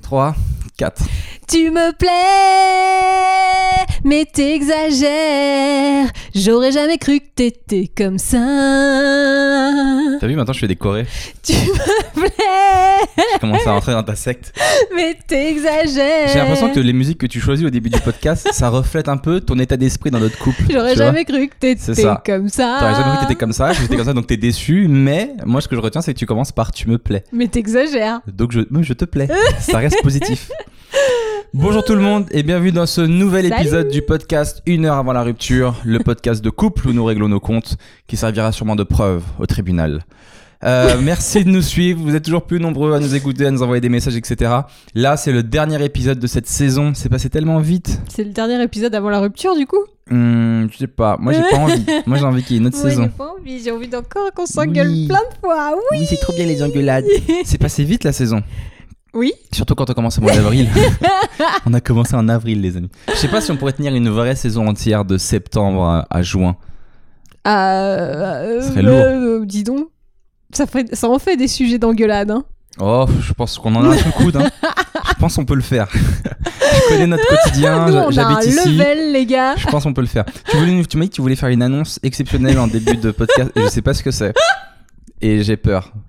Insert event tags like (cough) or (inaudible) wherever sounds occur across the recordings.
3, 4. Tu me plais, mais t'exagères. J'aurais jamais cru que t'étais comme ça. T'as vu, maintenant je fais des chorés. Tu me plais, Je commence à rentrer dans ta secte. mais t'exagères. J'ai l'impression que les musiques que tu choisis au début du podcast, ça reflète un peu ton état d'esprit dans notre couple. J'aurais jamais cru que t'étais comme ça. T'aurais jamais cru que t'étais comme ça, j'étais comme ça, donc t'es déçu. Mais moi, ce que je retiens, c'est que tu commences par tu me plais. Mais t'exagères. Donc je, je te plais. Ça reste positif. Bonjour tout le monde et bienvenue dans ce nouvel Salut. épisode du podcast Une heure avant la rupture, le podcast de couple où nous réglons nos comptes, qui servira sûrement de preuve au tribunal. Euh, (laughs) merci de nous suivre, vous êtes toujours plus nombreux à nous écouter, à nous envoyer des messages, etc. Là, c'est le dernier épisode de cette saison, c'est passé tellement vite. C'est le dernier épisode avant la rupture, du coup? Hum, je sais pas, moi j'ai pas envie. (laughs) Moi j'ai envie qu'il y ait une autre Moi, j'ai saison. pas envie. J'ai envie d'encore qu'on s'engueule Oui. plein de fois. Oui. Oui, c'est trop bien les engueulades. (laughs) C'est passé vite la saison. Oui. Surtout quand on commence au mois d'avril. on a commencé en avril, les amis. Je sais pas si on pourrait tenir une vraie saison entière de septembre à, à juin. Euh, Ce serait euh, dis donc. Ça, fait, ça en fait des sujets d'engueulade. Hein. Oh, je pense qu'on en a sous le coude. hein. Je pense qu'on peut le faire. je connais notre quotidien, j'habite ici. level, les gars. Je pense qu'on peut le faire. Tu, voulais, tu m'as dit que tu voulais faire une annonce exceptionnelle en début de podcast et je sais pas ce que c'est. Et j'ai peur. (laughs)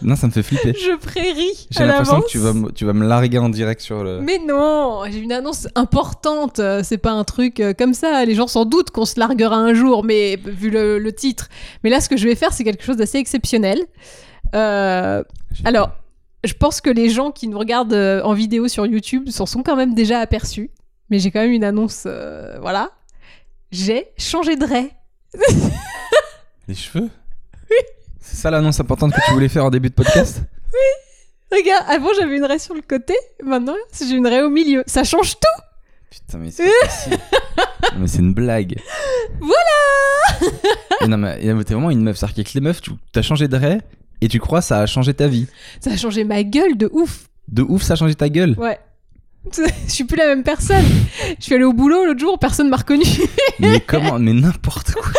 Non, ça me fait flipper. Je prairie J'ai l'impression que tu vas, me- tu vas me larguer en direct sur le. Mais non, j'ai une annonce importante. euh, C'est pas un truc euh, comme ça. Les gens s'en doutent qu'on se larguera un jour, mais vu le, le titre. Mais là, ce que je vais faire, c'est quelque chose d'assez exceptionnel. Euh, alors, je pense que les gens qui nous regardent euh, en vidéo sur YouTube s'en sont quand même déjà aperçus. Mais j'ai quand même une annonce. euh, voilà. J'ai changé de raie. Les cheveux? (laughs) C'est ça l'annonce importante que tu voulais faire en début de podcast? (laughs) Regarde, avant j'avais une raie sur le côté, maintenant j'ai une raie au milieu. Ça change tout Putain, mais c'est (laughs) mais c'est une blague. Voilà Et non, mais t'es vraiment une meuf. C'est-à-dire qu'avec les meufs, tu as changé de raie et tu crois que ça a changé ta vie. Ça a changé ma gueule de ouf De ouf, ça a changé ta gueule. Ouais. (laughs) Je suis plus la même personne. Je suis allée au boulot l'autre jour, personne m'a reconnu. Mais comment Mais n'importe quoi.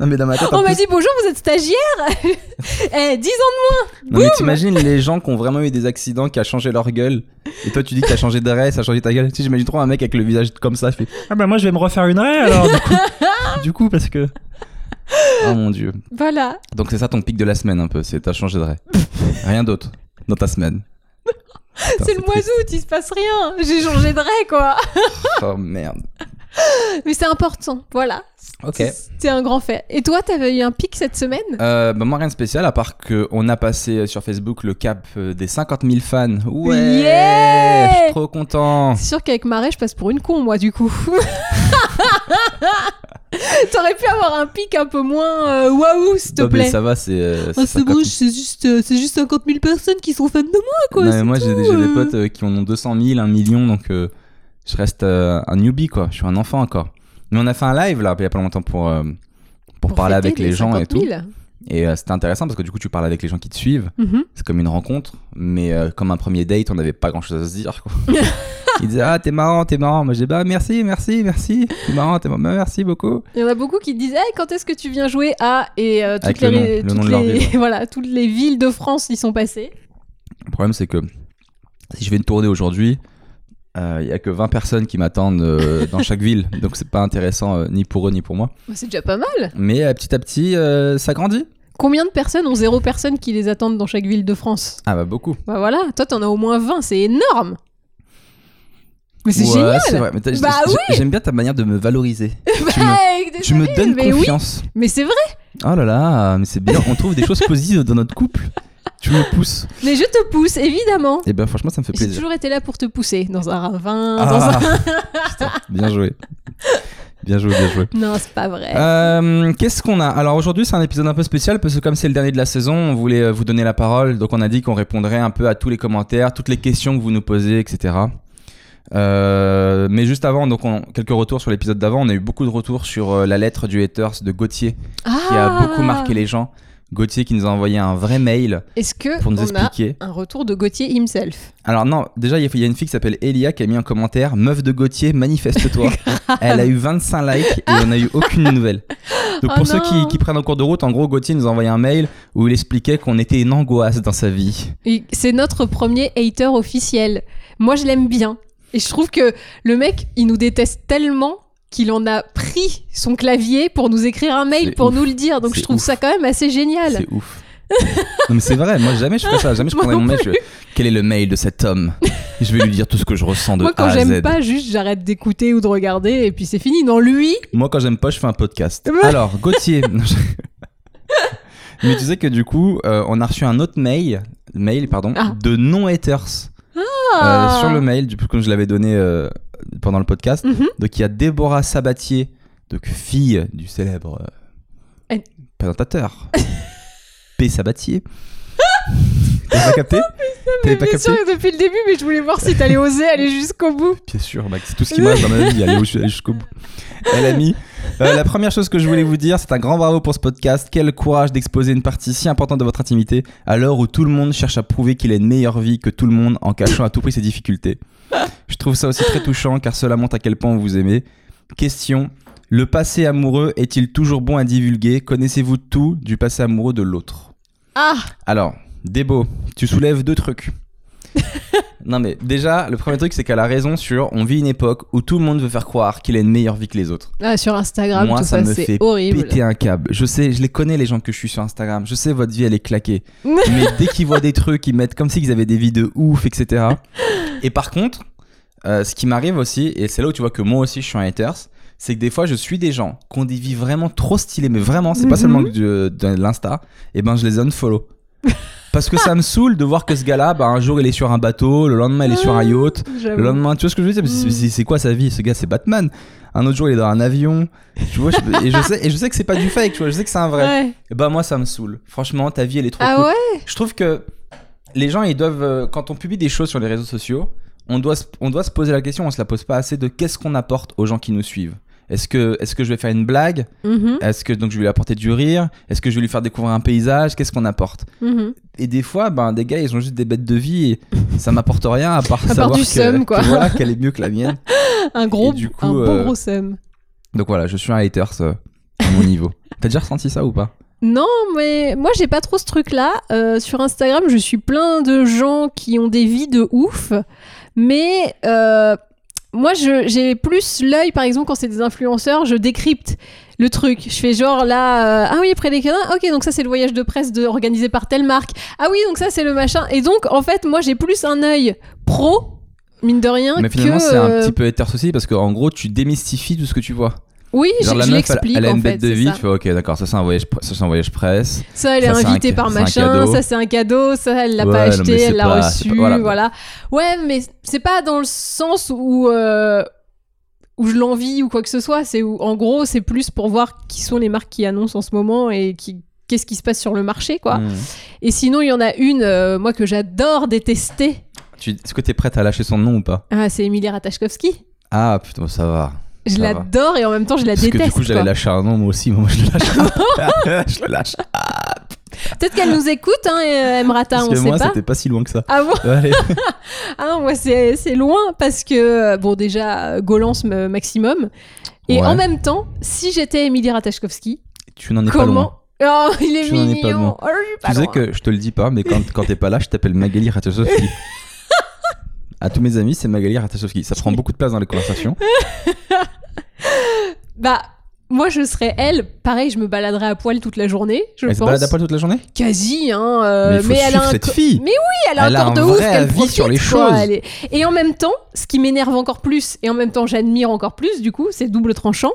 Non, mais dans ma tête, On m'a plus- dit bonjour, vous êtes stagiaire (laughs) Eh, 10 ans Non, mais t'imagines les gens qui ont vraiment eu des accidents, qui a changé leur gueule. Et toi, tu dis que t'as changé de raie, ça a changé ta gueule. Tu sais, j'imagine trop un mec avec le visage comme ça. Je fais Ah bah moi, je vais me refaire une raie alors. Du coup, (laughs) du coup parce que. Oh mon dieu. de... Voilà. Donc c'est ça ton pic de la semaine un peu, c'est t'as changé de raie. Rien d'autre dans ta semaine. (laughs) C'est le mois d'août, il se passe rien. J'ai changé de raie, quoi. Oh merde. (gasps) Mais c'est important, voilà. Ok. C'est un grand fait. Et toi, t'avais eu un pic cette semaine? Euh, bah moi rien de spécial à part que on a passé sur Facebook le cap euh, des 50 000 fans. Ouais. Yeah Je suis trop content. C'est sûr qu'avec ma raie, je passe pour une con, moi, du coup. (laughs) T'aurais pu avoir un pic un peu moins euh, waouh, s'il te Non, mais plaît. ça va, c'est. euh, Ah, c'est c'est 50 bon, 000. c'est juste, euh, c'est juste 50 000 personnes qui sont fans de moi, quoi. Non, mais c'est moi j'ai des, des euh. potes euh, qui en ont 200 000, 1 million, donc euh, je reste euh, un newbie quoi. Je suis un enfant encore. Mais on a fait un live là il y a pas longtemps pour euh, pour, parler avec les gens et 50 tout. 000. Et euh, c'était intéressant parce que du coup tu parles avec les gens qui te suivent. Mhm. C'est comme une rencontre, mais euh, comme un premier date, on n'avait pas grand chose à se dire. Quoi. (laughs) Ils disaient Ah, t'es marrant, t'es marrant. Moi j'ai Bah, merci, merci, merci. T'es marrant, t'es marrant, merci beaucoup. Il y en a beaucoup qui disent Hey, quand est-ce que tu viens jouer à et euh, toutes les le nom- le toutes nom de leur les- ville. (laughs) voilà toutes les villes de France y sont passées. Le problème, c'est que si je vais une tournée aujourd'hui, euh, il y a que 20 personnes qui m'attendent euh, (laughs) dans chaque ville. Donc c'est pas intéressant euh, ni pour eux ni pour moi. Bah, c'est déjà pas mal. Mais euh, petit à petit, euh, ça grandit. Combien de personnes ont zéro personne qui les attendent dans chaque ville de France? Ah bah beaucoup. Bah voilà, toi t'en as au moins 20, c'est énorme. Mais c'est Ouais, génial. vrai. Mais Bah oui. J'aime bien ta manière de me valoriser. tu, (laughs) Bah, me, tu me donnes mais oui. confiance. Mais c'est vrai. Oh là là, mais c'est bien. On trouve des choses (laughs) positives dans notre couple. Tu me pousses. Mais je te pousse, évidemment. Et ben franchement, ça me fait J'ai plaisir. toujours été là pour te pousser dans un ravin, dans Ah, un... putain, bien joué. Bien joué, bien joué. Non, c'est pas vrai. Euh, Qu'est-ce qu'on a? Alors aujourd'hui c'est un épisode un peu spécial parce que comme c'est le dernier de la saison, on voulait euh, vous donner la parole. Donc on a dit qu'on répondrait un peu à tous les commentaires, toutes les questions que vous nous posez, etc. Euh, mais juste avant, donc on- quelques retours sur l'épisode d'avant. On a eu beaucoup de retours sur euh, la lettre du haters de Gauthier qui a Ah beaucoup marqué les gens. Gauthier qui nous a envoyé un vrai mail Est-ce que pour nous on a expliquer. un retour de Gauthier himself Alors non, déjà il y a- il y a une fille qui s'appelle Elia qui a mis un commentaire Meuf de Gauthier, manifeste-toi. (laughs) Elle a eu 25 likes et on n'a eu aucune nouvelle. Donc Oh pour ceux qui, qui prennent en cours de route, en gros, Gauthier nous a envoyé un mail où il expliquait qu'on était une angoisse dans sa vie. C'est notre premier hater officiel. Moi, je l'aime bien. Et je trouve que le mec, il nous déteste tellement qu'il en a pris son clavier pour nous écrire un mail pour ouf. nous le dire. Donc je trouve ouf. ça quand même assez génial. C'est ouf. (laughs) non mais c'est vrai, moi jamais je ferais ça, jamais je prendrais mon non mail. je- Quel est le mail de cet homme? Je vais lui dire tout ce que je ressens de Moi, quand A à j'aime pas, juste j'arrête d'écouter ou de regarder et puis c'est fini. Non, lui, Moi, quand j'aime pas, je fais un podcast. Alors, Gauthier. (laughs) Non, Mais tu sais que du coup, euh, on a reçu un autre mail, mail pardon, Ah. de non-haters euh, Ah. sur le mail, du coup, comme je l'avais donné euh, pendant le podcast. Mhm. Donc, il y a Déborah Sabatier, donc fille du célèbre euh, Elle- présentateur (laughs) P. Sabatier. T'avais pas capté T'avais pas bien capté sûr depuis le début, mais je voulais voir si t'allais oser aller jusqu'au bout. Bien sûr, Max, c'est tout ce qui marche dans ma vie, aller jusqu'au bout. Elle a mis. euh, la première chose que je voulais vous dire, c'est un grand bravo pour ce podcast. Quel courage d'exposer une partie si importante de votre intimité à l'heure où tout le monde cherche à prouver qu'il a une meilleure vie que tout le monde en cachant à tout prix ses difficultés. Je trouve ça aussi très touchant car cela montre à quel point vous aimez. Question. Le passé amoureux est-il toujours bon à divulguer? Connaissez-vous tout du passé amoureux de l'autre? Ah, alors, Débo, tu soulèves deux trucs. (laughs) non mais déjà, le premier truc c'est qu'elle a raison sur on vit une époque où tout le monde veut faire croire qu'il a une meilleure vie que les autres. Ah, sur Instagram, Moi, tout ça me fait horrible. Péter un câble. Je sais, je les connais les gens que je suis sur Instagram. Je sais votre vie elle est claquée. (laughs) mais dès qu'ils voient des trucs, ils mettent comme si ils avaient des vies de ouf, etc. (laughs) Et par contre, euh, ce qui m'arrive aussi, et c'est là où tu vois que moi aussi je suis un haters, c'est que des fois je suis des gens qui ont des vies vraiment trop stylées, mais vraiment, c'est pas Mhm. seulement de, de l'Insta, et ben je les unfollow. Parce que ça me saoule de voir que ce gars-là, bah, un jour il est sur un bateau, le lendemain il est sur un yacht, le lendemain, tu vois ce que je veux dire? C'est- Mm. c'est- quoi sa vie? Ce gars, c'est Batman. Un autre jour, il est dans un avion. Tu vois, je- et, je sais, et je sais que c'est pas du fake, tu vois, je sais que c'est un vrai. Ouais. Et bah, moi, ça me saoule. Franchement, ta vie, elle est trop Ah cool. ouais? Je trouve que les gens, ils doivent, euh, quand on publie des choses sur les réseaux sociaux, on doit, se- on doit se poser la question, on se la pose pas assez, de qu'est-ce qu'on apporte aux gens qui nous suivent. Est-ce que, est que je vais faire une blague Mhm, Est-ce que donc je vais lui apporter du rire Est-ce que je vais lui faire découvrir un paysage Qu'est-ce qu'on apporte mhm. Et des fois, ben, des gars, ils ont juste des bêtes de vie et ça m'apporte rien à part (laughs) part savoir du que, voilà, qu'elle est mieux que la mienne. (laughs) Un gros, Et du coup, un bon euh, gros seum. Donc voilà, je suis un hater euh, à mon niveau. (laughs) T'as déjà ressenti ça ou pas Non, mais moi j'ai pas trop ce truc-là. Euh, sur Instagram, je suis plein de gens qui ont des vies de ouf, mais euh, moi j'ai plus l'œil, par exemple, quand c'est des influenceurs, je décrypte le truc. Je fais genre là, euh, ah oui, après les canins, ok, donc ça c'est le voyage de presse de, organisé par telle marque. Ah oui, donc ça c'est le machin. Et donc en fait, moi j'ai plus un œil pro, mine de rien, Mais finalement, c'est un euh, petit peu aussi parce qu'en gros, tu démystifies tout ce que tu vois. Oui, je, Genre je elle, l'explique elle a en une fait. bête de vie, ça. tu fais ok, d'accord, ça c'est un voyage, ça c'est un voyage presse. Ça, elle est Ça, invitée par machin, ça c'est un cadeau, ça elle l'a Ouais, pas acheté, elle l'a reçu, pas- voilà. voilà. Ouais, mais c'est pas dans le sens où euh, où je l'envie ou quoi que ce soit, c'est où en gros c'est plus pour voir qui sont les marques qui annoncent en ce moment et qui qu'est-ce qui se passe sur le marché quoi. Hmm. Et sinon il y en a une euh, moi que j'adore détester. Tu- Est-ce que t'es prête à lâcher son nom ou pas? Ah, c'est Emilie Ratajkowski. Ah putain, ça va. Je l'adore et en même temps je la Parce que déteste. du coup, j'allais lâcher un nom moi aussi, (laughs) moi je le lâche. (laughs) je le lâche. Peut-être qu'elle nous écoute, hein, euh, Emrata, Parce on que sait moi, pas. c'était pas si loin que ça. Ah bon Allez. (laughs) Ah non, moi c'est c'est loin parce que, euh, bon, déjà, Golance maximum. Et Ouais. en même temps, si j'étais Emilie Ratajkowski, Tu n'en es pas loin. comment. Oh, il est Tu pas mignon. loin. Oh, je suis pas Tu sais loin. que je te le dis pas, mais quand, quand t'es pas là, je t'appelle Magali Ratajkowski. À tous mes amis, c'est Magali Ratajkowski. Ça prend beaucoup de place dans les conversations. (laughs) Bah, moi je serais elle. Pareil, je me baladerais à poil toute la journée, je Elle se balade à poil toute la journée? Quasi, hein. euh, Mais elle a un cette fille. Mais oui, elle a Elle un corps de ouf, avis profite, sur les quoi. choses. Elle est- Et en même temps, ce qui m'énerve encore plus, et en même temps j'admire encore plus, du coup, c'est double tranchant.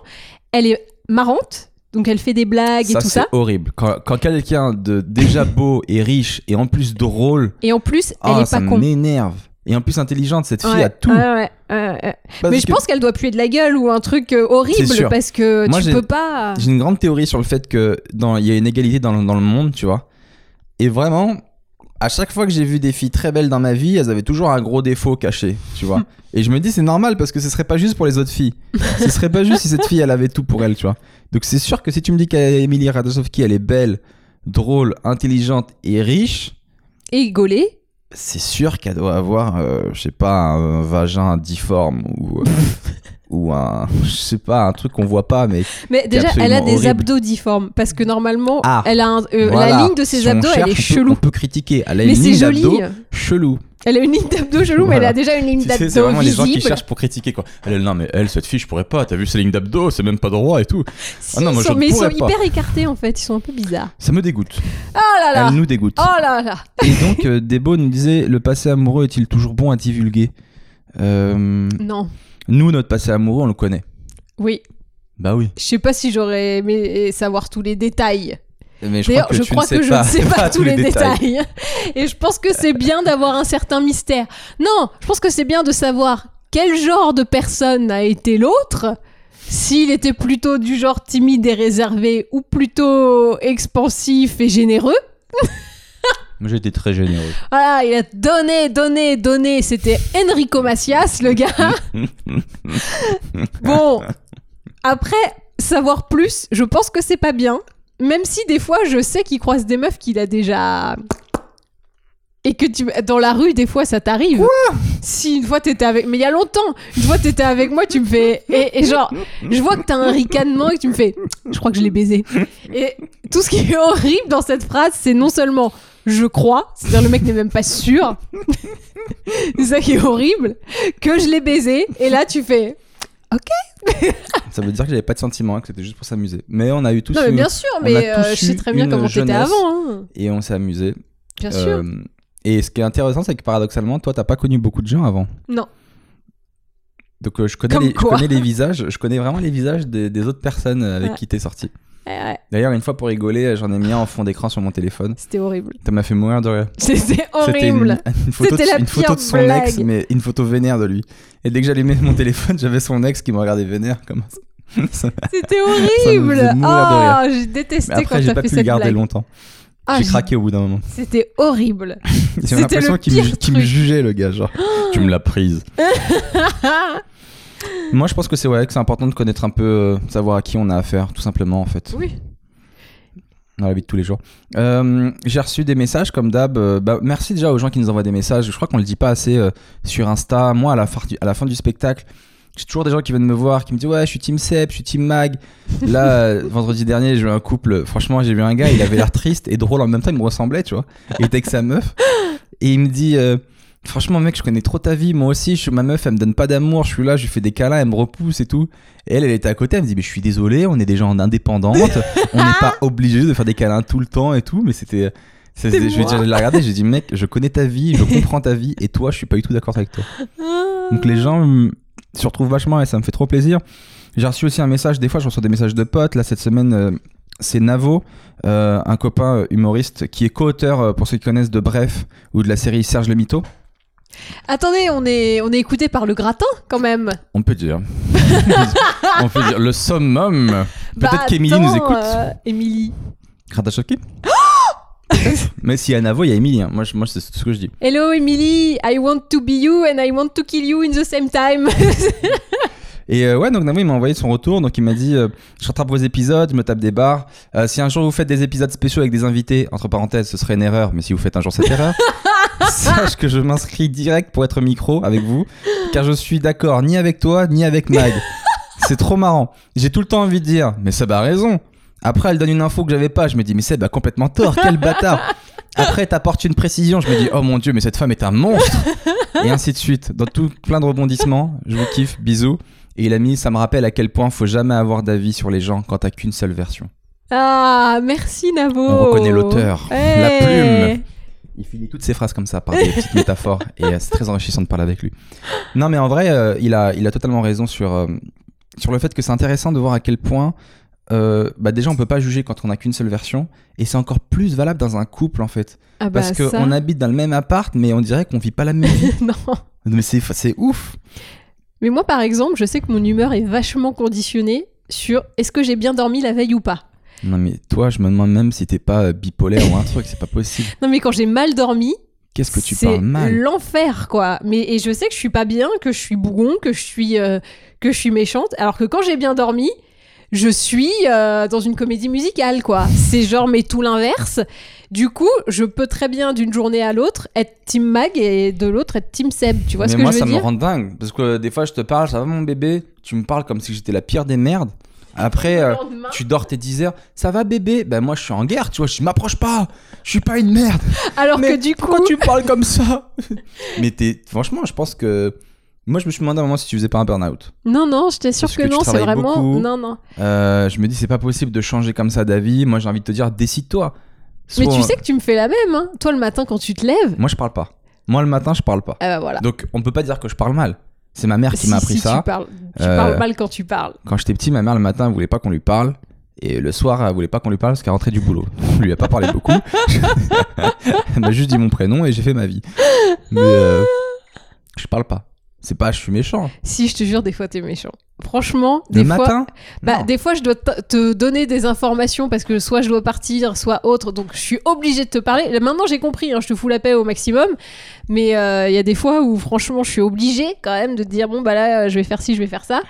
Elle est marrante, donc elle fait des blagues Ça, et tout c'est ça. horrible. Quand, quand quelqu'un de déjà beau et riche et en plus drôle, Et en plus, elle ah, est ça pas con. m'énerve. Et en plus intelligente, cette fille Ouais, a tout. ouais, ouais, Mais je que pense qu'elle doit puer de la gueule ou un truc euh, horrible parce que Moi, tu peux pas. J'ai une grande théorie sur le fait que dans il y a une égalité dans, le- dans le monde, tu vois. Et vraiment, à chaque fois que j'ai vu des filles très belles dans ma vie, elles avaient toujours un gros défaut caché, tu vois. (laughs) Et je me dis c'est normal parce que ce serait pas juste pour les autres filles. ce serait pas juste si cette fille elle avait tout pour elle, tu vois. Donc c'est sûr que si tu me dis qu'Emilie Ratajkowski elle est belle, drôle, intelligente et riche, Et gaulée. C'est sûr qu'elle doit avoir, euh, je sais pas, un vagin difforme ou. euh, (laughs) ou un, je sais pas, un truc qu'on voit pas, mais Mais déjà, elle a des horrible. abdos difformes parce que normalement, Ah, elle a un- euh, Voilà. la ligne de ses Si abdos, elle est on peut- chelou. On peut critiquer. Elle a Mais une c'est ligne d'abdos chelou. Elle a une ligne d'abdos chelou, mais elle Voilà. a déjà une ligne d'abdos c'est vraiment les gens qui visible. cherchent pour critiquer quoi. Elle, non mais elle, cette fille, je pourrais pas. T'as vu ses lignes d'abdos, c'est même pas droit et tout. Si, Ah non, moi, ils je sont- ne mais ils sont pas. hyper écartés en fait, ils sont un peu bizarres. Ça me dégoûte. Oh là là Elle nous dégoûte. Oh là là Et donc, euh, Debo nous disait le passé amoureux est-il toujours bon à divulguer Euh, Non. Nous, notre passé amoureux, on le connaît. Oui, Bah oui. je sais pas si j'aurais aimé savoir tous les détails. Mais je D'ailleurs, crois que je tu crois ne sais que je pas, ne sais (laughs) pas, tous les détails. Et je pense que c'est bien d'avoir un certain mystère. Non, je pense que c'est bien de savoir quel genre de personne a été l'autre. S'il était plutôt du genre timide et réservé ou plutôt expansif et généreux. (laughs) Été très généreux. Voilà, il a donné, donné, donné. C'était Enrico Macias, le gars. (laughs) bon, après, savoir plus, je pense que c'est pas bien. Même si des fois, je sais qu'il croise des meufs qu'il a déjà. Et que tu dans la rue, des fois, ça t'arrive. Si une fois t'étais avec, mais il y a longtemps, une fois t'étais avec moi, tu me fais et, et genre, je vois que t'as un ricanement et que tu me fais, je crois que je l'ai baisé. Et tout ce qui est horrible dans cette phrase, c'est non seulement je crois, c'est-à-dire le mec n'est même pas sûr, (laughs) c'est ça qui est horrible, que je l'ai baisé. Et là, tu fais, (laughs) Ça veut dire que j'avais pas de sentiments, que c'était juste pour s'amuser. Mais on a eu tous non mais bien sûr, mais euh, je sais très bien comment t'étais avant. hein. et on s'est amusé. Bien sûr. Euh, et ce qui est intéressant, c'est que paradoxalement, toi, t'as pas connu beaucoup de gens avant. Non. Donc euh, je, connais les, je quoi. connais les visages, je connais vraiment les visages des, des autres personnes avec Ouais. qui t'es sorti. Ouais, D'ailleurs, une fois pour rigoler, j'en ai mis un en fond d'écran sur mon téléphone. C'était horrible. Ça m'a fait mourir de rire. C'était C'était horrible. une, une photo, de, C'était la une photo de son ex, mais une photo vénère de lui. Et dès que j'allumais mon téléphone, j'avais son ex qui me regardait vénère comme ça. (laughs) Ça- C'était horrible. Ah, j'ai détesté Mais quand après, j'ai t'as pas fait pu le garder blague. longtemps. Ah, j'ai j'ai- craqué au bout d'un moment. C'était horrible. (laughs) J'ai C'était l'impression qu'il me, me jugeait, le gars. Genre, tu me l'as prise. (laughs) Moi, je pense que c'est ouais, que c'est important de connaître un peu, euh, savoir à qui on a affaire, tout simplement, en fait, oui. dans la vie de tous les jours. Euh, j'ai reçu des messages, comme d'hab. euh, bah, merci déjà aux gens qui nous envoient des messages. Je crois qu'on le dit pas assez euh, sur Insta. Moi, à la, fin du, à la fin du spectacle, j'ai toujours des gens qui viennent me voir, qui me disent Ouais, je suis Team Sep, je suis Team Mag. Là, (laughs) euh, vendredi dernier, j'ai eu un couple. Franchement, j'ai vu un gars, il avait l'air triste et drôle en même temps, il me ressemblait, tu vois. Il était avec sa meuf. Et il me dit. euh, Franchement, mec, je connais trop ta vie. Moi aussi, je suis ma meuf, elle me donne pas d'amour. Je suis là, je lui fais des câlins, elle me repousse et tout. Et elle, elle était à côté, elle me dit Mais je suis désolé, on est des gens indépendantes. (laughs) on n'est pas obligé de faire des câlins tout le temps et tout. Mais c'était. Je vais moi. dire, je l'ai regardé, j'ai dit Mec, je connais ta vie, je comprends ta vie. Et toi, je suis pas du tout d'accord avec toi. Donc les gens se retrouvent vachement et ça me fait trop plaisir. J'ai reçu aussi un message, des fois je reçois des messages de potes. Là cette semaine, euh, c'est Navo, euh, un copain euh, humoriste qui est co-auteur, pour ceux qui connaissent, de Bref ou de la série Serge le Mito. Attendez, on est, on est écouté par le gratin quand même. On peut dire. (laughs) On peut dire le summum. Peut-être Bah, qu'Emilie nous écoute. euh, Émilie. Kardashian (gasps) Mais s'il y a Navo, il y a Émilie. hein. Moi, je- moi c'est ce que je dis. Hello Emily, I want to be you and I want to kill you in the same time. (laughs) Et euh, ouais, donc Navo, il m'a envoyé son retour. Donc il m'a dit euh, Je rattrape vos épisodes, je me tape des barres. Euh, si un jour vous faites des épisodes spéciaux avec des invités, entre parenthèses, ce serait une erreur. Mais si vous faites un jour cette erreur, (laughs) (laughs) sache que je m'inscris direct pour être micro avec vous. Car je suis d'accord ni avec toi, ni avec Mag. (laughs) C'est trop marrant. J'ai tout le temps envie de dire Mais Seb a raison. Après, elle donne une info que j'avais pas. Je me dis Mais Seb a complètement tort. Quel (laughs) bâtard. Après, t'apportes une précision. Je me dis Oh mon dieu, mais cette femme est un monstre. Et ainsi de suite. Dans tout plein de rebondissements. Je vous kiffe. Bisous. Et il a mis, ça me rappelle à quel point faut jamais avoir d'avis sur les gens quand t'as qu'une seule version. ah, merci Navo. On reconnaît l'auteur, la Hey. plume. Il finit toutes ses phrases comme ça par des petites (laughs) métaphores et euh, c'est très enrichissant de parler avec lui. Non mais en vrai, euh, il, a, il a totalement raison sur, euh, sur le fait que c'est intéressant de voir à quel point euh, bah déjà on peut pas juger quand on a qu'une seule version et c'est encore plus valable dans un couple en fait. Ah bah Parce ça. qu'on habite dans le même appart mais on dirait qu'on vit pas la même vie. (laughs) non. mais c'est c'est ouf. Mais moi, par exemple, je sais que mon humeur est vachement conditionnée sur est-ce que j'ai bien dormi la veille ou pas. Non mais toi je me demande même si t'es pas euh, bipolaire ou un (laughs) truc, c'est pas possible. Non, mais quand j'ai mal dormi, Qu'est-ce que tu c'est parles mal l'enfer, quoi. Mais et je sais que je suis pas bien, que je suis bougon, que je suis euh, que je suis méchante. Alors que quand j'ai bien dormi, je suis euh, dans une comédie musicale, quoi. C'est genre mais tout l'inverse. Du coup, je peux très bien d'une journée à l'autre être Team Mag et de l'autre être Team Seb. Tu vois mais ce que moi, je veux ça me dire? rend dingue. Parce que euh, des fois, je te parle, ça va mon bébé? Tu me parles comme si j'étais la pire des merdes. Après, euh, tu dors tes 10 heures. Ça va bébé? Ben moi, je suis en guerre, tu vois. Je m'approche pas. Je suis pas une merde. Alors Mais que du coup, Pourquoi tu parles comme ça? (laughs) Mais t'es... franchement, je pense que. Moi, je me suis demandé à un moment si tu faisais pas un burn-out. non, non, t'assure Parce que, non, c'est vraiment. beaucoup. Non, non. Euh, je me dis, c'est pas possible de changer comme ça d'avis. Moi, j'ai envie de te dire, décide-toi. Mais tu sais que tu me fais la même, hein. Toi, le matin, quand tu te lèves. Moi, je parle pas. Moi, le matin, je parle pas. Ah bah voilà. Donc, on peut pas dire que je parle mal. C'est ma mère qui Si, m'a appris si, ça. Tu, parles, tu Euh, parles mal quand tu parles. Quand j'étais petit, ma mère, le matin, elle voulait pas qu'on lui parle. Et le soir, elle voulait pas qu'on lui parle parce qu'elle rentrait du boulot. On lui a pas parlé beaucoup. (laughs) elle m'a juste dit mon prénom et j'ai fait ma vie. Mais euh, je parle pas. C'est pas, je suis méchant. Si, je te jure, des fois, t'es méchant. Franchement, Le des fois. matin Bah, Non. des fois, je dois te donner des informations parce que soit je dois partir, soit autre. Donc, je suis obligée de te parler. Là, Maintenant, j'ai compris, hein, je te fous la paix au maximum. Mais euh, il y a des fois où, franchement, je suis obligée quand même de te dire bon, bah là, je vais faire ci, je vais faire ça.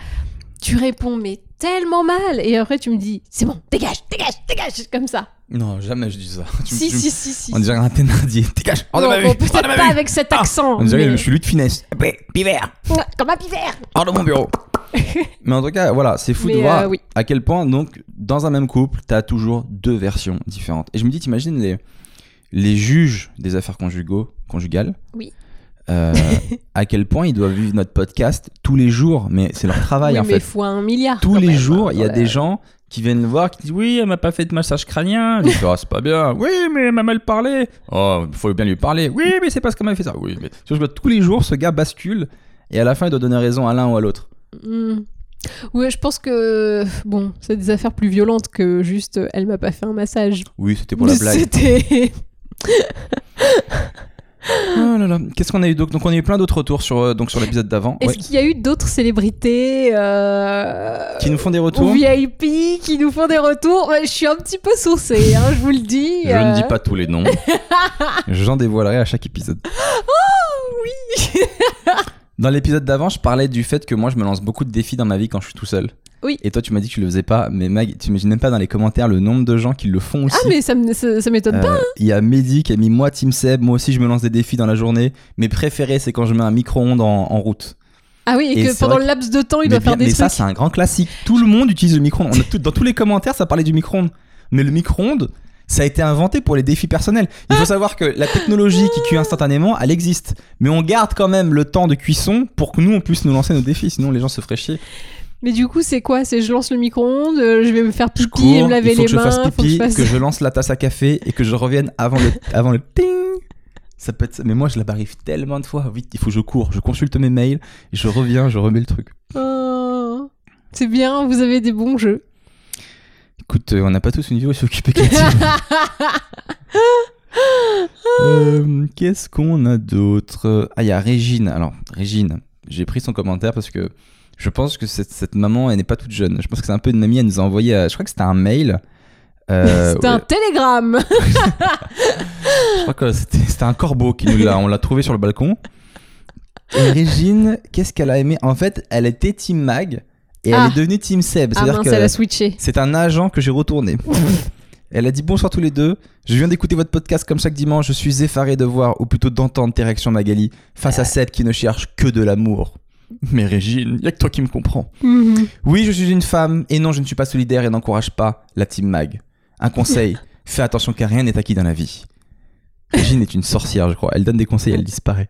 Tu réponds, mais tellement mal. Et après, tu me dis c'est bon, dégage, dégage, dégage, comme ça. Non, jamais je dis ça. Tu Si, tu si, si, si. On dirait un Thénardier. Dégage Hors de ma vue Peut-être pas vue avec cet Ah, accent. On dirait mais- je suis lui de finesse. Ouais, Pivert Comme un pivert. Hors de mon bureau (laughs) Mais en tout cas, voilà, c'est fou de voir euh, oui. à quel point, donc, dans un même couple, t'as toujours deux versions différentes. Et je me dis, t'imagines les, les juges des affaires conjugaux, conjugales Oui. Euh, à quel point ils doivent vivre notre podcast tous les jours, mais c'est leur travail Oui, en mais fait. fois un milliard. Tous les même, jours, il y a des gens qui viennent le voir, qui disent Oui, elle m'a pas fait de massage crânien. Je dis Ah, c'est pas bien. Oui, mais elle m'a mal parlé. Oh, il faut bien lui parler. Oui, mais c'est parce qu'elle m'a fait ça. Oui, mais vois, je vois, tous les jours, ce gars bascule et à la fin, il doit donner raison à l'un ou à l'autre. Hmm. Ouais, je pense que bon, c'est des affaires plus violentes que juste euh, elle m'a pas fait un massage. Oui, c'était pour la (laughs) blague. C'était Oh là là. Qu'est-ce qu'on a eu donc? Donc, on a eu plein d'autres retours sur, euh, donc, sur l'épisode d'avant. Est-ce Ouais. qu'il y a eu d'autres célébrités euh, Qui nous font des ou retours VIP qui nous font des retours? Je suis un petit peu saucée, hein, je vous le dis. Je euh. ne dis pas tous les noms. (laughs) J'en dévoilerai à chaque épisode. Oh, oui. (laughs) Dans l'épisode d'avant, je parlais du fait que moi, je me lance beaucoup de défis dans ma vie quand je suis tout seul. Oui. Et toi, tu m'as dit que tu le faisais pas. Mais Mag, tu imagines même pas dans les commentaires le nombre de gens qui le font aussi. Ah mais ça, me- ça, ça m'étonne pas. Euh, Il y a Mehdi qui a mis moi Team Seb, moi aussi je me lance des défis dans la journée. Mes préférés c'est quand je mets un micro-ondes en, en route. Ah oui, et, et que c'est pendant vrai le laps de temps, il mais doit faire des mais ça trucs. c'est un grand classique. Tout le monde utilise le micro-ondes. On a tout- dans tous les commentaires ça parlait du micro-ondes. Mais le micro-ondes ça a été inventé pour les défis personnels. Il faut savoir que la technologie qui cuit instantanément, elle existe. Mais on garde quand même le temps de cuisson pour que nous on puisse nous lancer nos défis. Sinon les gens se feraient chier. Mais du coup, c'est quoi? C'est je lance le micro-ondes, euh, je vais me faire Je pipi et cours, me laver il faut les que je mains, fasse faut que pipi, je fasse... que je lance la tasse à café et que je revienne avant le, (laughs) avant le ting. Ça peut être... Mais moi, je l'arrive tellement de fois. Vite, il faut que je cours. Je consulte mes mails et je reviens, je remets le truc. Oh, c'est bien, vous avez des bons jeux. Écoute, euh, on n'a pas tous une vie aussi occupée. (laughs) Euh, Qu'est-ce qu'on a d'autre? Ah, il y a Régine. Alors, Régine, j'ai pris son commentaire parce que je pense que cette, cette maman, elle n'est pas toute jeune. Je pense que c'est un peu une mamie. Elle nous a envoyé, euh, je crois que c'était un mail. Euh, (laughs) c'est un télégramme. (laughs) Je crois que c'était c'était un corbeau qui nous l'a. On l'a trouvé sur le balcon. Et Régine, qu'est-ce qu'elle a aimé? En fait, elle était Team Mag et Ah. elle est devenue Team Seb. Ah elle a switché. c'est un agent que j'ai retourné. (laughs) Elle a dit bonsoir tous les deux. Je viens d'écouter votre podcast comme chaque dimanche. Je suis effaré de voir, ou plutôt d'entendre tes réactions, Magali, face à Seb qui ne cherche que de l'amour. Mais Régine, y a que toi qui me comprends. Mhm. Oui, je suis une femme, et non, je ne suis pas solidaire et n'encourage pas la Team Mag. Un conseil, (laughs) fais attention car rien n'est acquis dans la vie. Régine est une sorcière, je crois. Elle donne des conseils, elle disparaît.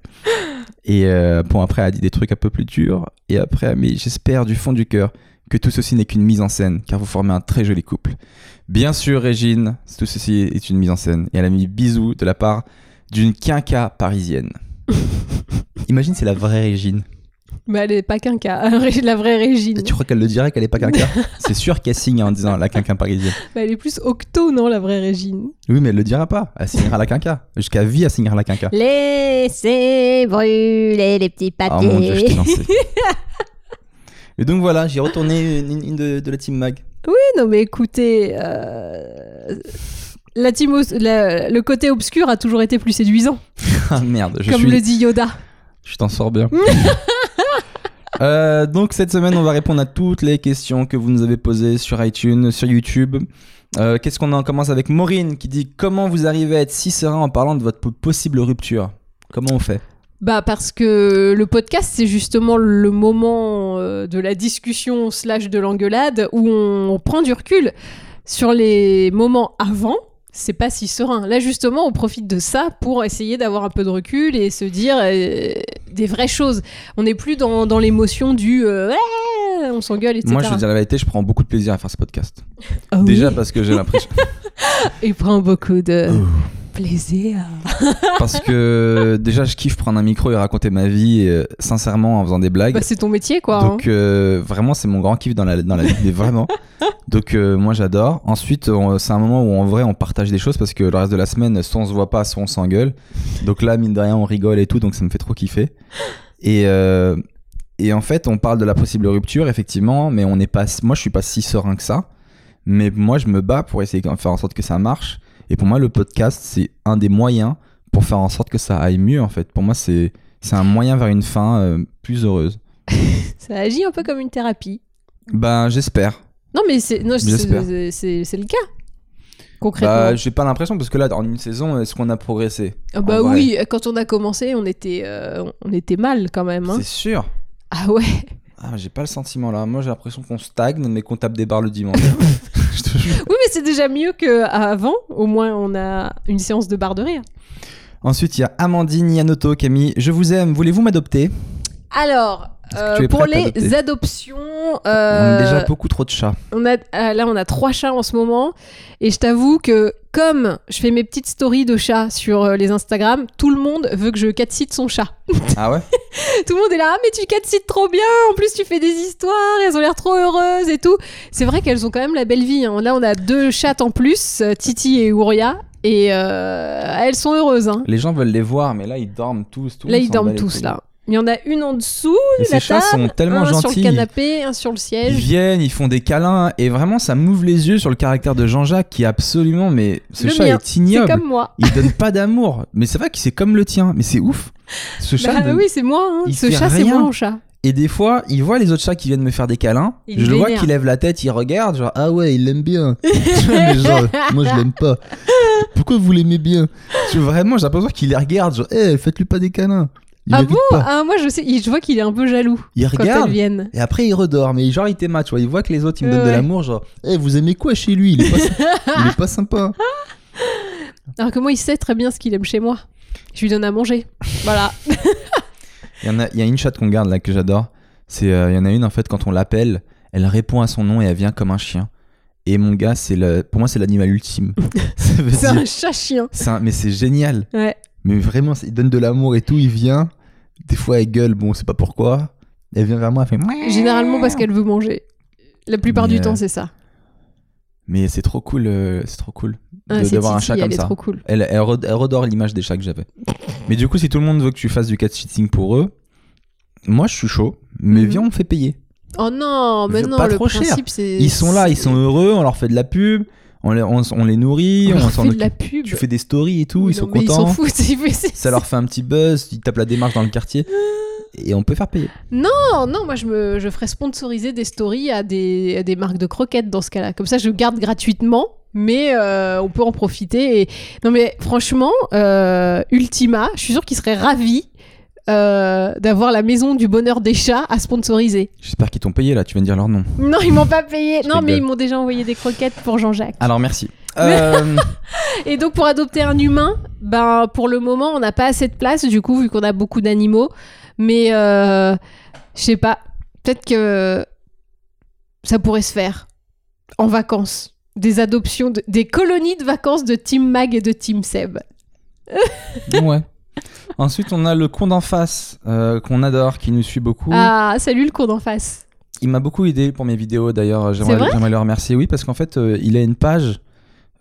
Et euh, bon, après, elle a dit des trucs un peu plus durs. Et après, mais j'espère du fond du cœur que tout ceci n'est qu'une mise en scène, car vous formez un très joli couple. Bien sûr, Régine, tout ceci est une mise en scène. Et elle a mis bisous de la part d'une quinca parisienne. (laughs) Imagine, c'est la vraie Régine. Mais elle est pas quinca, (laughs) la vraie Régine. Et tu crois qu'elle le dirait qu'elle est pas quinca (laughs) C'est sûr qu'elle signe en disant la quinca parisienne. Bah, elle est plus octo, non, la vraie Régine? Oui, mais elle le dira pas. Elle signera la quinca. Jusqu'à vie, elle signera la quinca. Laissez brûler les petits Oh papiers. mon dieu, je t'ai lancé. (laughs) Et donc voilà, j'ai retourné une, une de, de la team mag. Oui, non, mais écoutez, euh, la team os- la- le côté obscur a toujours été plus séduisant, Ah merde, je comme suis. le dit Yoda. Je t'en sors bien. Euh, donc cette semaine, on va répondre à toutes les questions que vous nous avez posées sur iTunes, sur YouTube. Euh, Qu'est-ce qu'on en commence avec Maureen qui dit Comment vous arrivez à être si serein en parlant de votre po- possible rupture? Comment on fait? Bah parce que le podcast c'est justement le moment euh, de la discussion slash de l'engueulade où on prend du recul sur les moments avant. C'est pas si serein. Là justement, on profite de ça pour essayer d'avoir un peu de recul et se dire euh, des vraies choses. On n'est plus dans, dans l'émotion du euh, Ouais, on s'engueule, etc. Moi, je veux dire la vérité, je prends beaucoup de plaisir à faire ce podcast. Ah oui, Déjà parce que j'ai l'impression. (laughs) il prend beaucoup de. Plaisir. (laughs) parce que déjà, je kiffe prendre un micro et raconter ma vie euh, sincèrement en faisant des blagues. Bah, c'est ton métier quoi. hein. Donc euh, vraiment c'est mon grand kiff dans la, dans la vie, mais vraiment. (laughs) Donc euh, moi j'adore. Ensuite c'est un moment où en vrai on partage des choses parce que le reste de la semaine soit on se voit pas, soit on s'engueule. Donc là mine de rien on rigole et tout, donc ça me fait trop kiffer. Et, et en fait on parle de la possible rupture effectivement, mais on n'est pas, moi je suis pas si serein que ça. Mais moi je me bats pour essayer de faire en sorte que ça marche. Et pour moi le podcast c'est un des moyens pour faire en sorte que ça aille mieux en fait. Pour moi c'est c'est un moyen vers une fin euh, plus heureuse. (laughs) Ça agit un peu comme une thérapie. Ben j'espère. Non, mais c'est le cas. Concrètement. Bah, j'ai pas l'impression parce que là, en une saison, est-ce qu'on a progressé? Ah bah oui, quand on a commencé, on était, euh, on était mal quand même. hein. C'est sûr. Ah ouais. Ah, j'ai pas le sentiment là. Moi, j'ai l'impression qu'on stagne, mais qu'on tape des barres le dimanche. (laughs) Je te jure. Oui, mais c'est déjà mieux qu'avant. Au moins, on a une séance de barre de rire. Ensuite, il y a Amandine Yanoto qui a mis Je vous aime, voulez-vous m'adopter? Alors, euh, pour les adoptions, On euh, a déjà beaucoup trop de chats. on a, euh, là, on a trois chats en ce moment. Et je t'avoue que comme je fais mes petites stories de chats sur euh, les Instagram, tout le monde veut que je cat-cite son chat. Ah ouais (laughs) Tout le monde est là, ah, mais tu cat-cites trop bien, en plus tu fais des histoires, elles ont l'air trop heureuses et tout. C'est vrai qu'elles ont quand même la belle vie. hein. Là, on a deux chattes en plus, euh, Titi et Ouria, et euh, elles sont heureuses. hein. Les gens veulent les voir, mais là, ils dorment tous. Là, ils dorment tous là. Il y en a une en dessous, Et ces la chats table, sont tellement un gentils. sur le canapé, un sur le Ils siège. viennent, ils font des câlins, et vraiment, ça m'ouvre les yeux sur le caractère de Jean-Jacques qui est absolument. Mais ce Le chat mien, est C'est ignoble. comme moi. Il donne pas d'amour. Mais c'est vrai que c'est comme le tien. Mais c'est ouf. Ce chat. Bah donne- oui, c'est moi. hein. il Ce chat, c'est rien. mon chat. Et des fois, il voit les autres chats qui viennent me faire des câlins. Il je le vois qu'il lève la tête, il regarde, genre ah ouais, il l'aime bien. (laughs) (laughs) Mais genre, moi je l'aime pas. Pourquoi vous l'aimez bien? Je- Vraiment, j'ai l'impression qu'il les regarde, genre, eh, faites-lui pas des câlins. Il Ah bon pas. Ah, Moi, je sais, je vois qu'il est un peu jaloux Il quand regarde. elles viennent. Et après, il redort, mais genre, il t'aimate, tu vois. Il voit que les autres, ils me Ouais, donnent de l'amour, genre, eh, vous aimez quoi chez lui? Il est, pas... il est pas sympa. (laughs) Alors que moi, il sait très bien ce qu'il aime chez moi. Je lui donne à manger. Voilà. (laughs) Il y, en a, il y a une chatte qu'on garde là que j'adore. C'est, euh, il y en a une, en fait, quand on l'appelle, elle répond à son nom et elle vient comme un chien. Et mon gars, c'est le... pour moi, c'est l'animal ultime. (laughs) C'est un chat-chien. c'est un- Mais c'est génial. Ouais. Mais vraiment, il donne de l'amour et tout, il vient. Des fois, elle gueule, bon, on sait pas pourquoi. Elle vient vers moi, elle fait. Généralement parce qu'elle veut manger. La plupart Mais, du temps, euh, c'est ça. Mais c'est trop cool, euh, c'est trop cool Ah, de- c'est d'avoir un chat elle comme est ça. trop cool. Elle, elle, re- elle redore l'image des chats que j'avais. mais du coup, si tout le monde veut que tu fasses du cat sitting pour eux, moi je suis chaud. Mais Mhm. viens, on fait payer. Oh non, mais non, pas le trop cher. principe c'est. Ils sont là, ils sont heureux, on leur fait de la pub, on les, on, on les nourrit, On on fait de occupe. la pub. Tu fais des stories et tout, Oui, ils sont mais Ils s'en contents. foutent. Ça leur fait un petit buzz, ils tapent la démarche dans le quartier. Et on peut faire payer. Non, non, moi je me, je ferais sponsoriser des stories à des, à des marques de croquettes dans ce cas-là. Comme ça, je garde gratuitement, mais euh, on peut en profiter. Et... Non, mais franchement, euh, Ultima, je suis sûre qu'ils seraient ravis euh, d'avoir la maison du bonheur des chats à sponsoriser. J'espère qu'ils t'ont payé là, tu viens de dire leur nom. Non, ils m'ont pas payé. Non, mais ils m'ont déjà envoyé des croquettes pour Jean-Jacques. Alors merci. (laughs) Euh, (laughs) Et donc pour adopter un humain, ben pour le moment on n'a pas assez de place du coup vu qu'on a beaucoup d'animaux. Mais euh, je sais pas, peut-être que ça pourrait se faire en vacances. Des adoptions, de- des colonies de vacances de Team Mag et de Team Seb. ouais. (laughs) (laughs) Ensuite, on a le con d'en face euh, qu'on adore, qui nous suit beaucoup. Ah, salut le cours d'en face. Il m'a beaucoup aidé pour mes vidéos d'ailleurs. J'aimerais, vrai j'aimerais le remercier. Oui, parce qu'en fait, euh, il a une page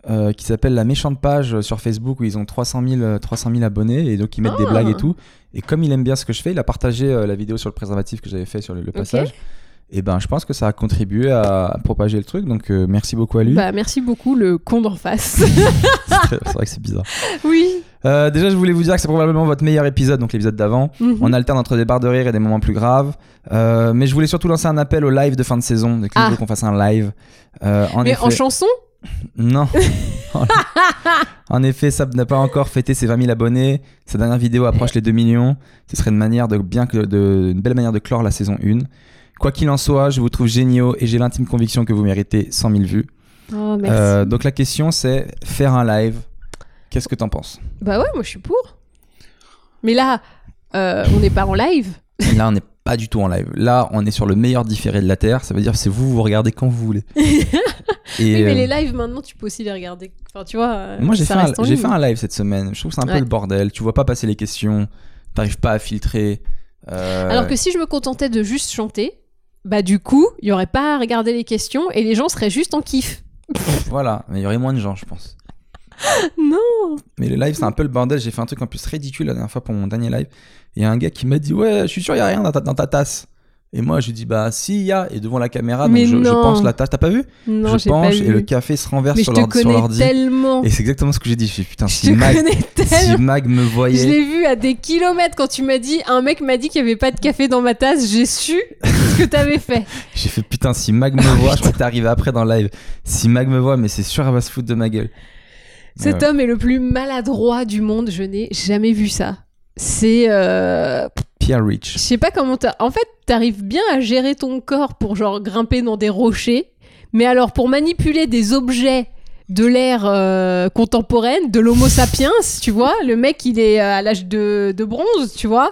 euh, qui s'appelle La Méchante Page euh, sur Facebook où ils ont 300 000, euh, 300 000 abonnés et donc ils mettent des Ah. blagues et tout. Et comme il aime bien ce que je fais, il a partagé euh, la vidéo sur le préservatif que j'avais fait sur le, le passage. Et ben, je pense que ça a contribué à propager le truc. Donc, euh, merci beaucoup à lui. Bah merci beaucoup le con d'en face. (laughs) C'est vrai que c'est bizarre. oui. Euh, déjà, je voulais vous dire que c'est probablement votre meilleur épisode, donc l'épisode d'avant. Mhm. On alterne entre des barres de rire et des moments plus graves. Euh, mais je voulais surtout lancer un appel au live de fin de saison. Donc, Ah. qu'on fasse un live. Euh, en Mais effet, en chanson? Non. (laughs) en effet, Sab n'a pas encore fêté ses 20 000 abonnés. Sa dernière vidéo approche les 2 millions. Ce serait une, manière de, bien que de, une belle manière de clore la saison 1. Quoi qu'il en soit, je vous trouve géniaux et j'ai l'intime conviction que vous méritez 100 000 vues. Oh, merci. Donc la question c'est faire un live. Qu'est-ce que t'en penses Bah ouais, moi je suis pour. Mais là, euh, on n'est pas en live. Là, on n'est pas du tout en live. Là, on est sur le meilleur différé de la Terre. Ça veut dire c'est vous, vous regardez quand vous voulez. (laughs) Et, Oui, mais euh, les lives maintenant, tu peux aussi les regarder. Enfin, tu vois. euh, Moi, j'ai fait, un, j'ai fait live cette semaine. Je trouve que c'est un peu le bordel. Tu vois pas passer les questions. T'arrives pas à filtrer. Euh, Alors que si je me contentais de juste chanter, bah du coup, il y aurait pas à regarder les questions et les gens seraient juste en kiff. Voilà, mais il y aurait moins de gens, je pense. (laughs) Non. Mais le live, c'est un peu le bordel. J'ai fait un truc en plus ridicule la dernière fois pour mon dernier live. Il y a un gars qui m'a dit Ouais, je suis sûr, il y a rien dans ta, dans ta tasse. Et moi, je lui dis Bah, si, il y a. Et devant la caméra, donc je, je penche la tasse. T'as pas vu? Non, Je j'ai pas penche vu. et le café se renverse mais je sur te l'ordi- sur connais l'ordi. tellement. Et c'est exactement ce que j'ai dit. Je fais Putain, (laughs) Je si te Mag, connais si tellement. Mag me Je voyait. l'ai vu à des kilomètres quand tu m'as dit, un mec m'a dit qu'il n'y avait pas de café dans ma tasse, j'ai su ce que t'avais fait. (laughs) J'ai fait Putain, si Mag me voit. Je crois que t'es arrivé après dans le live. Si Mag me voit, mais c'est sûr, elle va se foutre de ma gueule. Cet homme est le plus maladroit du monde, je n'ai jamais vu ça. C'est... euh, Pierre Rich. Je sais pas comment t'as... En fait, t'arrives bien à gérer ton corps pour genre grimper dans des rochers, mais alors pour manipuler des objets de l'ère euh, contemporaine, de l'homo sapiens, tu vois, le mec il est euh, à l'âge de, de bronze, tu vois,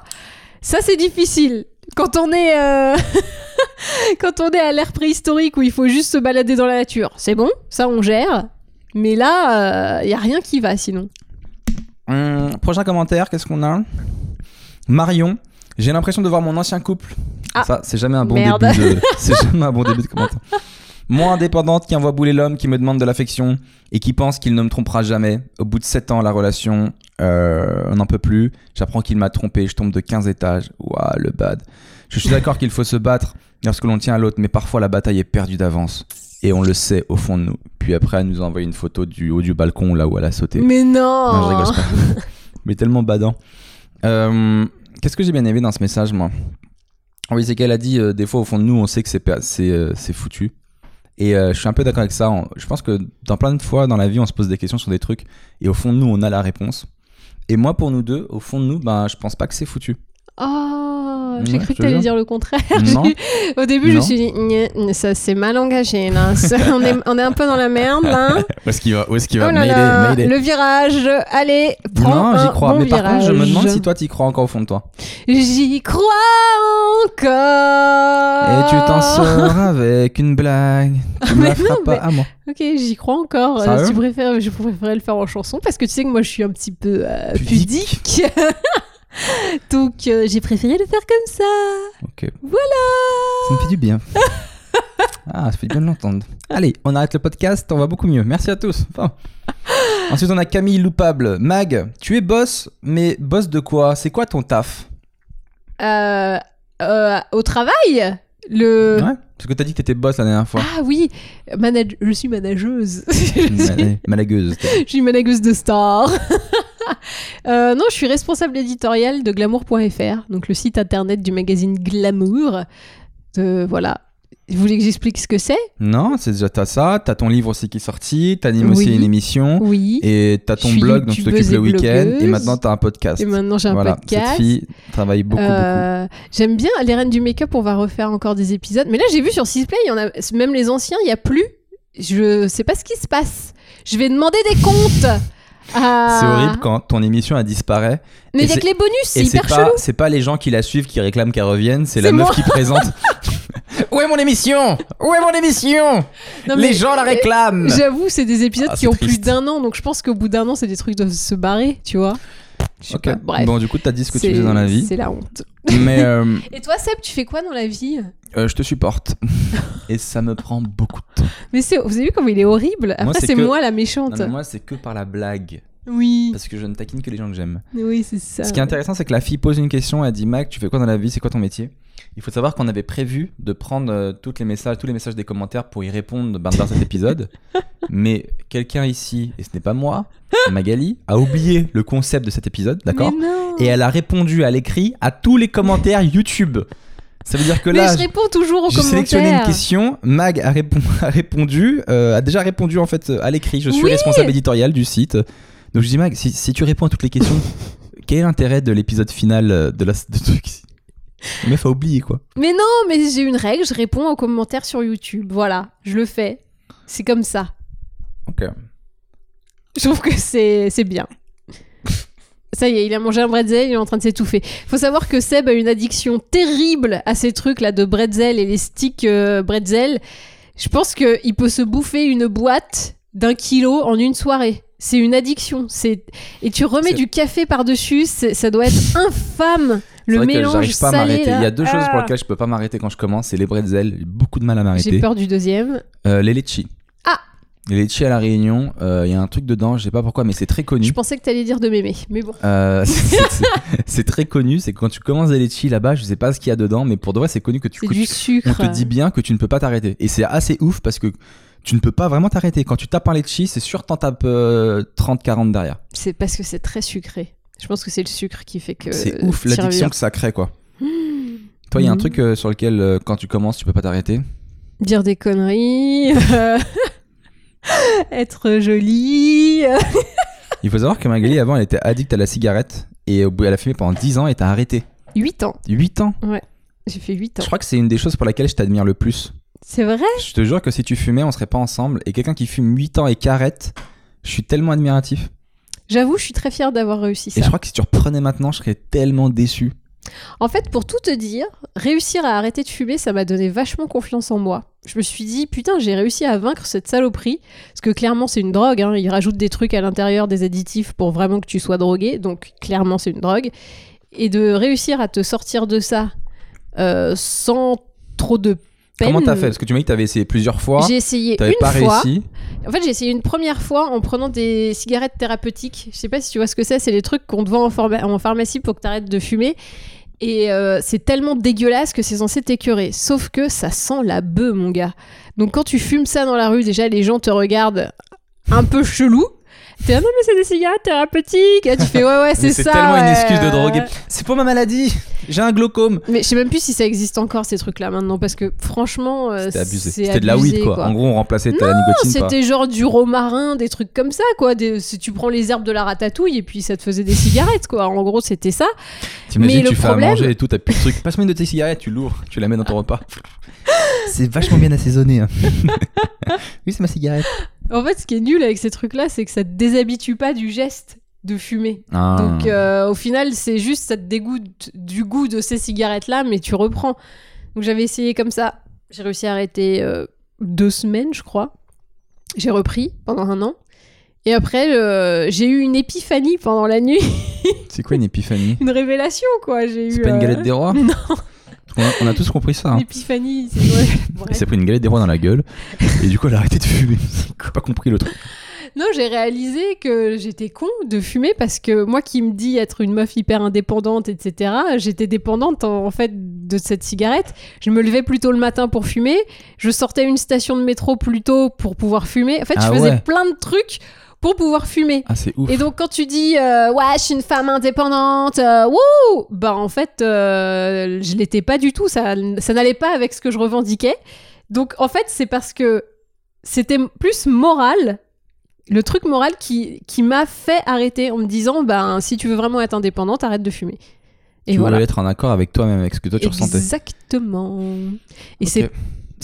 ça c'est difficile. Quand on est... euh, (laughs) Quand on est à l'ère préhistorique où il faut juste se balader dans la nature, c'est bon, ça on gère. Mais là, il y a rien qui va sinon. Hum, prochain commentaire, qu'est-ce qu'on a? Marion, j'ai l'impression de voir mon ancien couple. Ah. Ça, c'est jamais un bon Merde. début de. (laughs) c'est jamais un bon début de commentaire. Moi, indépendante, qui envoie bouler l'homme, qui me demande de l'affection et qui pense qu'il ne me trompera jamais. Au bout de 7 ans, la relation, euh, on n'en peut plus. J'apprends qu'il m'a trompé, je tombe de 15 étages. Ouah, le bad. Je suis d'accord qu'il faut se battre lorsque l'on tient à l'autre, mais parfois la bataille est perdue d'avance. Et on le sait au fond de nous. Puis après, elle nous a envoyé une photo du haut du balcon là où elle a sauté. Mais non, Non, je rigole, c'est pas (laughs) Mais tellement badant. Euh, Qu'est-ce que j'ai bien aimé dans ce message, moi? Oui, c'est qu'elle a dit, euh, des fois, au fond de nous, on sait que c'est euh, foutu. Et euh, je suis un peu d'accord avec ça. On- Je pense que dans plein de fois dans la vie, on se pose des questions sur des trucs. Et au fond de nous, on a la réponse. Et moi, pour nous deux, au fond de nous, ben, je pense pas que c'est foutu. Oh, j'ai Ouais, cru que te t'allais jure. dire le contraire. J'ai- (laughs) Au début, je me suis dit, ça c'est mal engagé là. (laughs) On, est, on est un peu dans la merde là. Où est-ce qu'il va, Où est-ce qu'il Oh va là Mayday, là, Mayday. le virage, allez, prends Non, j'y crois. bon Mais par contre, je me virage. demande si toi, t'y crois encore au fond de toi. J'y crois encore. Et tu t'en sors avec une blague. Tu me Mais la (laughs) feras non, pas mais- à moi. Ok, j'y crois encore. Euh, tu préfères, je préférerais le faire en chanson parce que tu sais que moi je suis un petit peu euh, Pudique. pudique. (laughs) Donc euh, j'ai préféré le faire comme ça. Ok. Voilà. Ça me fait du bien. (laughs) ah, ça fait du bien de l'entendre. Allez, on arrête le podcast, on va beaucoup mieux. Merci à tous. Enfin. (laughs) Ensuite, on a Camille Loupable. Mag, tu es boss, mais boss de quoi? C'est quoi ton taf? Euh, euh, au travail, le. Ouais Parce que t'as dit que t'étais boss la dernière fois. Ah oui, manage- je suis manageuse. Ma- Malagueuse. Je suis manageuse de star. (laughs) Euh, non, je suis responsable éditoriale de glamour.fr, donc le site internet du magazine Glamour. Euh, voilà. Vous voulez que j'explique ce que c'est? Non, c'est déjà t'as ça. T'as ton livre aussi qui est sorti. T'animes aussi une émission. Oui. Et t'as ton blog dont tu t'occupes le week-end. Et maintenant t'as un podcast. Et maintenant j'ai un voilà, podcast. cette fille travaille beaucoup, beaucoup. Euh, J'aime bien les reines du make-up. On va refaire encore des épisodes. Mais là, j'ai vu sur Sisplay, il y en a même les anciens, il y a plus. Je sais pas ce qui se passe. Je vais demander des comptes. À- C'est horrible quand ton émission elle disparaît. Mais Et il y a c'est- que les bonus, c'est hyper pas, chelou. c'est pas les gens qui la suivent qui réclament qu'elle revienne, c'est la meuf moi. qui présente. (laughs) Où est mon émission? Où est mon émission? Non, Les gens la réclament. J'avoue, c'est des épisodes Ah, qui ont plus d'un an, donc je pense qu'au bout d'un an, c'est des trucs doivent se barrer, tu vois. Je sais Ok. pas, bref. Bon, du coup, t'as dit ce que tu faisais dans la vie. C'est la honte. Mais euh, (laughs) Et toi, Seb, tu fais quoi dans la vie? Euh, je te supporte. (laughs) Et ça me prend beaucoup de temps. Mais c'est, vous avez vu comme il est horrible? Après, c'est que- moi la Non, méchante. mais moi, c'est que par la blague. Oui, Parce que je ne taquine que les gens que j'aime. oui, c'est ça. Ce qui est intéressant, c'est que la fille pose une question. Elle dit Mac, tu fais quoi dans la vie? C'est quoi ton métier? Il faut savoir qu'on avait prévu de prendre euh, toutes les messages, tous les messages des commentaires pour y répondre ben, dans cet épisode. (laughs) mais quelqu'un ici, et ce n'est pas moi, Magali, a oublié le concept de cet épisode, d'accord? Mais. Et elle a répondu à l'écrit à tous les commentaires YouTube. Ça veut dire que Mais là, je réponds toujours aux j'ai sélectionné une commentaires. question. Mag a, répon- (laughs) a répondu, euh, a déjà répondu en fait à l'écrit. Je suis Oui. responsable éditorial du site. Donc je dis Mag, si, si tu réponds à toutes les questions, (laughs) quel est l'intérêt de l'épisode final euh, de la de truc Le mec a oublié quoi. Mais non, mais j'ai une règle, je réponds aux commentaires sur YouTube. Voilà, je le fais. C'est comme ça. Ok. Je trouve que c'est bien. (laughs) Ça y est, il a mangé un bretzel, il est en train de s'étouffer. Faut savoir que Seb a une addiction terrible à ces trucs là de bretzel et les sticks euh, bretzel. Je pense qu'il peut se bouffer une boîte d'un kilo en une soirée. C'est une addiction. C'est et tu remets du café par dessus, ça doit être (laughs) infâme. Le vrai que mélange j'arrive pas à m'arrêter. Il y a deux choses pour Ah. lesquelles je peux pas m'arrêter quand je commence, c'est les bretzels, j'ai beaucoup de mal à J'ai m'arrêter. peur du deuxième. Euh, les litchis. Ah. Les litchis à la Réunion, euh, il y a un truc dedans, je sais pas pourquoi, mais c'est très connu. Je pensais que t'allais dire de mémé, mais bon. Euh, (laughs) (laughs) c'est- très connu, c'est que quand tu commences des litchis là-bas, je sais pas ce qu'il y a dedans, mais pour de vrai, c'est connu que tu C'est du sucre. on te dit bien que tu ne peux pas t'arrêter. Et c'est assez ouf parce que tu ne peux pas vraiment t'arrêter. Quand tu tapes un litchi, c'est sûr t'en tapes euh, 30-40 derrière. C'est parce que c'est très sucré. Je pense que c'est le sucre qui fait que. c'est ouf t'y l'addiction que ça crée quoi. Toi, il y a un Mhm. truc euh, sur lequel euh, quand tu commences, tu peux pas t'arrêter? Dire des conneries. euh, (laughs) Être jolie. euh. (laughs) Il faut savoir que Magali avant elle était addicte à la cigarette et au bout elle a fumé pendant 10 ans et t'as arrêté. 8 ans. 8 ans? J'ai fait 8 ans. Je crois que c'est une des choses pour laquelle je t'admire le plus. C'est vrai? Je te jure que si tu fumais, on serait pas ensemble. Et quelqu'un qui fume 8 ans et arrête, je suis tellement admiratif. J'avoue, je suis très fière d'avoir réussi Et ça. je crois que si tu reprenais maintenant, je serais tellement déçu. En fait, pour tout te dire, réussir à arrêter de fumer, ça m'a donné vachement confiance en moi. Je me suis dit, putain, j'ai réussi à vaincre cette saloperie. Parce que clairement, c'est une drogue. Hein. Ils rajoutent des trucs à l'intérieur, des additifs pour vraiment que tu sois drogué. Donc, clairement, c'est une drogue. Et de réussir à te sortir de ça euh, sans trop de peine. Comment t'as fait? Parce que tu m'as dit que t'avais essayé plusieurs fois. J'ai essayé une pas fois. réussi. En fait, j'ai essayé une première fois en prenant des cigarettes thérapeutiques. Je sais pas si tu vois ce que c'est. C'est les trucs qu'on te vend en, pharma- en pharmacie pour que tu arrêtes de fumer. Et euh, c'est tellement dégueulasse que c'est censé t'écœurer. Sauf que ça sent la bœuf, mon gars. Donc quand tu fumes ça dans la rue, déjà les gens te regardent un peu chelou. T'es là, non mais c'est des cigarettes thérapeutiques. Et tu fais ouais ouais c'est Mais ça. C'est tellement une excuse de droguer. C'est pour ma maladie. J'ai un glaucome. Mais je sais même plus si ça existe encore ces trucs là maintenant parce que franchement euh, C'était abusé. C'était de la weed quoi. quoi. En gros, on remplaçait ta nicotine par. C'était genre du romarin, des trucs comme ça, quoi. Des- si tu prends les herbes de la ratatouille et puis ça te faisait des cigarettes, quoi. En gros, c'était ça. T'imagines, Mais le tu fais problème- à manger et tout, t'as plus de trucs. Passe-moi une de tes cigarettes, tu l'ouvres, tu la mets dans ton (laughs) repas. C'est vachement bien assaisonné. hein. (laughs) oui, c'est ma cigarette. En fait, ce qui est nul avec ces trucs-là, c'est que ça te déshabitue pas du geste de fumer. Ah. Donc, euh, au final, c'est juste, ça te dégoûte du goût de ces cigarettes-là, mais tu reprends. Donc, j'avais essayé comme ça. J'ai réussi à arrêter euh, deux semaines, je crois. J'ai repris pendant un an. Et après, euh, j'ai eu une épiphanie pendant la nuit, C'est quoi une épiphanie? (laughs) Une révélation, quoi. J'ai eu. C'est pas une galette des rois? (laughs) Non. On a, on a tous compris ça. hein. Une épiphanie, c'est vrai. (laughs) Bref. s'est pris une galette des rois dans la gueule et du coup elle a arrêté de fumer. (laughs) Pas compris le truc. Non, j'ai réalisé que j'étais con de fumer parce que moi qui me dis être une meuf hyper indépendante, etc., j'étais dépendante en, en fait de cette cigarette. Je me levais plus tôt le matin pour fumer. Je sortais à une station de métro plus tôt pour pouvoir fumer. En fait, Ah je faisais ouais. plein de trucs pour pouvoir fumer. Ah c'est ouf. Et donc quand tu dis euh, ouais je suis une femme indépendante, euh, wouh, bah en fait euh, je l'étais pas du tout, ça, ça n'allait pas avec ce que je revendiquais. Donc en fait c'est parce que c'était plus moral, le truc moral qui, qui m'a fait arrêter en me disant ben si tu veux vraiment être indépendante arrête de fumer. Et tu voilà. voulais être en accord avec toi-même, avec ce que toi tu ressentais. Exactement. Et c'est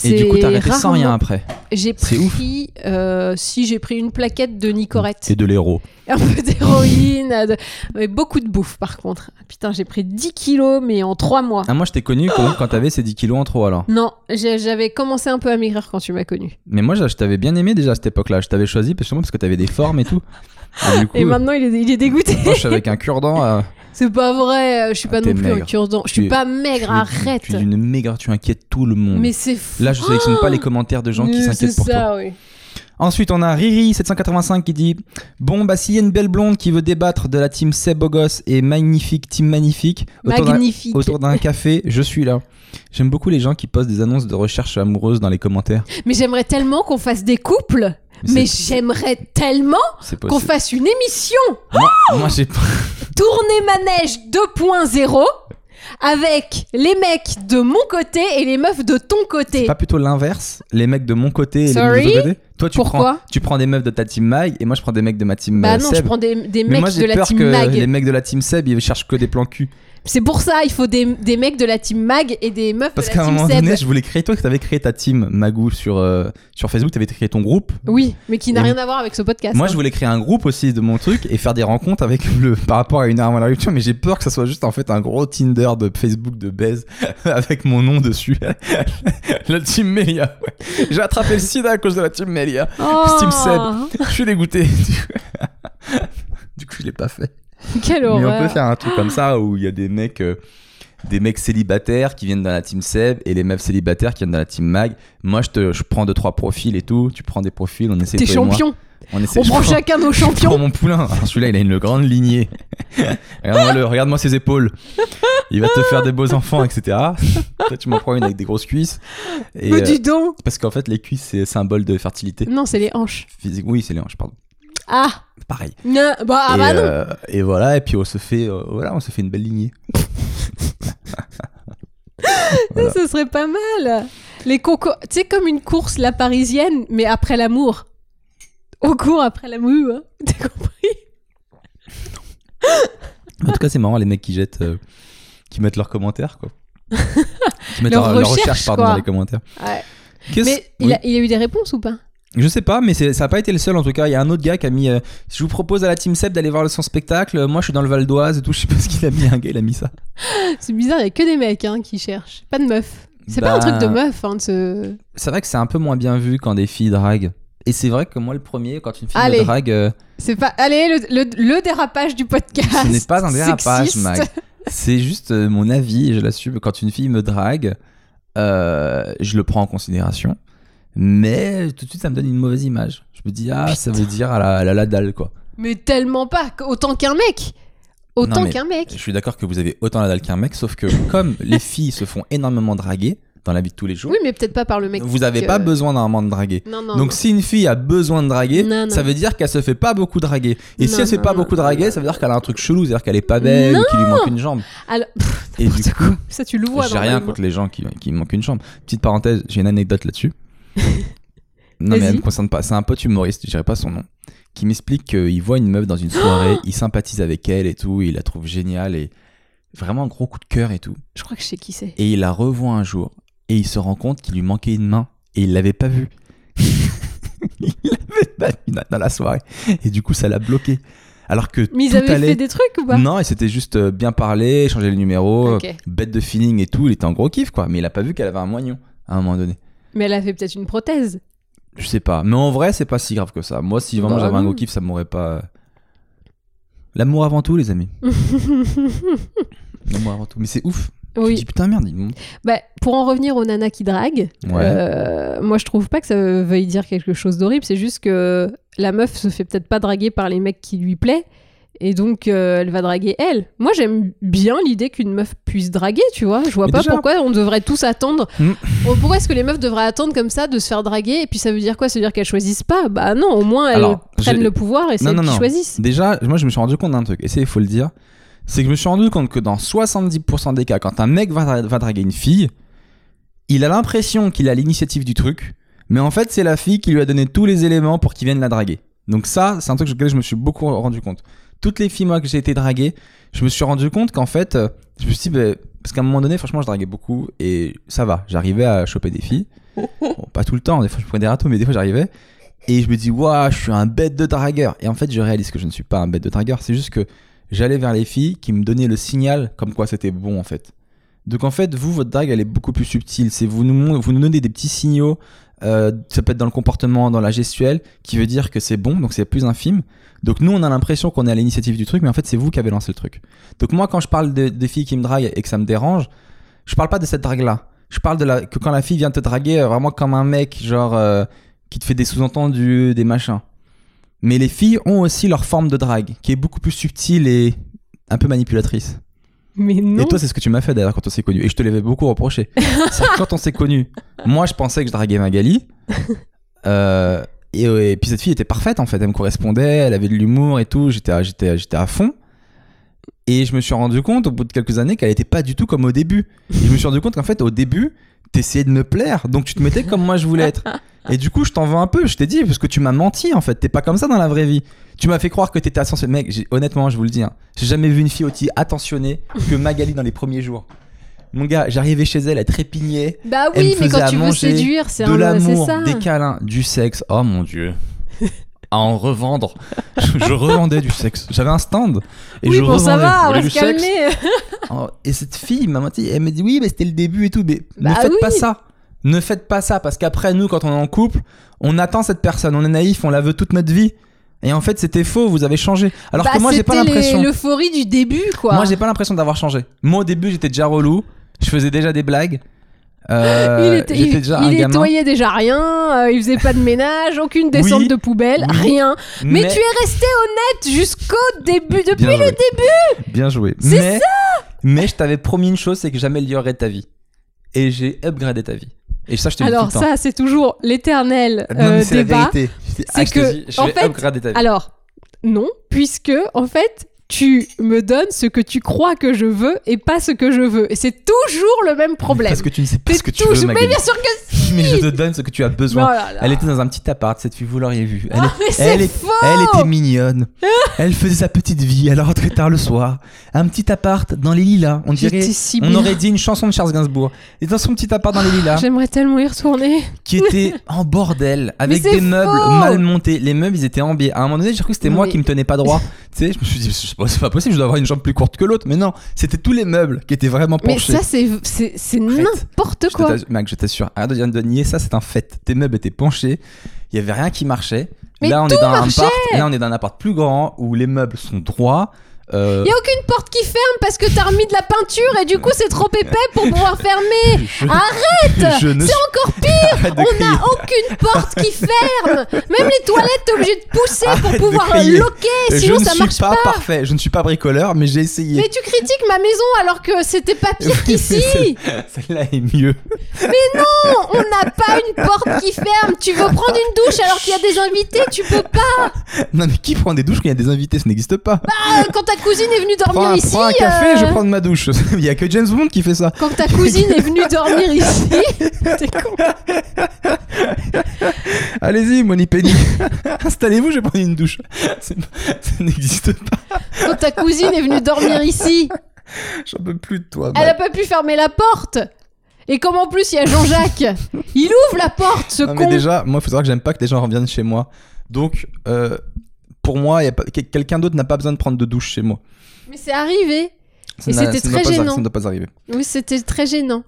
Et du coup t'as arrêté sans rien après. J'ai C'est ouf. pris, euh, si j'ai pris une plaquette de Nicorette Et de l'héros. un peu d'héroïne, de- mais beaucoup de bouffe par contre. Putain, j'ai pris 10 kilos, mais en 3 mois. Ah moi je t'ai connu quand, quand t'avais ces 10 kilos en trop alors. Non, j'avais commencé un peu à maigrir quand tu m'as connu. Mais moi je t'avais bien aimé déjà à cette époque-là. Je t'avais choisi parce que parce que t'avais des formes et tout. Et du coup, Et maintenant, il est, il est dégoûté. moi je suis avec un cure-dent. euh, C'est pas vrai, je suis pas Ah, t'es non plus maigre. cure-dent. Je suis pas maigre, tu es- arrête. Tu es une méga, tu inquiètes tout le monde. Mais c'est fou. Là je sélectionne pas les commentaires de gens qui Euh, s'inquiètent C'est pour toi. ça, oui. Ensuite, on a Riri785 qui dit Bon, bah, s'il y a une belle blonde qui veut débattre de la team Seb Bogos et Magnifique, team Magnifique, autour d'un- Magnifique. autour d'un (laughs) café, je suis là. J'aime beaucoup les gens qui postent des annonces de recherche amoureuse dans les commentaires. Mais j'aimerais tellement qu'on fasse des couples. Mais c'est- j'aimerais tellement c'est qu'on fasse une émission Moi, moi, j'ai pas. Tournée manège 2.0 avec les mecs de mon côté et les meufs de ton C'est côté. pas plutôt l'inverse Les mecs de mon côté et les Sorry mecs de ton côté? Toi, tu Pourquoi? prends, tu prends des meufs de ta team Mag et moi, je prends des mecs de ma team Bah euh, non, je prends des, mecs moi, de j'ai la peur team que Mag. les mecs de la team Seb, ils cherchent que des plans cul. C'est pour ça, il faut des, des mecs de la team Mag et des meufs Parce de qu'à la un team moment Seb. donné, je voulais créer, toi, que t'avais créé ta team Magou sur, euh, sur Facebook, t'avais créé ton groupe. Oui, mais qui n'a rien à voir avec ce podcast. Moi, hein. je voulais créer un groupe aussi de mon truc et faire des rencontres avec le par rapport à une arme à la rupture, mais j'ai peur que ça soit juste en fait un gros Tinder de Facebook de baise (laughs) avec mon nom dessus. (laughs) la team Melia. ouais. J'ai attrapé le sida à cause de la team Melia. Oh, Steam Seb. Je suis dégoûté. (laughs) du coup, je l'ai pas fait. (laughs) Quelle Mais on horreur. peut faire un truc comme ça où il y a des mecs. euh, des mecs célibataires qui viennent dans la team Seb et les meufs célibataires qui viennent dans la team Mag. Moi, je, te, je prends deux trois profils et tout. Tu prends des profils, on essaie T'es et moi. champion. On essaie. On prend prends- chacun nos (laughs) je prends champions. mon poulain. Celui-là, il a une grande lignée. (laughs) Regarde-moi ses épaules. Il va te faire des beaux enfants, etc. Toi, tu m'en prends une avec des grosses cuisses. Et, Mais euh, dis donc. parce qu'en fait, les cuisses, c'est symbole de fertilité Non, c'est les hanches. physique. Oui, c'est les hanches, pardon. Ah, Pareil. bah, ah et, bah non. euh, et voilà, et puis on se fait, euh, voilà, on se fait une belle lignée. (laughs) (laughs) voilà. Ce serait pas mal. Les concours, tu sais, comme une course, la parisienne, mais après l'amour. Au cours après l'amour, hein. (laughs) T'as compris? En tout cas, c'est marrant les mecs qui jettent, euh, qui mettent leurs commentaires, quoi. qui mettent Leur leur, leur recherche, pardon, quoi. dans les commentaires. Ouais. Mais il, a, il y a eu des réponses ou pas? Je sais pas, mais ça a pas été le seul en tout cas. Il y a un autre gars qui a mis. euh, je vous propose à la Team Seb d'aller voir son spectacle, euh, moi je suis dans le Val d'Oise et tout. (laughs) Je sais pas ce qu'il a mis. Un gars, il a mis ça. (laughs) C'est bizarre, il y a que des mecs hein, qui cherchent, pas de meufs. C'est pas un Bah, truc de meuf, hein, de. C'est vrai que c'est un peu moins bien vu quand des filles draguent. Et c'est vrai que moi, le premier, quand une fille Allez. me drague, euh, C'est pas... Allez, le, le- le dérapage du podcast ce n'est pas un dérapage. Mag. C'est juste euh, mon avis et je l'assume. Quand une fille me drague, je le prends en considération. Mais tout de suite, ça me donne une mauvaise image. Je me dis, ah, ça veut dire à la, à la, la dalle, quoi. Mais tellement pas, autant qu'un mec Autant qu'un mec Je suis d'accord que vous avez autant la dalle qu'un mec, sauf que comme (laughs) les filles se font énormément draguer dans la vie de tous les jours, Oui, mais peut-être pas par le mec. vous n'avez pas besoin normalement de draguer. Non, non. Donc non. si une fille a besoin de draguer, ça veut dire qu'elle se fait pas beaucoup draguer. Et si elle se fait pas beaucoup draguer, ça veut dire qu'elle a un truc chelou, c'est-à-dire qu'elle est pas belle ou qu'il lui manque une jambe. Alors, pff, Et du coup, ça tu le vois. j'ai rien contre les gens qui, qui manquent une jambe. Petite parenthèse, j'ai une anecdote là-dessus. (laughs) non mais elle me concerne pas. C'est un pote humoriste, je dirais pas son nom, qui m'explique qu'il voit une meuf dans une soirée, il sympathise avec elle et tout, il la trouve géniale et vraiment un gros coup de cœur et tout. Je crois que je sais qui c'est. Et il la revoit un jour et il se rend compte qu'il lui manquait une main et il l'avait pas vue. (laughs) il l'avait pas vue dans- la soirée et du coup ça l'a bloqué. Alors que Mais ils tout avaient allait. fait des trucs ou pas? Non, et c'était juste euh, bien parlé, changer le numéro, bête de feeling et tout. Il était en gros kiff quoi, mais il a pas vu qu'elle avait un moignon à un moment donné. Mais elle avait peut-être une prothèse. Je sais pas, mais en vrai c'est pas si grave que ça. Moi, si vraiment Bah j'avais un gros kiff, ça m'aurait pas. euh, L'amour avant tout, les amis. (laughs) L'amour avant tout. Mais c'est ouf. Oui. dis putain merde. ils- Bah, pour en revenir aux nanas qui draguent, Ouais. euh, moi je trouve pas que ça veuille dire quelque chose d'horrible. C'est juste que la meuf se fait peut-être pas draguer par les mecs qui lui plaît. Et donc, euh, elle va draguer elle. Moi, j'aime bien l'idée qu'une meuf puisse draguer, tu vois. Je vois Mais pas déjà- pourquoi on devrait tous attendre. Mm. (laughs) Oh, Pourquoi est-ce que les meufs devraient attendre comme ça de se faire draguer Et puis ça veut dire quoi? Ça veut dire qu'elles choisissent pas? Bah non, au moins elles Alors, prennent le pouvoir et c'est elles non, qui non. choisissent. Déjà, moi je me suis rendu compte d'un truc, et ça il faut le dire, c'est que je me suis rendu compte que dans 70% des cas, quand un mec va, dra- va draguer une fille, il a l'impression qu'il a l'initiative du truc, mais en fait c'est la fille qui lui a donné tous les éléments pour qu'il vienne la draguer. Donc ça, c'est un truc sur lequel je me suis beaucoup rendu compte. Toutes les filles moi que j'ai été dragué, je me suis rendu compte qu'en fait, euh, je me suis dit, bah, parce qu'à un moment donné, franchement, je draguais beaucoup et ça va, j'arrivais à choper des filles. (laughs) Bon, pas tout le temps, des fois je prenais des râteaux, mais des fois j'arrivais. Et je me dis, waouh, je suis un bête de dragueur. Et en fait, je réalise que je ne suis pas un bête de dragueur. C'est juste que j'allais vers les filles qui me donnaient le signal comme quoi c'était bon, en fait. Donc, en fait, vous, votre drague, elle est beaucoup plus subtile. C'est vous nous, vous nous donnez des petits signaux. Euh, ça peut être dans le comportement, dans la gestuelle, qui veut dire que c'est bon, donc c'est plus infime. Donc, nous, on a l'impression qu'on est à l'initiative du truc, mais en fait, c'est vous qui avez lancé le truc. Donc, moi, quand je parle de- des filles qui me draguent et que ça me dérange, je parle pas de cette drague-là. Je parle de la, que quand la fille vient te draguer euh, vraiment comme un mec, genre, euh, qui te fait des sous-entendus, des machins. Mais les filles ont aussi leur forme de drague, qui est beaucoup plus subtile et un peu manipulatrice. Mais non. Et toi, c'est ce que tu m'as fait d'ailleurs quand on s'est connus. Et je te l'avais beaucoup reproché. Quand on s'est connus, moi, je pensais que je draguais Magali. (laughs) Euh, et, et puis cette fille était parfaite en fait. Elle me correspondait, elle avait de l'humour et tout. J'étais à, j'étais, à- j'étais à fond. Et je me suis rendu compte au bout de quelques années qu'elle était pas du tout comme au début. Et je me suis rendu compte qu'en fait, au début, t'essayais de me plaire. Donc tu te mettais comme moi je voulais être. Et du coup, je t'en veux un peu. Je t'ai dit, parce que tu m'as menti en fait. T'es pas comme ça dans la vraie vie. Tu m'as fait croire que t'étais attentionné. Mec, honnêtement, je vous le dis, hein, j'ai jamais vu une fille aussi attentionnée que Magali dans les premiers jours. Mon gars, j'arrivais chez elle, elle trépignait. Bah Elle oui, me mais quand tu veux séduire, c'est de un- l'amour, ça. des câlins, du sexe. Oh mon dieu. À en revendre. (laughs) Je, je revendais du sexe. J'avais un stand. Et oui, je bon, ça revendais. va, Vous on va du se sexe? Calmer. (laughs) Oh, Et cette fille m'a menti. Elle m'a dit oui, mais c'était le début et tout. Mais ne Bah faites pas ça. Ne faites pas ça parce qu'après nous, quand on est en couple, on attend cette personne. On est naïf, on la veut toute notre vie. Et en fait, c'était faux. Vous avez changé. Alors Bah, que moi, j'ai pas c'était l'impression. l'euphorie du début, quoi. Moi, j'ai pas l'impression d'avoir changé. Moi, au début, j'étais déjà relou. Je faisais déjà des blagues. Il, Euh, était- il- déjà il nettoyait déjà rien, euh, il faisait pas de ménage, aucune descente Oui, de poubelle, oui, rien. Mais, tu es resté honnête jusqu'au début, depuis le début. Bien joué. C'est mais, mais je t'avais promis une chose, c'est que j'améliorerais ta vie. Et j'ai upgradé ta vie. Et ça, je te Alors tout le ça, c'est toujours l'éternel euh, c'est la débat. vérité. C'est te que, dis, je en vais fait, ta vie. Alors, non, puisque en fait, tu me donnes ce que tu crois que je veux et pas ce que je veux. Et c'est toujours le même problème. Parce que tu ne sais pas ce que tu veux, Mais Magali. bien sûr que si. (laughs) Mais je te donne ce que tu as besoin. Oh là là. Elle était dans un petit appart, cette fille, vous l'auriez vu. Elle, Ah, mais elle est- faux. elle était mignonne. (laughs) Elle faisait sa petite vie, elle rentrait tard le soir. Un petit appart dans les lilas. On dirait. Si On aurait dit une chanson de Charles Gainsbourg. Et dans son petit appart dans les lilas. J'aimerais tellement y retourner. qui était (laughs) en bordel avec des meubles mal montés. Les meubles, ils étaient en biais. À un moment donné, j'ai cru que c'était moi mais- qui me tenais pas droit. tu sais, je me suis dit, c'est pas- c'est pas possible, je dois avoir une jambe plus courte que l'autre. Mais non, c'était tous les meubles qui étaient vraiment Mais penchés. ça, c'est n'importe Je quoi. t'assure- Mec, je t'assure, arrête de, de nier ça, c'est un fait. Tes meubles étaient penchés, il y avait rien qui marchait. Mais là, on tout est dans marchait un appart, là, on est dans un appart plus grand où les meubles sont droits. Euh, Il y a aucune porte qui ferme parce que t'as remis de la peinture et du coup c'est trop épais pour pouvoir fermer. (laughs) je, Arrête je ne C'est encore pire On n'a aucune porte qui ferme Même les toilettes, t'es obligé de pousser pour Arrête pouvoir crier. loquer, je sinon ne ça suis marche pas, pas. parfait, je ne suis pas bricoleur, mais j'ai essayé. Mais tu critiques ma maison alors que c'était pas pire Oui, mais qu'ici celle- Celle-là est mieux. Non, on n'a pas une porte qui ferme Tu veux prendre une douche alors qu'il y a des invités, tu peux pas Non, mais qui prend des douches quand il y a des invités? Ça n'existe pas. Ah, Quand ta cousine est venue dormir Prends ici... prends un café, euh, je vais prendre ma douche. (laughs) Il y a que James Bond qui fait ça. Quand ta cousine est venue dormir (laughs) ici... (laughs) T'es con Allez-y, Money Penny. Installez-vous, je vais prendre une douche. Ça n'existe pas. Quand ta cousine est venue dormir ici J'en peux plus de toi. Elle a pas pu fermer la porte. Et comme en plus il y a Jean-Jacques, il ouvre la porte, ce Non, mais con. déjà, moi, il faut savoir que j'aime pas que les gens reviennent chez moi. Donc, euh, pour moi, il y a pas- que- quelqu'un d'autre n'a pas besoin de prendre de douche chez moi. Mais c'est arrivé. Ça Et c'était ça ne doit très pas- gênant. Ça ne doit pas arriver. Oui, c'était très gênant.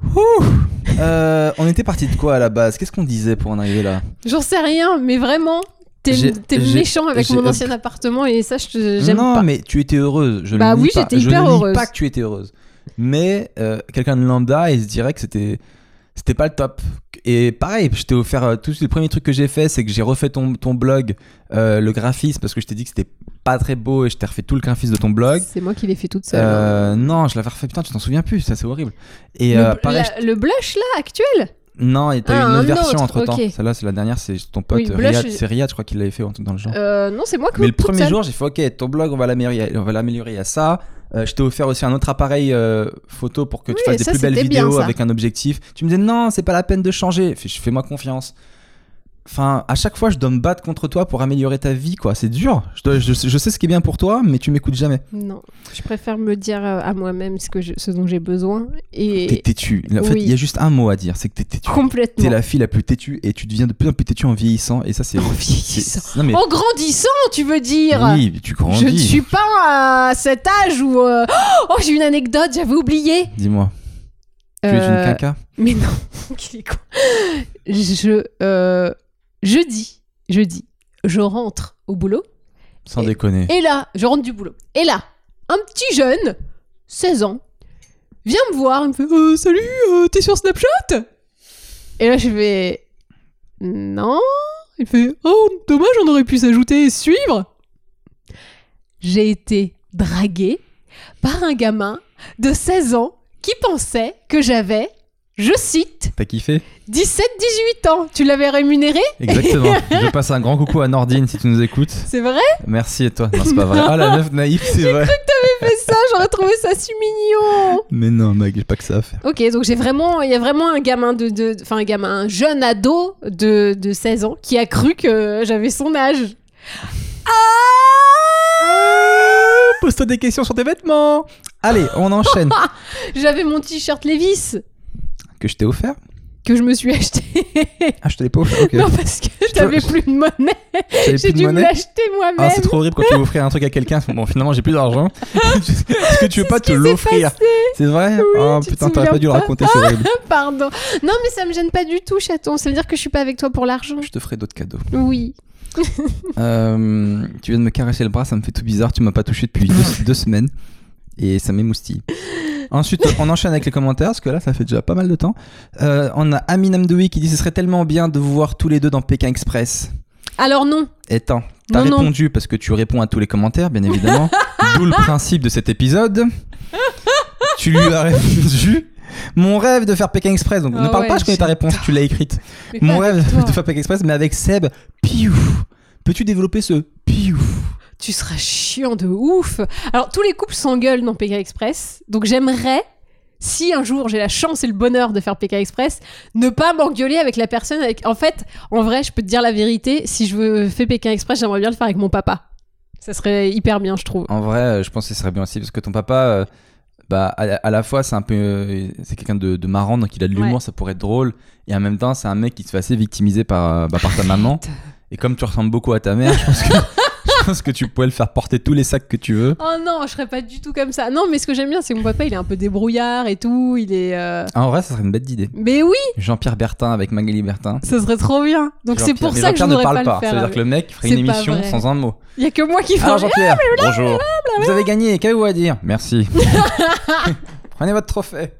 Euh, on était parti de quoi à la base? Qu'est-ce qu'on disait pour en arriver là? J'en sais rien, mais vraiment, t'es méchant avec mon ancien appartement et ça, je j'aime Non, pas. mais tu étais heureuse. Je Bah le oui, j'étais hyper heureuse. pas que tu étais heureuse. Mais euh, quelqu'un de lambda, il se dirait que c'était c'était pas le top. Et pareil, je t'ai offert euh, tous les premiers trucs que j'ai fait, c'est que j'ai refait ton, ton blog, euh, le graphisme, parce que je t'ai dit que c'était pas très beau et je t'ai refait tout le graphisme de ton blog. C'est moi qui l'ai fait toute seule. hein. Euh, non, je l'avais refait. Putain, tu t'en souviens plus, ça c'est horrible. Et le, euh, pareil, la- le blush là, actuel? Non, et t'as Ah, eu une un autre version autre, entre temps. ok. Celle-là, c'est la dernière, c'est ton pote Oui, Riyad. je- C'est Riyad, je crois qu'il l'avait fait dans le genre. euh, Non, c'est moi qui Mais le premier seule. jour, j'ai fait OK, ton blog, on va l'améliorer, on va l'améliorer à ça. Euh, je t'ai offert aussi un autre appareil euh, photo pour que tu fasses des ça, plus belles bien, vidéos ça. avec un objectif. Tu me disais non, c'est pas la peine de changer. Fais- Fais-moi confiance. Enfin, à chaque fois, je dois me battre contre toi pour améliorer ta vie, quoi. C'est dur. Je, dois- je, je sais ce qui est bien pour toi, mais tu m'écoutes jamais. Non, je préfère me dire euh, à moi-même ce, que je- ce dont j'ai besoin T'es et têtu. En fait, il y a juste un mot à dire, c'est que t'es têtu. T'es complètement. la fille la plus têtue et tu deviens de plus en plus têtu en vieillissant. Et ça, c'est. En vieillissant. c'est- Non, mais. En grandissant, tu veux dire Oui, tu grandis. Je ne suis pas à cet âge où. euh, (gasps) Oh, j'ai une anecdote, j'avais oublié. Dis-moi. Tu es une Euh, caca? Mais non, (laughs) qu'il est con. Je. Euh, jeudi, jeudi, je rentre au boulot. Sans et- déconner. Et là, je rentre du boulot. Et là, un petit jeune, 16 ans, vient me voir. Il me fait Euh, Salut, euh, t'es sur Snapchat? Et là, je vais Non. Il fait Oh, dommage, on aurait pu s'ajouter et suivre. J'ai été draguée par un gamin de 16 ans qui pensait que j'avais je cite, T'as kiffé? 17-18 ans. Tu l'avais rémunéré? Exactement. (laughs) je passe un grand coucou à Nordine si tu nous écoutes. C'est vrai? Merci et toi? Non, c'est pas vrai. Ah, la meuf naïve, c'est (laughs) vrai. Fais ça, j'aurais trouvé ça si mignon. Mais non, mec, j'ai pas que ça à faire. Ok, donc j'ai vraiment, il y a vraiment un gamin de, enfin un gamin, un jeune ado de, de 16 ans qui a cru que j'avais son âge. Pose-toi des questions sur tes vêtements. Allez, on enchaîne. (laughs) J'avais mon t-shirt Levis que je t'ai offert que je me suis acheté. Ah, je te l'ai pas offert, ok. non, parce que j'avais plus de monnaie. J'ai dû me l'acheter moi-même. Ah, c'est trop horrible quand tu veux offrir un truc à quelqu'un. Bon, finalement, j'ai plus d'argent. (laughs) Est-ce que tu veux pas te l'offrir. C'est vrai? Oui, Oh tu putain, t'aurais pas dû le raconter, c'est horrible. (laughs) Pardon. Non, mais ça me gêne pas du tout, chaton. Ça veut dire que je suis pas avec toi pour l'argent. Je te ferai d'autres cadeaux. Oui. (laughs) Euh, tu viens de me caresser le bras, ça me fait tout bizarre. Tu m'as pas touché depuis deux, deux semaines et ça m'émoustille. Ensuite, on enchaîne avec les commentaires parce que là, ça fait déjà pas mal de temps. Euh, on a Amin Amdoui qui dit ce serait tellement bien de vous voir tous les deux dans Pékin Express. Alors non. Et attends, t'as Non, non. répondu parce que tu réponds à tous les commentaires, bien évidemment. (laughs) D'où le principe de cet épisode. tu lui as répondu. Mon rêve de faire Pékin Express. Donc, Ah ne parle ouais, pas, je connais ta réponse, tu l'as écrite. Mais Mon pas rêve toi. de faire Pékin Express, mais avec Seb. Piou. Peux-tu développer ce piou? Tu seras chiant de ouf. Alors, tous les couples s'engueulent dans PK Express. Donc, j'aimerais, si un jour j'ai la chance et le bonheur de faire PK Express, ne pas m'engueuler avec la personne. Avec... En fait, en vrai, je peux te dire la vérité. Si je veux faire PK Express, j'aimerais bien le faire avec mon papa. Ça serait hyper bien, je trouve. En vrai, euh, je pense que ce serait bien aussi parce que ton papa, euh, bah, à, la fois, c'est un peu, euh, c'est quelqu'un de, de marrant, donc il a de l'humour, Ouais. ça pourrait être drôle. Et en même temps, c'est un mec qui se fait assez victimiser par, bah, par ta maman. Et comme tu ressembles beaucoup à ta mère, je pense que, (laughs) (laughs) pense que tu pourrais le faire porter tous les sacs que tu veux. Oh non, je serais pas du tout comme ça. Non, mais ce que j'aime bien, c'est que mon papa, il est un peu débrouillard et tout. Il est. euh, Ah, en vrai, ça serait une bête d'idée. Mais oui, Jean-Pierre Bertin avec Magali Bertin. ça serait trop bien. Donc c'est pour mais ça que je Jean-Pierre ne parle pas, pas. le faire. Ça veut dire avec- que le mec ferait une pas émission vrai. sans un mot. Il y a que moi qui ferais. Jean-Pierre, bonjour. Vous avez gagné, qu'avez-vous à dire? Merci. (laughs) Prenez votre trophée.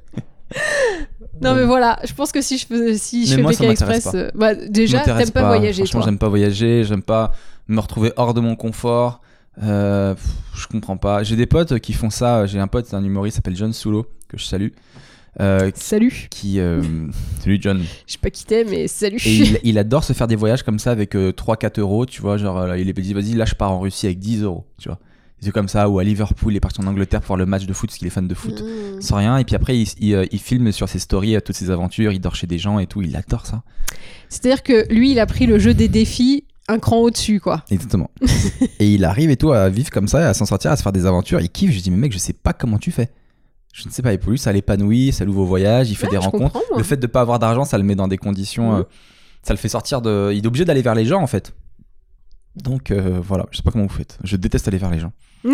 Non mais voilà, je pense que si je faisais, si je fais moi, ça Express, pas. euh, bah, déjà t'aimes pas, voyager Franchement, j'aime pas voyager, j'aime pas me retrouver hors de mon confort. Euh, pff, je comprends pas. J'ai des potes qui font ça. J'ai un pote, c'est un humoriste, s'appelle John Soulo, que je salue. euh, Salut, qui. euh, (laughs) salut John. je sais pas qui t'es mais salut. Et il, il adore se faire des voyages comme ça avec 3-4 euros, tu vois. Genre, il est dit, vas-y, là, je pars en Russie avec 10 euros, tu vois. C'est comme ça, ou à Liverpool, il est parti en Angleterre pour voir le match de foot parce qu'il est fan de foot. Mm. Sans rien, et puis après, il, il, il filme sur ses stories toutes ses aventures, il dort chez des gens et tout, il adore ça. C'est-à-dire que lui, il a pris le jeu des défis un cran au-dessus quoi. Exactement. (laughs) et il arrive et tout à vivre comme ça, à s'en sortir, à se faire des aventures. Il kiffe. Je dis, mais mec, je sais pas comment tu fais. Je ne sais pas. Et pour lui, ça l'épanouit, ça l'ouvre au voyage, il fait Ouais, des rencontres. Le fait de pas avoir d'argent, ça le met dans des conditions. Mhm. euh, ça le fait sortir de. Il est obligé d'aller vers les gens en fait. Donc euh, voilà, je sais pas comment vous faites. Je déteste aller vers les gens. (laughs)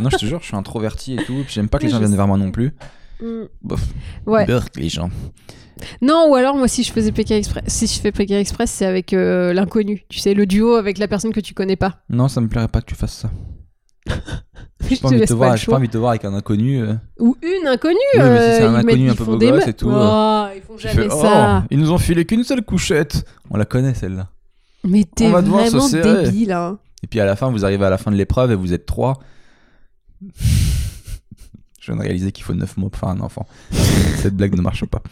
non, je te jure, je suis introverti et tout. puis J'aime pas que les gens je viennent sais. vers moi non plus. Mm. Bof. Ouais. Burk, les gens. Non, ou alors moi si je faisais PK Express, si je fais PK Express, c'est avec euh, l'inconnu. Tu sais, le duo avec la personne que tu connais pas. Non, ça me plairait pas que tu fasses ça. je (laughs) J'ai pas, envie de te voir, j'ai pas envie de te voir avec un inconnu. euh, Ou une inconnue. Oui, mais si c'est un euh, ils inconnu un ils peu font beau des gosse me- et tout, Oh, ils font jamais ça. Oh, ils nous ont filé qu'une seule couchette. On la connaît celle-là. Mais t'es On va devoir se vraiment serrer. débile. Hein. Et puis à la fin, vous arrivez à la fin de l'épreuve et vous êtes trois. (laughs) Je viens de réaliser qu'il faut 9 mots pour faire un enfant. Cette blague ne marche pas.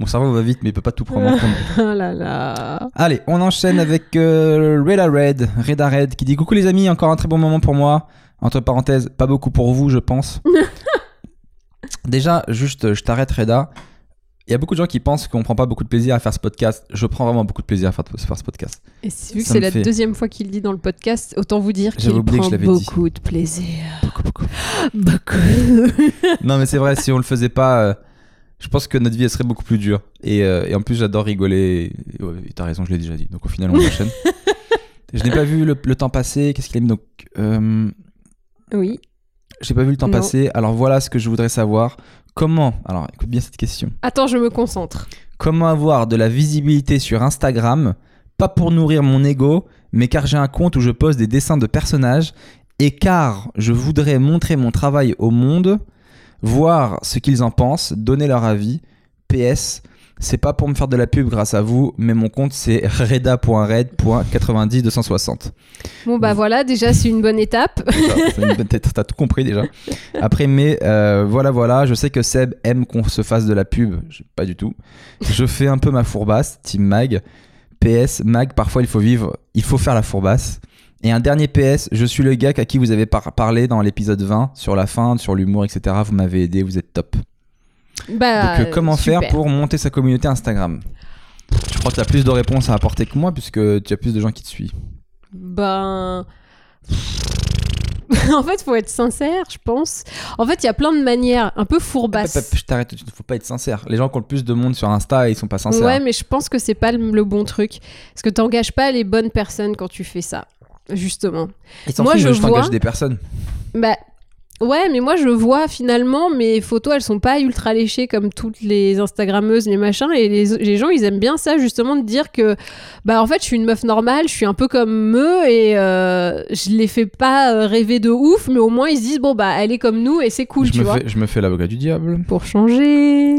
Mon cerveau va vite, mais il peut pas tout prendre en compte. (laughs) Oh là là. Allez, on enchaîne avec euh, Reda Red, Reda Red, qui dit Coucou les amis, encore un très bon moment pour moi. Entre parenthèses, pas beaucoup pour vous, je pense. (laughs) Déjà, juste, je t'arrête, Reda. Il y a beaucoup de gens qui pensent qu'on prend pas beaucoup de plaisir à faire ce podcast. Je prends vraiment beaucoup de plaisir à faire, faire ce podcast. Et vu que c'est la fait- deuxième fois qu'il dit dans le podcast, autant vous dire qu'il prend dit. beaucoup de plaisir. Beaucoup, beaucoup. (gasps) Beaucoup. Non, mais c'est vrai, si on le faisait pas, euh, je pense que notre vie elle serait beaucoup plus dure. Et, euh, et en plus, j'adore rigoler. Et, ouais, T'as raison, je l'ai déjà dit. Donc au final, on enchaîne. (laughs) je n'ai pas vu le, le temps passer. Qu'est-ce qu'il a mis? Donc euh, oui. J'ai pas vu le temps Non. passer. Alors voilà ce que je voudrais savoir. Comment Alors écoute bien cette question. Attends, je me concentre. Comment avoir de la visibilité sur Instagram? Pas pour nourrir mon ego, mais car j'ai un compte où je pose des dessins de personnages et car je voudrais montrer mon travail au monde, voir ce qu'ils en pensent, donner leur avis. PS, C'est pas pour me faire de la pub grâce à vous, mais mon compte c'est (laughs) reda.red.90260. Bon, bah voilà, déjà, c'est une bonne étape. T'as tout compris déjà. Après, mais euh, voilà, voilà. Je sais que Seb aime qu'on se fasse de la pub. Pas du tout. Je fais un peu ma fourbasse, Team Mag. PS, Mag, parfois il faut vivre, il faut faire la fourbasse. Et un dernier PS, je suis le gars à qui vous avez par- parlé dans l'épisode 20 sur la fin, sur l'humour, etc. Vous m'avez aidé, vous êtes top. Bah, Donc, euh, comment super. faire pour monter sa communauté Instagram? Je crois que tu as plus de réponses à apporter que moi, puisque tu as plus de gens qui te suivent. Ben. (laughs) en fait, faut être sincère, je pense. En fait, il y a plein de manières un peu fourbasses. Je t'arrête, il ne faut pas être sincère. Les gens qui ont le plus de monde sur Insta, ils sont pas sincères. Ouais, mais je pense que c'est pas le, le bon truc. Parce que t'engages pas les bonnes personnes quand tu fais ça, justement. S'en Moi, fichent, je vois- des personnes. Bah. Ouais, mais moi je vois finalement mes photos, elles sont pas ultra léchées comme toutes les Instagrammeuses, les machins, et les, les gens ils aiment bien ça justement de dire que bah en fait je suis une meuf normale, je suis un peu comme eux et euh, je les fais pas euh, rêver de ouf, mais au moins ils se disent bon bah elle est comme nous et c'est cool, je, tu me vois. fais, je me fais l'avocat du diable. Pour changer.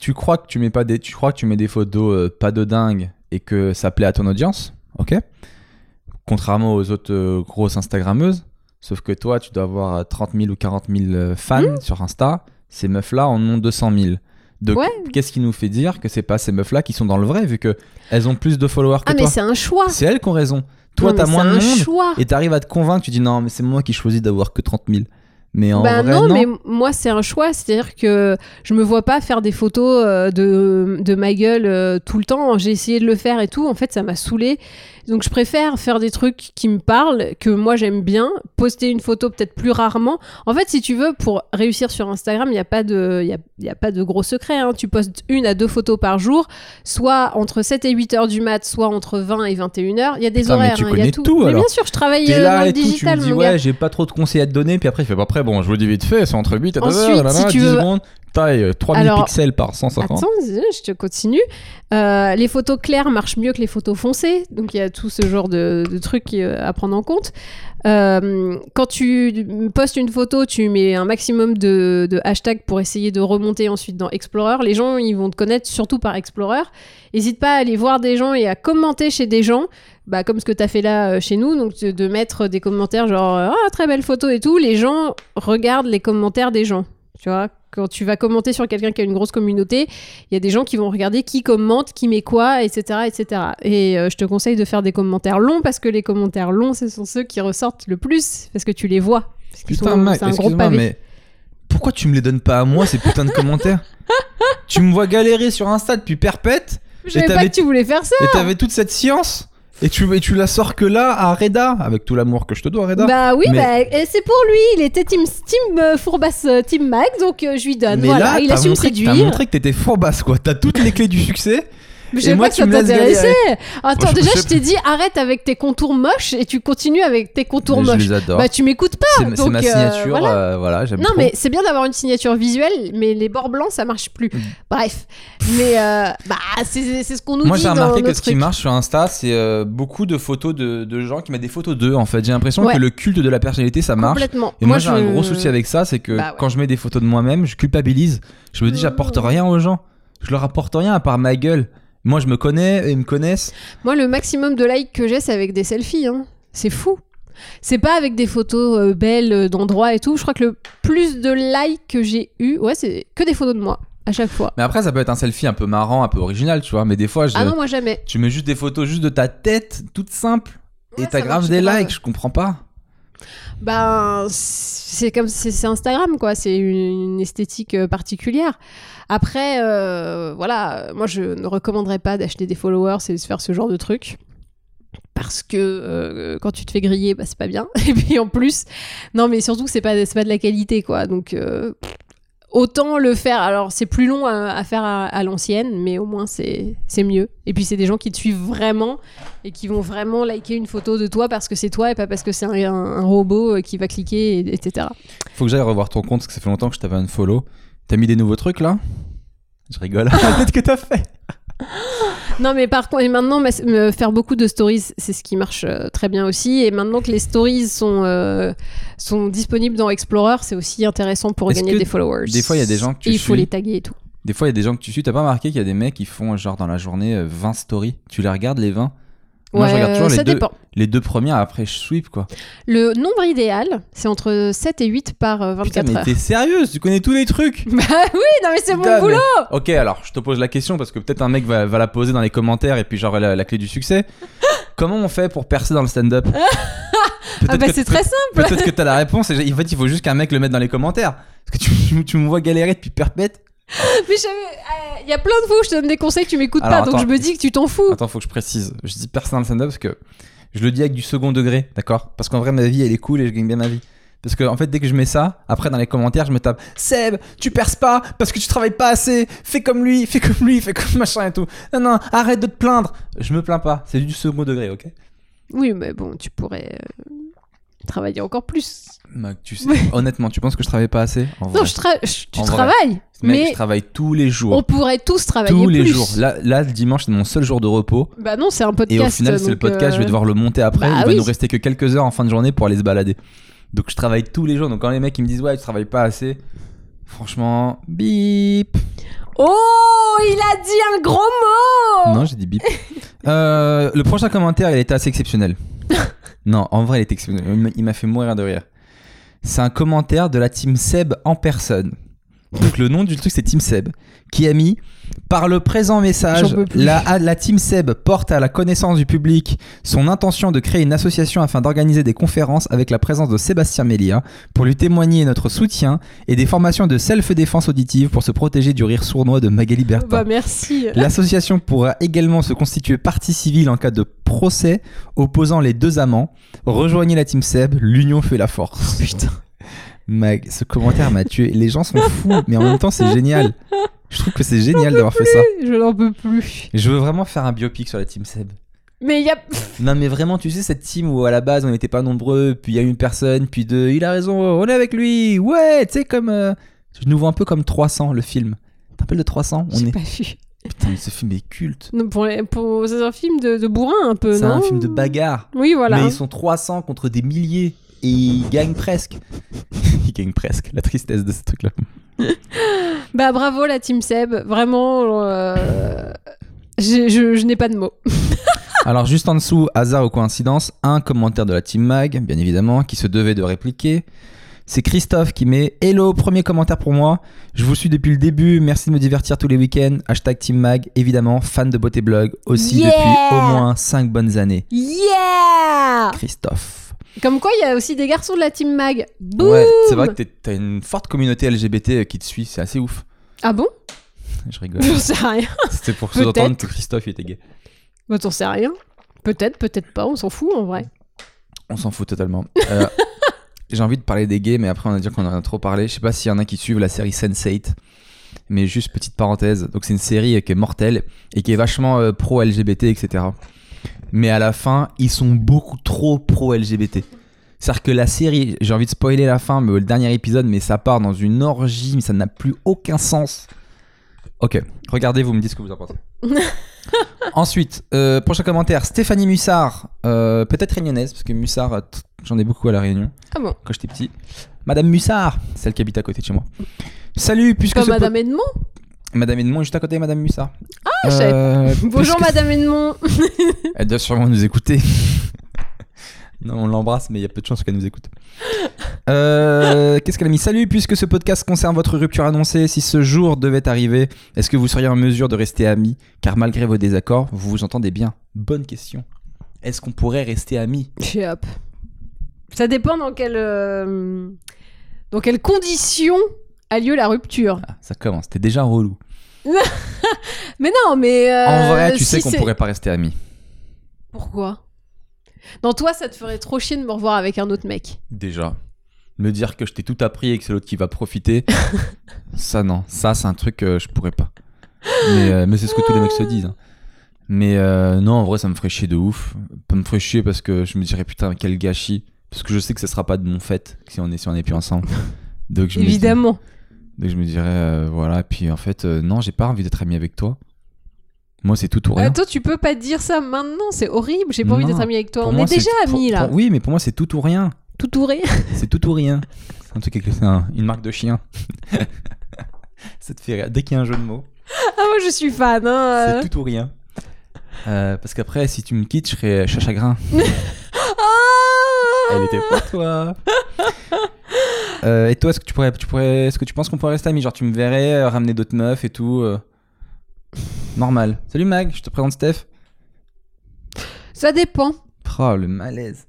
Tu crois que tu mets pas des, tu crois que tu mets des photos euh, pas de dingue et que ça plaît à ton audience, ok Contrairement aux autres euh, grosses Instagrammeuses, sauf que toi, tu dois avoir euh, 30 000 ou 40 000 euh, fans sur Insta. Ces meufs-là en ont 200 000. Donc, Ouais. qu'est-ce qui nous fait dire que c'est pas ces meufs-là qui sont dans le vrai, vu que elles ont plus de followers que Ah mais toi? c'est un choix. C'est elles qui ont raison. Toi, t'as mais moins de c'est un monde choix. et t'arrives à te convaincre. Tu dis non, mais c'est moi qui choisis d'avoir que 30 000. Mais en Bah vrai, non, non. mais moi c'est un choix, c'est-à-dire que je me vois pas faire des photos euh, de, de ma gueule euh, tout le temps. J'ai essayé de le faire et tout, en fait ça m'a saoulé. Donc je préfère faire des trucs qui me parlent, que moi j'aime bien, poster une photo peut-être plus rarement. En fait, si tu veux, pour réussir sur Instagram, il n'y a, pas de- y a, y a pas de gros secret. hein. Tu postes une à deux photos par jour, soit entre 7 et 8 heures du mat, soit entre 20 et 21 heures. Il y a des Putain, horaires, hein, y a tout. tout, mais bien sûr, je travaille euh, là le et tout, tu digital, me dis ouais, j'ai pas trop de conseils à te donner, puis après il fait pas après, bon, je vous le dis vite fait, c'est entre 8 et 2 Ensuite, heures, là, là, si tu 10 veux- secondes, taille euh, 3000 Alors, pixels par 150. Attends, je te continue. Euh, les photos claires marchent mieux que les photos foncées, donc il y a tout ce genre de, de trucs euh, à prendre en compte. Euh, quand tu postes une photo, tu mets un maximum de, de hashtags pour essayer de remonter ensuite dans Explorer. Les gens, ils vont te connaître surtout par Explorer. N'hésite pas à aller voir des gens et à commenter chez des gens. Bah, comme ce que tu as fait là euh, chez nous, donc de, de mettre des commentaires genre euh, Ah, très belle photo et tout. Les gens regardent les commentaires des gens. Tu vois, quand tu vas commenter sur quelqu'un qui a une grosse communauté, il y a des gens qui vont regarder qui commente, qui met quoi, etc. etc. Et euh, je te conseille de faire des commentaires longs parce que les commentaires longs, ce sont ceux qui ressortent le plus parce que tu les vois. Putain, Mac, excuse-moi, mais pourquoi tu me les donnes pas à moi, ces putains de commentaires? Tu me vois galérer sur Insta depuis perpète, Je savais pas que tu voulais faire ça. et t'avais toute cette science, et tu, et tu la sors que là, à Reda, avec tout l'amour que je te dois, Reda. Bah oui, Mais- bah, c'est pour lui. Il était team, team euh, Fourbasse, euh, team Mag, donc euh, je lui donne. mais voilà, là, il a t'as su me montré, séduire. t'as montré que t'étais fourbasse, quoi. T'as toutes les clés du succès. Mais je moi, pas que ça t'intéressait. Attends, Moi, déjà, je- je t'ai dit arrête avec tes contours moches et tu continues avec tes contours Mais je moches. les adore. Bah tu m'écoutes pas. c'est ma euh, signature, voilà. euh, voilà, j'aime Non, trop. mais c'est bien d'avoir une signature visuelle, mais les bords blancs, ça marche plus. Mm. Bref. Mais euh, bah, c'est ce qu'on nous Moi dit j'ai dans remarqué que ce qui marche sur Insta, c'est euh, beaucoup de photos de, de gens qui mettent des photos d'eux en fait. J'ai l'impression Ouais. que le culte de la personnalité ça marche. Complètement. Et moi, j'ai un gros souci avec ça, c'est que Bah quand je mets des photos de moi-même, je culpabilise. Je me dis, j'apporte Mmh. rien aux gens. Je leur apporte rien à part ma gueule. Moi, je me connais, et ils me connaissent. Moi, le maximum de likes que j'ai, c'est avec des selfies. hein. C'est fou. C'est pas avec des photos euh, belles euh, d'endroits et tout. Je crois que le plus de likes que j'ai eu, ouais, c'est que des photos de moi à chaque fois. Mais après, ça peut être un selfie un peu marrant, un peu original, tu vois. Mais des fois, je- Ah non, moi jamais. tu mets juste des photos juste de ta tête, toute simple. Ouais, et t'as grave des grave. likes, je comprends pas. Ben, c'est comme c'est c'est Instagram quoi, c'est une, une esthétique euh, particulière. Après, euh, voilà, moi je ne recommanderais pas d'acheter des followers et de se faire ce genre de truc. Parce que euh, quand tu te fais griller, bah, c'est pas bien. (laughs) Et puis en plus, non mais surtout c'est pas, pas de la qualité quoi. Donc euh, autant le faire. Alors c'est plus long à, faire à, l'ancienne, mais au moins c'est mieux. Et puis c'est des gens qui te suivent vraiment et qui vont vraiment liker une photo de toi parce que c'est toi et pas parce que c'est un, robot qui va cliquer, et- etc. Faut que j'aille revoir ton compte parce que ça fait longtemps que je t'avais un follow. T'as mis des nouveaux trucs là? Je rigole. (laughs) Peut-être que t'as fait. (laughs) Non, mais par contre, et maintenant, faire beaucoup de stories, c'est ce qui marche euh, très bien aussi. Et maintenant que les stories sont, euh, sont disponibles dans Explorer, c'est aussi intéressant pour gagner des followers. des fois, il y a des gens que tu Et il faut les taguer et tout. Des fois, il y a des gens que tu suis. T'as pas remarqué qu'il y a des mecs qui font, genre, dans la journée, euh, 20 stories? Tu les regardes, les 20 Moi, je Ouais, regarde toujours euh, les ça deux, dépend. les deux premières, après, je sweep, quoi. Le nombre idéal, c'est entre 7 et 8 par euh, 24 Putain, mais heures. t'es sérieuse? Tu connais tous les trucs? (laughs) Bah oui, non mais c'est mon mais- boulot Ok, alors, je te pose la question parce que peut-être un mec va, va la poser dans les commentaires et puis, genre, la, la clé du succès. (laughs) Comment on fait pour percer dans le stand-up? (laughs) Ah bah c'est très simple Peut-être que t'as la réponse. Et en fait, il faut juste qu'un mec le mette dans les commentaires. Parce que tu, tu- tu me vois galérer depuis perpète. (laughs) Mais il y a plein de fois où je te donne des conseils, tu m'écoutes pas, donc je me dis que tu t'en fous. Attends, faut que je précise. Je dis dans le stand-up parce que je le dis avec du second degré, d'accord? Parce qu'en vrai, ma vie, elle est cool et je gagne bien ma vie. Parce que en fait, dès que je mets ça, après dans les commentaires, je me tape Seb, tu perces pas parce que tu travailles pas assez. Fais comme lui, fais comme lui, fais comme (laughs) machin et tout. Non, non, arrête de te plaindre. Je me plains pas. C'est du second degré, ok? Oui, mais bon, tu pourrais euh, travailler encore plus. Tu sais, (laughs) honnêtement, tu penses que je travaille pas assez En Non, vrai. je tra- je- tu En travailles, mais je travaille tous les jours. on pourrait tous travailler tous les jours. Là, là, le dimanche, c'est mon seul jour de repos. Bah non, c'est un podcast. Et au final, c'est le podcast, je vais euh, devoir le monter après. bah il va nous rester que quelques heures en fin de journée pour aller se balader. Donc je travaille tous les jours. Donc quand les mecs ils me disent ouais, tu travailles pas assez, franchement, bip. Oh, il a dit un gros mot Non, j'ai dit bip. Euh, le prochain commentaire, il était assez exceptionnel. (laughs) non, en vrai, il m'a- Il m'a fait mourir de rire. C'est un commentaire de la team Seb en personne. Donc le nom du truc, c'est Team Seb, qui a mis par le présent message, plus. la, la Team Seb porte à la connaissance du public son intention de créer une association afin d'organiser des conférences avec la présence de Sébastien Mélia pour lui témoigner notre soutien et des formations de self-défense auditive pour se protéger du rire sournois de Magali Bertin. Bah merci. L'association pourra également se constituer partie civile en cas de procès opposant les deux amants. Rejoignez la team Seb, l'union fait la force. Putain. Mag, ce commentaire m'a tué. Les gens sont fous, mais en même temps c'est génial. Je trouve que c'est génial d'avoir fait ça. Je n'en peux plus. Je veux vraiment faire un biopic sur la team Seb. Mais il y a. (laughs) Non mais vraiment, tu sais cette team où à la base on n'était pas nombreux, puis il y a une personne, puis deux, il a raison, on est avec lui, ouais, tu sais comme... euh, Je nous vois un peu comme 300, le film. T'as rappelles de 300 On est... pas vu. Putain, mais ce film est culte. Non, pour les- pour- C'est un film de, de bourrin un peu, C'est non un film de bagarre. Oui, voilà. Mais ils sont 300 contre des milliers. Et ils gagnent presque. (laughs) ils gagnent presque. La tristesse de ce truc-là. (laughs) Bah bravo la team Seb, vraiment. euh, je, je n'ai pas de mots. (laughs) Alors, juste en dessous, hasard ou coïncidence, un commentaire de la Team Mag, bien évidemment, qui se devait de répliquer. C'est Christophe qui met Hello, premier commentaire pour moi. Je vous suis depuis le début. Merci de me divertir tous les week-ends. Hashtag Team Mag, évidemment, fan de Beauté Blog aussi Yeah depuis au moins 5 bonnes années. Yeah Christophe. Comme quoi, il y a aussi des garçons de la team Mag. Boum Ouais, c'est vrai que t'as une forte communauté LGBT qui te suit. C'est assez ouf. Ah bon? Je rigole. J'en sais rien. C'était pour sous-entendre que Christophe était gay. Bah t'en sais rien. Peut-être, peut-être pas, on s'en fout en vrai. On s'en fout totalement. Euh, (laughs) J'ai envie de parler des gays, mais après on va dire qu'on en a trop parlé. Je sais pas s'il y en a qui suivent la série Sense8, mais juste petite parenthèse. Donc c'est une série qui est mortelle et qui est vachement euh, pro-LGBT, etc. Mais à la fin, ils sont beaucoup trop pro-LGBT. C'est-à-dire que la série, j'ai envie de spoiler la fin, mais le dernier épisode, mais ça part dans une orgie, mais ça n'a plus aucun sens. Ok, regardez, vous me dites ce que vous en pensez. (laughs) Ensuite, euh, prochain commentaire, Stéphanie Mussard, euh, peut-être réunionnaise, parce que Mussard, euh, j'en ai beaucoup à la Réunion Ah bon? quand j'étais petit. Madame Mussard, celle qui habite à côté de chez moi. Salut, puisque Comme ce Madame Edmond? Madame Edmond est juste à côté de Madame Mussard. Ah, Euh, (laughs) Bonjour Madame Edmond (laughs) Elle doit sûrement nous écouter. (laughs) non, on l'embrasse, mais il y a peu de chances qu'elle nous écoute. Euh, Qu'est-ce qu'elle a mis? Salut, puisque ce podcast concerne votre rupture annoncée, si ce jour devait arriver, est-ce que vous seriez en mesure de rester amis? Car malgré vos désaccords, vous vous entendez bien. Bonne question. Est-ce qu'on pourrait rester amis? Hop. Ça dépend dans euh, dans quelles conditions a lieu la rupture. Ah, Ça commence, t'es déjà relou. (laughs) Mais non, mais... euh, en vrai, tu si sais qu'on pourrait pas rester amis. Pourquoi? Non, toi, ça te ferait trop chier de me revoir avec un autre mec. Déjà. Me dire que je t'ai tout appris et que c'est l'autre qui va profiter, (laughs) ça non. Ça, c'est un truc que je pourrais pas. Mais, euh, mais c'est ce que tous les mecs se disent. hein. Mais euh, non, en vrai, ça me ferait chier de ouf. Ça me ferait chier parce que je me dirais putain, quel gâchis. Parce que je sais que ce sera pas de mon fait si on est, si on est plus ensemble. Donc je me dis- Évidemment. Donc je me dirais, euh, voilà. Puis en fait, euh, non, j'ai pas envie d'être ami avec toi. Moi, c'est tout ou rien. Euh, toi, tu peux pas dire ça maintenant, c'est horrible. J'ai pas envie d'être ami avec toi. On moi, est déjà amis là. pour- oui, mais pour moi, c'est tout ou rien. Tout touré. (laughs) C'est tout ou rien. C'est un truc avec c'est un- une marque de chien. (laughs) Ça te fait rire. Dès qu'il y a un jeu de mots, Ah, moi, je suis fan. Hein. c'est tout ou rien. Euh, parce qu'après, si tu me quittes, je serais chat chagrin. (laughs) Elle était pour toi. Euh, et toi, est-ce que tu pourrais, tu pourrais, est-ce que tu penses qu'on pourrait rester amis? Genre, tu me verrais euh, ramener d'autres meufs et tout. euh, Normal. Salut Mag, je te présente Steph. Ça dépend. Oh, le malaise.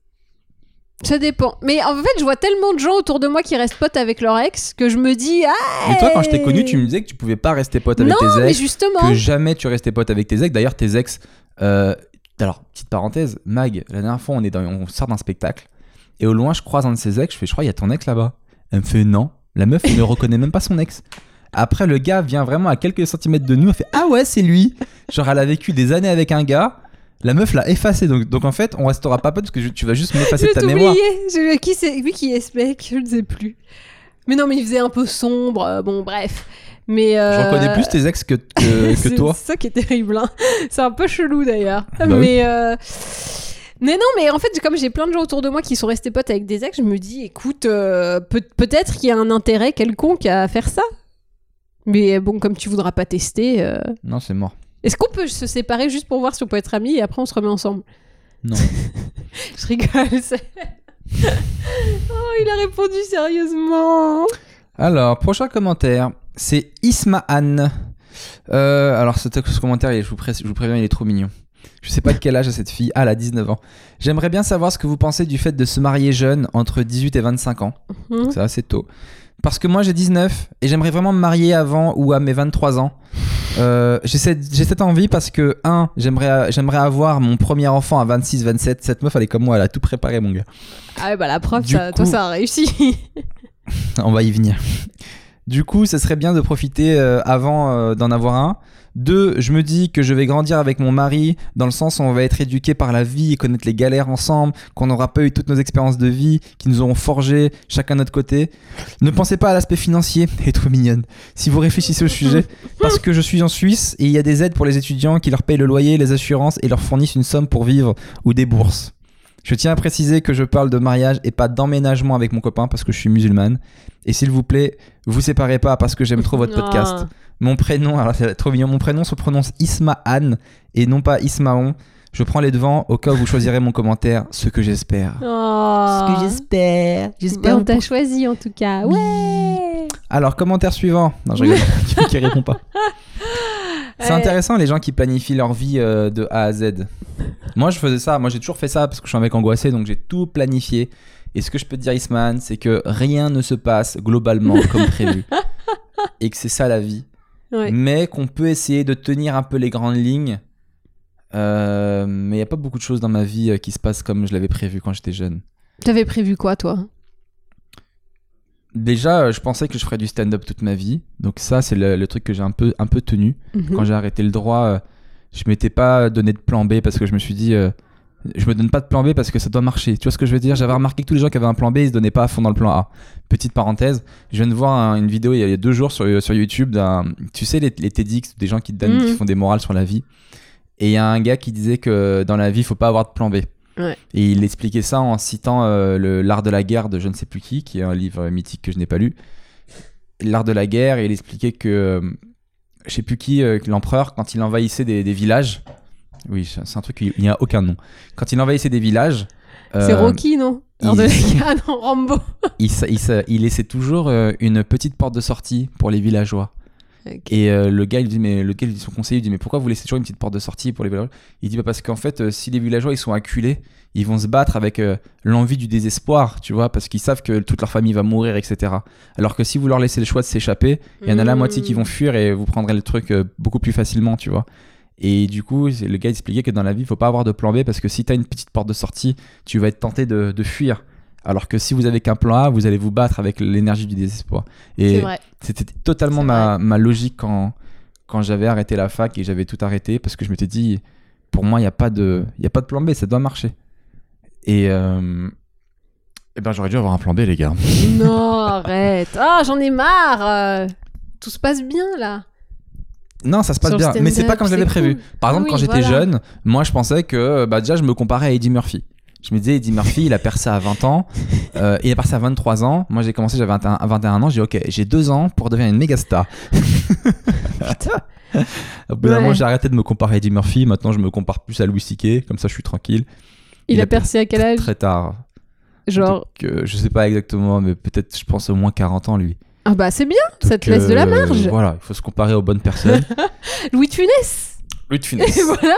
Ça dépend. Mais en fait, je vois tellement de gens autour de moi qui restent potes avec leur ex que je me dis ah. Mais toi, quand je t'ai connu, tu me disais que tu pouvais pas rester pote avec non, tes mais ex. justement. Que jamais tu restais pote avec tes ex. D'ailleurs, tes ex. euh, Alors, petite parenthèse, Mag, la dernière fois, on, est dans, on sort d'un spectacle. Et au loin, je croise un de ses ex. Je fais, je crois, il y a ton ex là-bas. Elle me fait, non. La meuf, elle ne (laughs) reconnaît même pas son ex. Après, le gars vient vraiment à quelques centimètres de nous. Elle fait, ah ouais, c'est lui. Genre, elle a vécu des années avec un gars. La meuf l'a effacé. Donc, donc, en fait, on restera pas pote parce que je- tu vas juste m'effacer de ta mémoire. Je- Qui c'est lui qui est ce mec Je ne sais plus. Mais non, mais il faisait un peu sombre. euh, Bon, bref. Mais Je euh, reconnais plus tes ex que, que, (laughs) que c'est toi. ça qui est terrible. hein. C'est un peu chelou d'ailleurs. Bah oui. mais euh, mais non, mais en fait, comme j'ai plein de gens autour de moi qui sont restés potes avec des ex, je me dis, écoute, euh, peut- peut-être qu'il y a un intérêt quelconque à faire ça. Mais bon, comme tu voudras pas tester, euh, Non, c'est mort. est-ce qu'on peut se séparer juste pour voir si on peut être amis et après on se remet ensemble? Non. (laughs) Je rigole. c'est- (laughs) oh, il a répondu sérieusement. Alors, prochain commentaire, c'est Ismahan. Euh, alors, ce, ce commentaire, je vous, pré- je vous préviens, il est trop mignon. Je sais pas de quel âge a cette fille. Ah, elle a 19 ans. J'aimerais bien savoir ce que vous pensez du fait de se marier jeune, entre 18 et 25 ans. Hmm. C'est assez tôt. Parce que moi, j'ai 19 et j'aimerais vraiment me marier avant ou à mes 23 ans. Euh, j'ai cette, envie parce que, un, j'aimerais, j'aimerais avoir mon premier enfant à 26, 27. Cette meuf, elle est comme moi, elle a tout préparé, mon gars. Ah ouais, bah la preuve, ça, toi ça a réussi. (laughs) On va y venir. Du coup, ça serait bien de profiter euh, avant euh, d'en avoir un. Deux, je me dis que je vais grandir avec mon mari, dans le sens où on va être éduqué par la vie et connaître les galères ensemble, qu'on n'aura pas eu toutes nos expériences de vie, qui nous auront forgé chacun de notre côté. Ne pensez pas à l'aspect financier, (laughs) elle est trop mignonne. Si vous réfléchissez au sujet, parce que je suis en Suisse et il y a des aides pour les étudiants qui leur payent le loyer, les assurances et leur fournissent une somme pour vivre ou des bourses. Je tiens à préciser que je parle de mariage et pas d'emménagement avec mon copain parce que je suis musulmane. Et s'il vous plaît, vous séparez pas parce que j'aime trop votre (laughs) podcast. Mon prénom, alors c'est trop mignon, mon prénom se prononce Ismahan et non pas Ismaon. Je prends les devants au cas où vous choisirez mon commentaire, ce que j'espère. Oh. j'espère. Ben, on t'a choisi en tout cas. Ouais. Alors, commentaire suivant. Non, je rigole. (laughs) Qui répond pas. (laughs) C'est intéressant les gens qui planifient leur vie euh, de A à Z. Moi, je faisais ça. Moi, j'ai toujours fait ça parce que je suis un mec angoissé, donc j'ai tout planifié. Et ce que je peux te dire, Isman, c'est que rien ne se passe globalement (laughs) comme prévu. Et que c'est ça la vie. Ouais. Mais qu'on peut essayer de tenir un peu les grandes lignes. Euh, mais il n'y a pas beaucoup de choses dans ma vie euh, qui se passent comme je l'avais prévu quand j'étais jeune. T'avais prévu quoi, toi? Déjà, euh, je pensais que je ferais du stand-up toute ma vie. Donc ça, c'est le, le truc que j'ai un peu, un peu tenu. Mhm. Quand j'ai arrêté le droit, euh, je m'étais pas donné de plan B parce que je me suis dit, euh, je me donne pas de plan B parce que ça doit marcher. Tu vois ce que je veux dire? J'avais remarqué que tous les gens qui avaient un plan B, ils se donnaient pas à fond dans le plan A. Petite parenthèse, je viens de voir un- une vidéo il y a deux jours sur, sur YouTube d'un, tu sais, les, les TEDx, des gens qui te donnent, qui Mhm. font des morales sur la vie. Et il y a un gars qui disait que dans la vie, il faut pas avoir de plan B. Ouais. Et il expliquait ça en citant euh, L'art de la guerre de je ne sais plus qui, qui est un livre mythique que je n'ai pas lu. L'art de la guerre, et il expliquait que euh, je sais plus qui, euh, l'empereur, quand il envahissait des, des villages, oui, c'est un truc, il n'y a aucun nom. Quand il envahissait des villages, C'est Rocky, non? Alors de la ah non, Rambo. il, sa- il sa- il laissait toujours une petite porte de sortie pour les villageois. Et euh, le gars, il dit, mais le gars, il dit, son conseiller, il dit, mais pourquoi vous laissez toujours une petite porte de sortie pour les villageois Il dit, bah, parce qu'en fait, euh, si les villageois, ils sont acculés, ils vont se battre avec euh, l'envie du désespoir, tu vois, parce qu'ils savent que toute leur famille va mourir, etc. Alors que si vous leur laissez le choix de s'échapper, il y en a la moitié qui vont fuir et vous prendrez le truc beaucoup plus facilement, tu vois. Et du coup, le gars expliquait que dans la vie, il faut pas avoir de plan B parce que si tu as une petite porte de sortie, tu vas être tenté de, de fuir. Alors que si vous avez qu'un plan A, vous allez vous battre avec l'énergie du désespoir. Et c'était totalement ma, ma logique quand, quand j'avais arrêté la fac et j'avais tout arrêté parce que je m'étais dit, pour moi, il n'y a, pas de- y a pas de plan B, ça doit marcher. Et, euh, eh ben, j'aurais dû avoir un plan B, les gars. (laughs) Non, arrête. Ah, j'en ai marre. euh. Tout se passe bien là. Non, ça se passe bien, mais c'est pas comme je l'avais c'est prévu. Par exemple, Oui, quand j'étais voilà. jeune, moi je pensais que bah, déjà je me comparais à Eddie Murphy. Je me disais, Eddie Murphy, il a percé à 20 ans, euh, il a percé à 23 ans. Moi, j'ai commencé, j'avais 21, 21 ans. J'ai dit, ok, j'ai deux ans pour devenir une méga star. Au bout d'un Ouais. moment, j'ai arrêté de me comparer à Eddie Murphy. Maintenant, je me compare plus à Louis C.K. Comme ça, je suis tranquille. Il, Il a a percé à quel âge Très tard. Genre, Donc, euh, je sais pas exactement, mais peut-être, je pense, au moins 40 ans, lui. ah bah c'est bien, ça te laisse de la euh, marge. Voilà, il faut se comparer aux bonnes personnes. (laughs) Louis de Funès Louis de (laughs) Et Funès. voilà.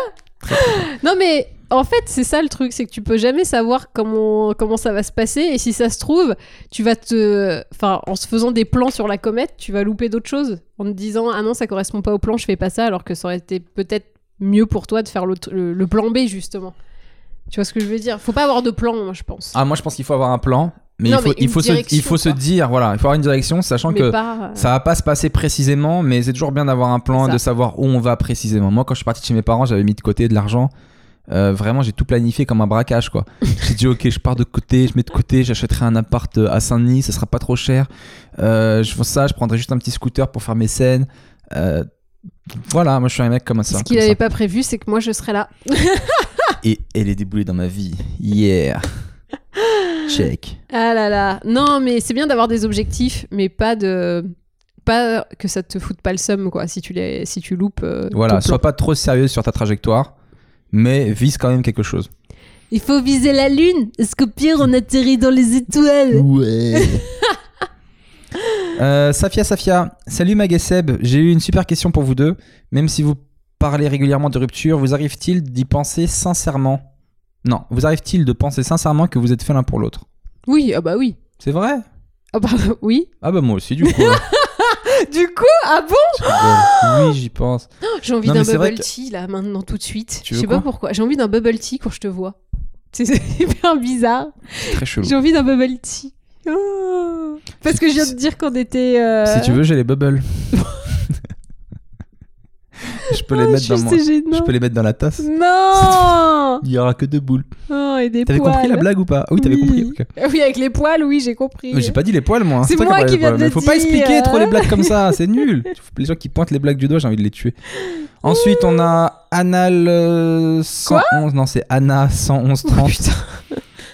Non mais en fait c'est ça le truc, c'est que tu peux jamais savoir comment comment ça va se passer et si ça se trouve tu vas te, enfin en se faisant des plans sur la comète, tu vas louper d'autres choses en te disant ah non ça correspond pas au plan, je fais pas ça alors que ça aurait été peut-être mieux pour toi de faire le, le plan B justement. Tu vois ce que je veux dire? Faut pas avoir de plan, moi je pense. Ah, moi, je pense qu'il faut avoir un plan. Mais Non, il faut, mais il une faut, se, il faut dire, voilà, il faut avoir une direction, sachant mais que pas. euh, ça va pas se passer précisément, mais c'est toujours bien d'avoir un plan, de savoir où on va précisément. Moi, quand je suis parti de chez mes parents, j'avais mis de côté de l'argent. Euh, vraiment, j'ai tout planifié comme un braquage, quoi. (laughs) j'ai dit, ok, je pars de côté, je mets de côté, j'achèterai un appart euh, à Saint-Denis, ça sera pas trop cher. Euh, je fais ça, je prendrai juste un petit scooter pour faire mes scènes. Euh, voilà, moi, je suis un mec comme ça. Ce qu'il comme avait ça. pas prévu, c'est que moi je serais là. (laughs) Et elle est déboulée dans ma vie. Yeah. Check. Ah là là. Non, mais c'est bien d'avoir des objectifs, mais pas de. Pas que ça te foute pas le seum, quoi, si tu, les... si tu loupes. euh, Voilà, sois pas trop sérieux sur ta trajectoire, mais vise quand même quelque chose. Il faut viser la lune, parce qu'au pire, on atterrit dans les étoiles? Ouais. (laughs) Euh, Safia, Safia, salut Mag et Seb. J'ai eu une super question pour vous deux. Même si vous parlez régulièrement de rupture, vous arrive-t-il d'y penser sincèrement? Non, vous arrive-t-il de penser sincèrement que vous êtes fait l'un pour l'autre? Oui, ah bah oui. C'est vrai? Ah bah (laughs) oui. Ah bah moi aussi du coup. (laughs) (laughs) Du coup, ah bon Je rigole. oui, j'y pense. (gasps) J'ai envie Non, mais d'un c'est vrai bubble que- tea, là, maintenant, tout de suite. Tu Je veux sais pas quoi? pourquoi. J'ai envie d'un bubble tea quand je te vois. (laughs) C'est hyper bizarre. C'est très chelou. J'ai envie d'un bubble tea. Oh. Parce que je viens de dire qu'on était. euh, Si tu veux, j'ai les bubbles. (laughs) je peux les oh, mettre dans mon... c'est. Je peux les mettre dans la tasse. Non Il y aura que deux boules. Oh, et des T'avais poils. compris la blague ou pas? Ah Oui, t'avais Oui. compris. Ah Oui, avec les poils, oui, j'ai compris. Mais j'ai pas dit les poils, moi. C'est toi moi qui viens de le Faut pas expliquer trop les blagues comme ça, c'est nul. (laughs) Les gens qui pointent les blagues du doigt, j'ai envie de les tuer. Ensuite, on a Anal euh, 111. non, c'est Anna 11130. Oh, putain.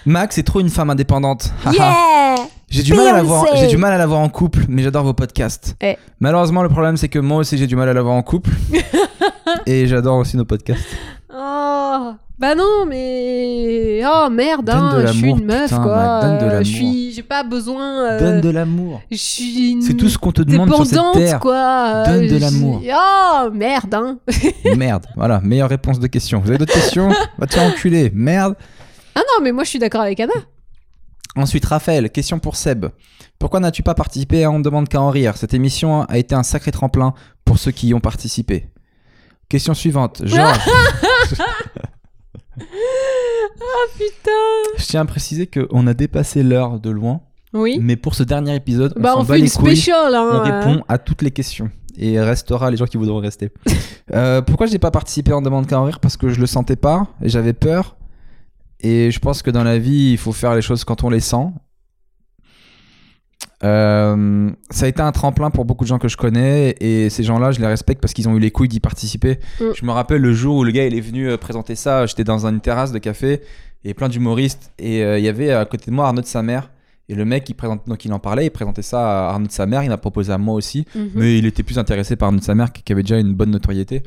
Max est trop une femme indépendante. (laughs) Yeah J'ai du mal à la voir. Beyoncé. J'ai du mal à la voir en couple, mais j'adore vos podcasts. Eh. Malheureusement, le problème c'est que moi aussi j'ai du mal à la voir en couple. (laughs) et j'adore aussi nos podcasts. Oh Bah non, mais. Oh merde, hein, je suis une meuf, putain, quoi. Donne de l'amour. Je suis. J'ai pas besoin. euh, Donne de l'amour. Je suis une. C'est tout ce qu'on te demande sur cette terre. quoi. Donne de l'amour. Oh merde, hein. (laughs) Merde. Voilà, meilleure réponse de question. Vous avez d'autres questions? Va te faire enculer. Merde. Ah non, mais moi je suis d'accord avec Anna. Ensuite, Raphaël, question pour Seb. Pourquoi n'as-tu pas participé à On ne demande qu'à en rire? Cette émission a été un sacré tremplin pour ceux qui y ont participé. Question suivante. (laughs) Georges, Putain. je tiens à préciser qu'on a dépassé l'heure de loin, Oui. mais pour ce dernier épisode, on bah bat fait une les couilles. spéciale, hein. On répond à toutes les questions. Et restera les gens qui voudront rester. (laughs) Euh, pourquoi je n'ai pas participé à On demande qu'à en rire? Parce que je le sentais pas et j'avais peur. Et je pense que dans la vie, il faut faire les choses quand on les sent. Euh, ça a été un tremplin pour beaucoup de gens que je connais et ces gens-là, je les respecte parce qu'ils ont eu les couilles d'y participer. Mm. Je me rappelle le jour où le gars il est venu euh, présenter ça, j'étais dans une terrasse de café et plein d'humoristes et euh, il y avait à côté de moi Arnaud de sa mère et le mec il présente donc il en parlait, il présentait ça à Arnaud de sa mère, il m'a proposé à moi aussi, Mhm. mais il était plus intéressé par Arnaud de sa mère qui avait déjà une bonne notoriété.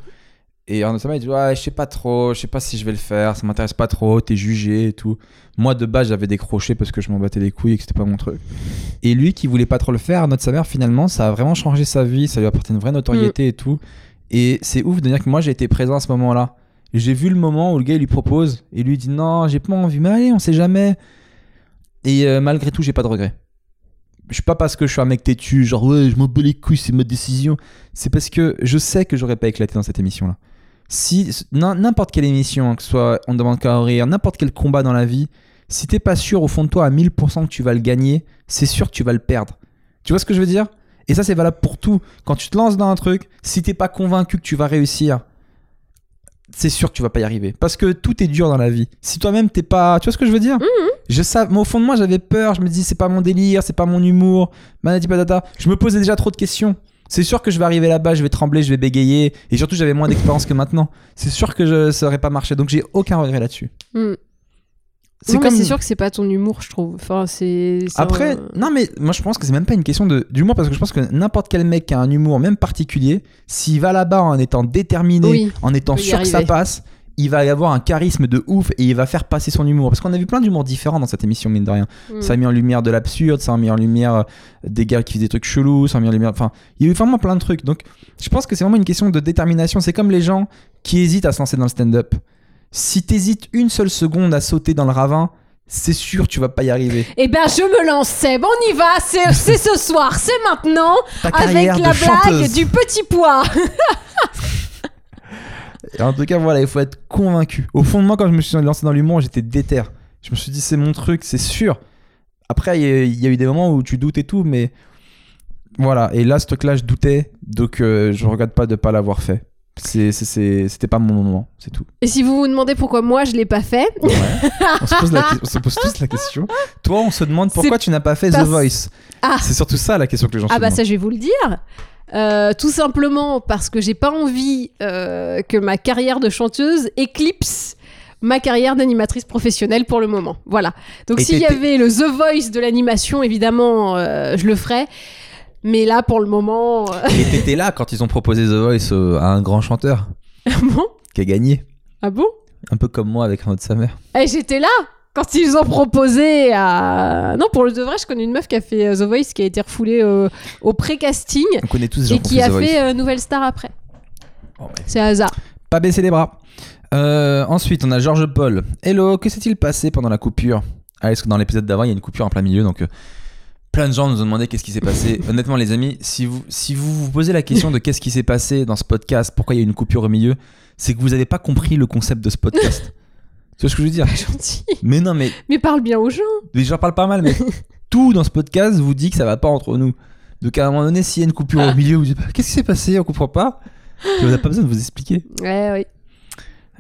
Et Arnaud de sa mère il dit ouais je sais pas trop, je sais pas si je vais le faire, ça m'intéresse pas trop, t'es jugé et tout. Moi de base j'avais décroché parce que je m'en battais les couilles et que c'était pas mon truc. Et lui qui voulait pas trop le faire, Arnaud de sa mère finalement ça a vraiment changé sa vie, ça lui a apporté une vraie notoriété et tout. Et c'est ouf de dire que moi j'ai été présent à ce moment-là. J'ai vu le moment où le gars lui propose et lui dit non j'ai pas envie mais allez on sait jamais. Et euh, malgré tout j'ai pas de regrets. Je suis pas parce que je suis un mec têtu genre ouais je m'en bats les couilles c'est ma décision. C'est parce que je sais que j'aurais pas éclaté dans cette émission là. Si n'im- n'importe quelle émission hein, que ce soit on ne demande qu'à rire n'importe quel combat dans la vie si t'es pas sûr au fond de toi à 1000% que tu vas le gagner c'est sûr que tu vas le perdre. Tu vois ce que je veux dire? Et ça c'est valable pour tout. Quand tu te lances dans un truc si t'es pas convaincu que tu vas réussir c'est sûr que tu vas pas y arriver. Parce que tout est dur dans la vie. Si toi-même t'es pas. Tu vois ce que je veux dire? Je sais, mais au fond de moi j'avais peur. Je me dis c'est pas mon délire, c'est pas mon humour. Patata. Je me posais déjà trop de questions. C'est sûr que je vais arriver là-bas, je vais trembler, je vais bégayer. Et surtout j'avais moins d'expérience que maintenant. C'est sûr que je, ça aurait pas marché. Donc j'ai aucun regret là-dessus. Mm. Mais comme- c'est sûr que c'est pas ton humour, je trouve. Enfin, c'est. c'est Après, un- non mais moi je pense que c'est même pas une question de- d'humour parce que je pense que n'importe quel mec qui a un humour même particulier, s'il va là-bas en étant déterminé, Oui, en étant sûr que ça passe, il va y avoir un charisme de ouf et il va faire passer son humour. Parce qu'on a vu plein d'humours différents dans cette émission mine de rien. Mm. Ça a mis en lumière de l'absurde, ça a mis en lumière euh, des gars qui faisaient des trucs chelous, ça a mis en lumière. Enfin, il y a eu vraiment plein de trucs. Donc, je pense que c'est vraiment une question de détermination. C'est comme les gens qui hésitent à se lancer dans le stand-up. Si t'hésites une seule seconde à sauter dans le ravin, c'est sûr tu vas pas y arriver. Eh ben, je me lance, Seb. On y va. C'est ce soir. C'est maintenant. Ta Avec la blague chanteuse. du petit pois. (laughs) Et En tout cas, voilà, il faut être convaincu. Au fond de moi, quand je me suis lancé dans l'humour, j'étais déter. Je me suis dit, c'est mon truc, c'est sûr. Après, il y, a- il y a eu des moments où tu doutes et tout, mais voilà. Et là, ce truc-là, je doutais, donc euh, je regrette pas de pas l'avoir fait. C'était pas mon moment, c'est tout. Et si vous vous demandez pourquoi moi je l'ai pas fait, Ouais. on, se pose la, on se pose tous la question. Toi, on se demande pourquoi tu n'as pas fait The Voice. Ah. C'est surtout ça la question que les gens ah se bah demandent. ça je vais vous le dire. Euh, tout simplement parce que j'ai pas envie euh, que ma carrière de chanteuse éclipse ma carrière d'animatrice professionnelle pour le moment. Voilà. Donc s'il y avait le The Voice de l'animation, évidemment, euh, je le ferais. Mais là, pour le moment, Et t'étais là quand ils ont proposé The Voice à un grand chanteur (laughs) ah bon? Qui a gagné. Ah bon? Un peu comme moi avec un autre sa mère. Eh, j'étais là quand ils ont proposé à. Non, pour le de vrai, je connais une meuf qui a fait euh, The Voice, qui a été refoulée euh, au pré-casting On connaît tous et qui a The fait euh, Nouvelle Star après. Oh, ouais. C'est hasard. Pas baisser les bras. Euh, ensuite, on a Georges Paul. Hello, que s'est-il passé pendant la coupure? Ah, est-ce que dans l'épisode d'avant, il y a une coupure en plein milieu Donc, euh, plein de gens nous ont demandé qu'est-ce qui s'est passé. (laughs) Honnêtement, les amis, si vous, si vous vous posez la question de qu'est-ce qui s'est passé dans ce podcast, pourquoi il y a une coupure au milieu, c'est que vous n'avez pas compris le concept de ce podcast. (laughs) tu vois ce que je veux dire Gentil. Mais non, mais Mais parle bien aux gens. mais j'en parle pas mal, mais (laughs) tout dans ce podcast vous dit que ça va pas entre nous. Donc, à un moment donné, s'il y a une coupure au milieu, vous dites qu'est-ce qui s'est passé? On comprend pas. On n'a pas besoin de vous expliquer. Ouais, oui.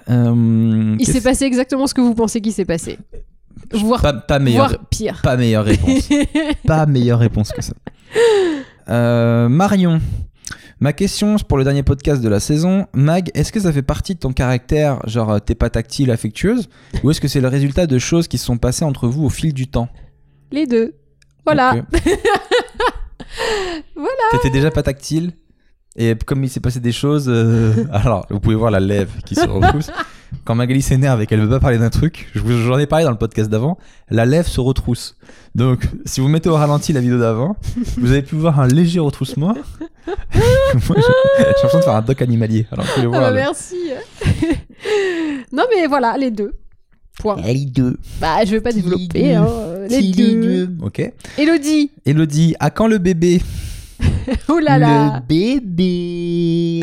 Euh, Il s'est passé exactement ce que vous pensez qu'il s'est passé. Voire, pas, pas voire pire. pas meilleure réponse. (laughs) pas meilleure réponse que ça. Euh, Marion, ma question pour le dernier podcast de la saison. Mag, est-ce que ça fait partie de ton caractère, genre euh, t'es pas tactile, affectueuse, ou est-ce que c'est le résultat de choses qui se sont passées entre vous au fil du temps Les deux. Voilà. Ok. (laughs) T'étais déjà pas tactile et comme il s'est passé des choses, euh, (laughs) alors vous pouvez voir la lèvre qui se retrousse. (laughs) Quand Magali s'énerve et qu'elle veut pas parler d'un truc, je vous- j'en ai parlé dans le podcast d'avant, la lèvre se retrousse. Donc, si vous mettez au ralenti la vidéo d'avant, vous avez pu voir un léger retroussement. (laughs) Moi, j'ai l'impression de faire un doc animalier. Alors, vous pouvez Ah bah, le- merci. (laughs) non, mais voilà, les deux. Point. Les deux. Bah, je vais pas développer. deux. hein, Les deux. Ok. Elodie. Elodie, à quand le bébé? (laughs) Oh là là. bébé.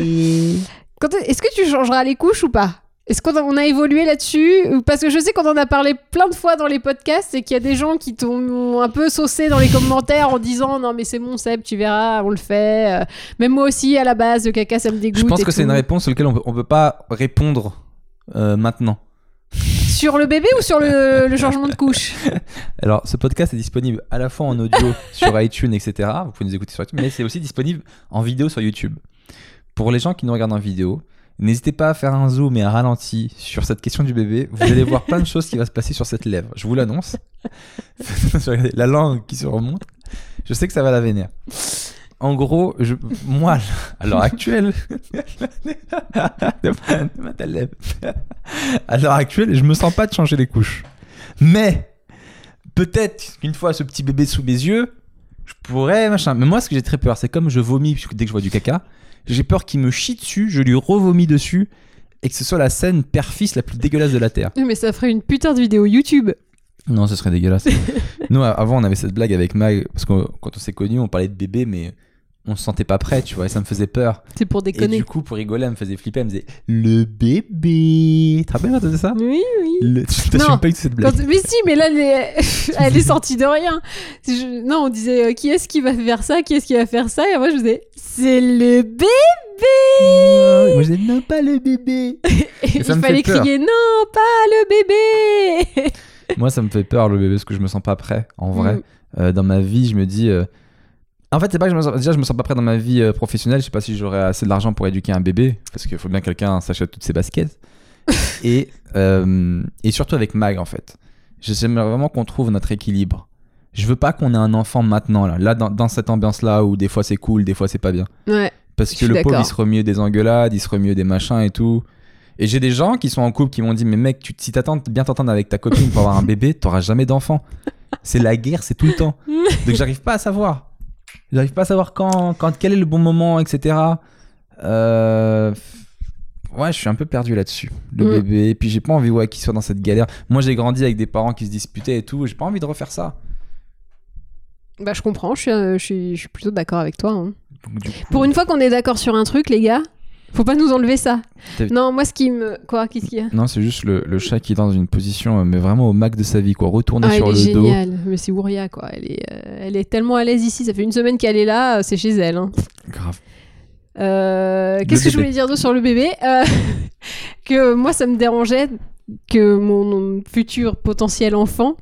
Quand est- Est-ce que tu changeras les couches ou pas? Est-ce qu'on a, évolué là-dessus Parce que je sais qu'on en a parlé plein de fois dans les podcasts et qu'il y a des gens qui t'ont un peu saucé dans les commentaires en disant non mais c'est bon Seb, tu verras, on le fait. Euh, Même moi aussi à la base, le caca ça me dégoûte. Je pense que c'est une réponse sur laquelle on peut, on peut pas répondre euh, maintenant. Sur le bébé ou sur le, le changement de couche? (laughs) Alors, ce podcast est disponible à la fois en audio (laughs) sur iTunes, etc. Vous pouvez nous écouter sur iTunes, mais c'est aussi disponible en vidéo sur YouTube. Pour les gens qui nous regardent en vidéo, n'hésitez pas à faire un zoom et un ralenti sur cette question du bébé. Vous allez voir plein de choses qui vont se passer sur cette lèvre. Je vous l'annonce. (laughs) La langue qui se remonte. Je sais que ça va la vénère. En gros, je, moi, à l'heure actuelle, (laughs) à l'heure actuelle, je me sens pas de changer les couches. Mais peut-être qu'une fois ce petit bébé sous mes yeux, je pourrais machin. Mais moi, ce que j'ai très peur, c'est comme je vomis dès que je vois du caca, j'ai peur qu'il me chie dessus, je lui revomis dessus et que ce soit la scène père-fils la plus dégueulasse de la terre. Mais ça ferait une putain de vidéo YouTube. Non, ce serait dégueulasse. (laughs) Nous, avant, on avait cette blague avec Mag parce que quand on s'est connus, on parlait de bébé, mais on se sentait pas prêt, tu vois, et ça me faisait peur. C'est pour Et déconner. du coup, pour rigoler, elle me faisait flipper, elle me disait le bébé. Tu te rappelles quand faisais ça? Oui, oui. le... Tu t'assumes Non, pas eu cette Quand- blague. Mais si, mais là, elle est, (laughs) elle est sortie de rien. Je- Non, on disait euh, qui est-ce qui va faire ça, qui est-ce qui va faire ça, et moi je disais c'est le bébé. Ah, Moi, je disais non, pas le bébé. (laughs) Et ça il fallait crier non, pas le bébé. Moi, ça me fait peur le bébé parce que je me sens pas prêt. En vrai, Mm. Euh, dans ma vie, je me dis. euh, En fait, c'est pas que je me sens... déjà je me sens pas prêt dans ma vie euh, professionnelle. Je sais pas si j'aurais assez d'argent pour éduquer un bébé parce qu'il faut bien que quelqu'un s'achète toutes ses baskets. (laughs) et euh, et surtout avec Mag en fait. J'aimerais vraiment qu'on trouve notre équilibre. Je veux pas qu'on ait un enfant maintenant, là, là dans, dans cette ambiance-là où des fois c'est cool, des fois c'est pas bien. Ouais. Parce que le pauvre, il se remet des engueulades, il se remet des machins et tout. Et j'ai des gens qui sont en couple qui m'ont dit Mais mec, tu, si t'attends bien t'entendre avec ta copine pour avoir un bébé, t'auras jamais d'enfant. C'est la guerre, c'est tout le temps. (laughs) Donc j'arrive pas à savoir. J'arrive pas à savoir quand, quand, quel est le bon moment, etc. Euh, Ouais, je suis un peu perdu là-dessus. Le Mm. bébé. Et puis j'ai pas envie ouais, qu'il soit dans cette galère. Moi, j'ai grandi avec des parents qui se disputaient et tout. J'ai pas envie de refaire ça. Bah, je comprends, je suis, euh, je suis, je suis plutôt d'accord avec toi. hein. Donc, du coup, Pour une fois qu'on est d'accord sur un truc, les gars, faut pas nous enlever ça. Non, moi, ce qui me. Quoi Qu'est-ce qu'il y a Non, c'est juste le, le chat qui est dans une position, euh, mais vraiment au max de sa vie, quoi. Retourner Ah, sur elle le est dos. géniale. Mais c'est Ouria, quoi. Elle est, euh, elle est tellement à l'aise ici. Ça fait une semaine qu'elle est là, euh, c'est chez elle. hein. Grave. Euh, Qu'est-ce que je voulais dire d'autre sur le bébé Euh, (laughs) Que moi, ça me dérangeait que mon futur potentiel enfant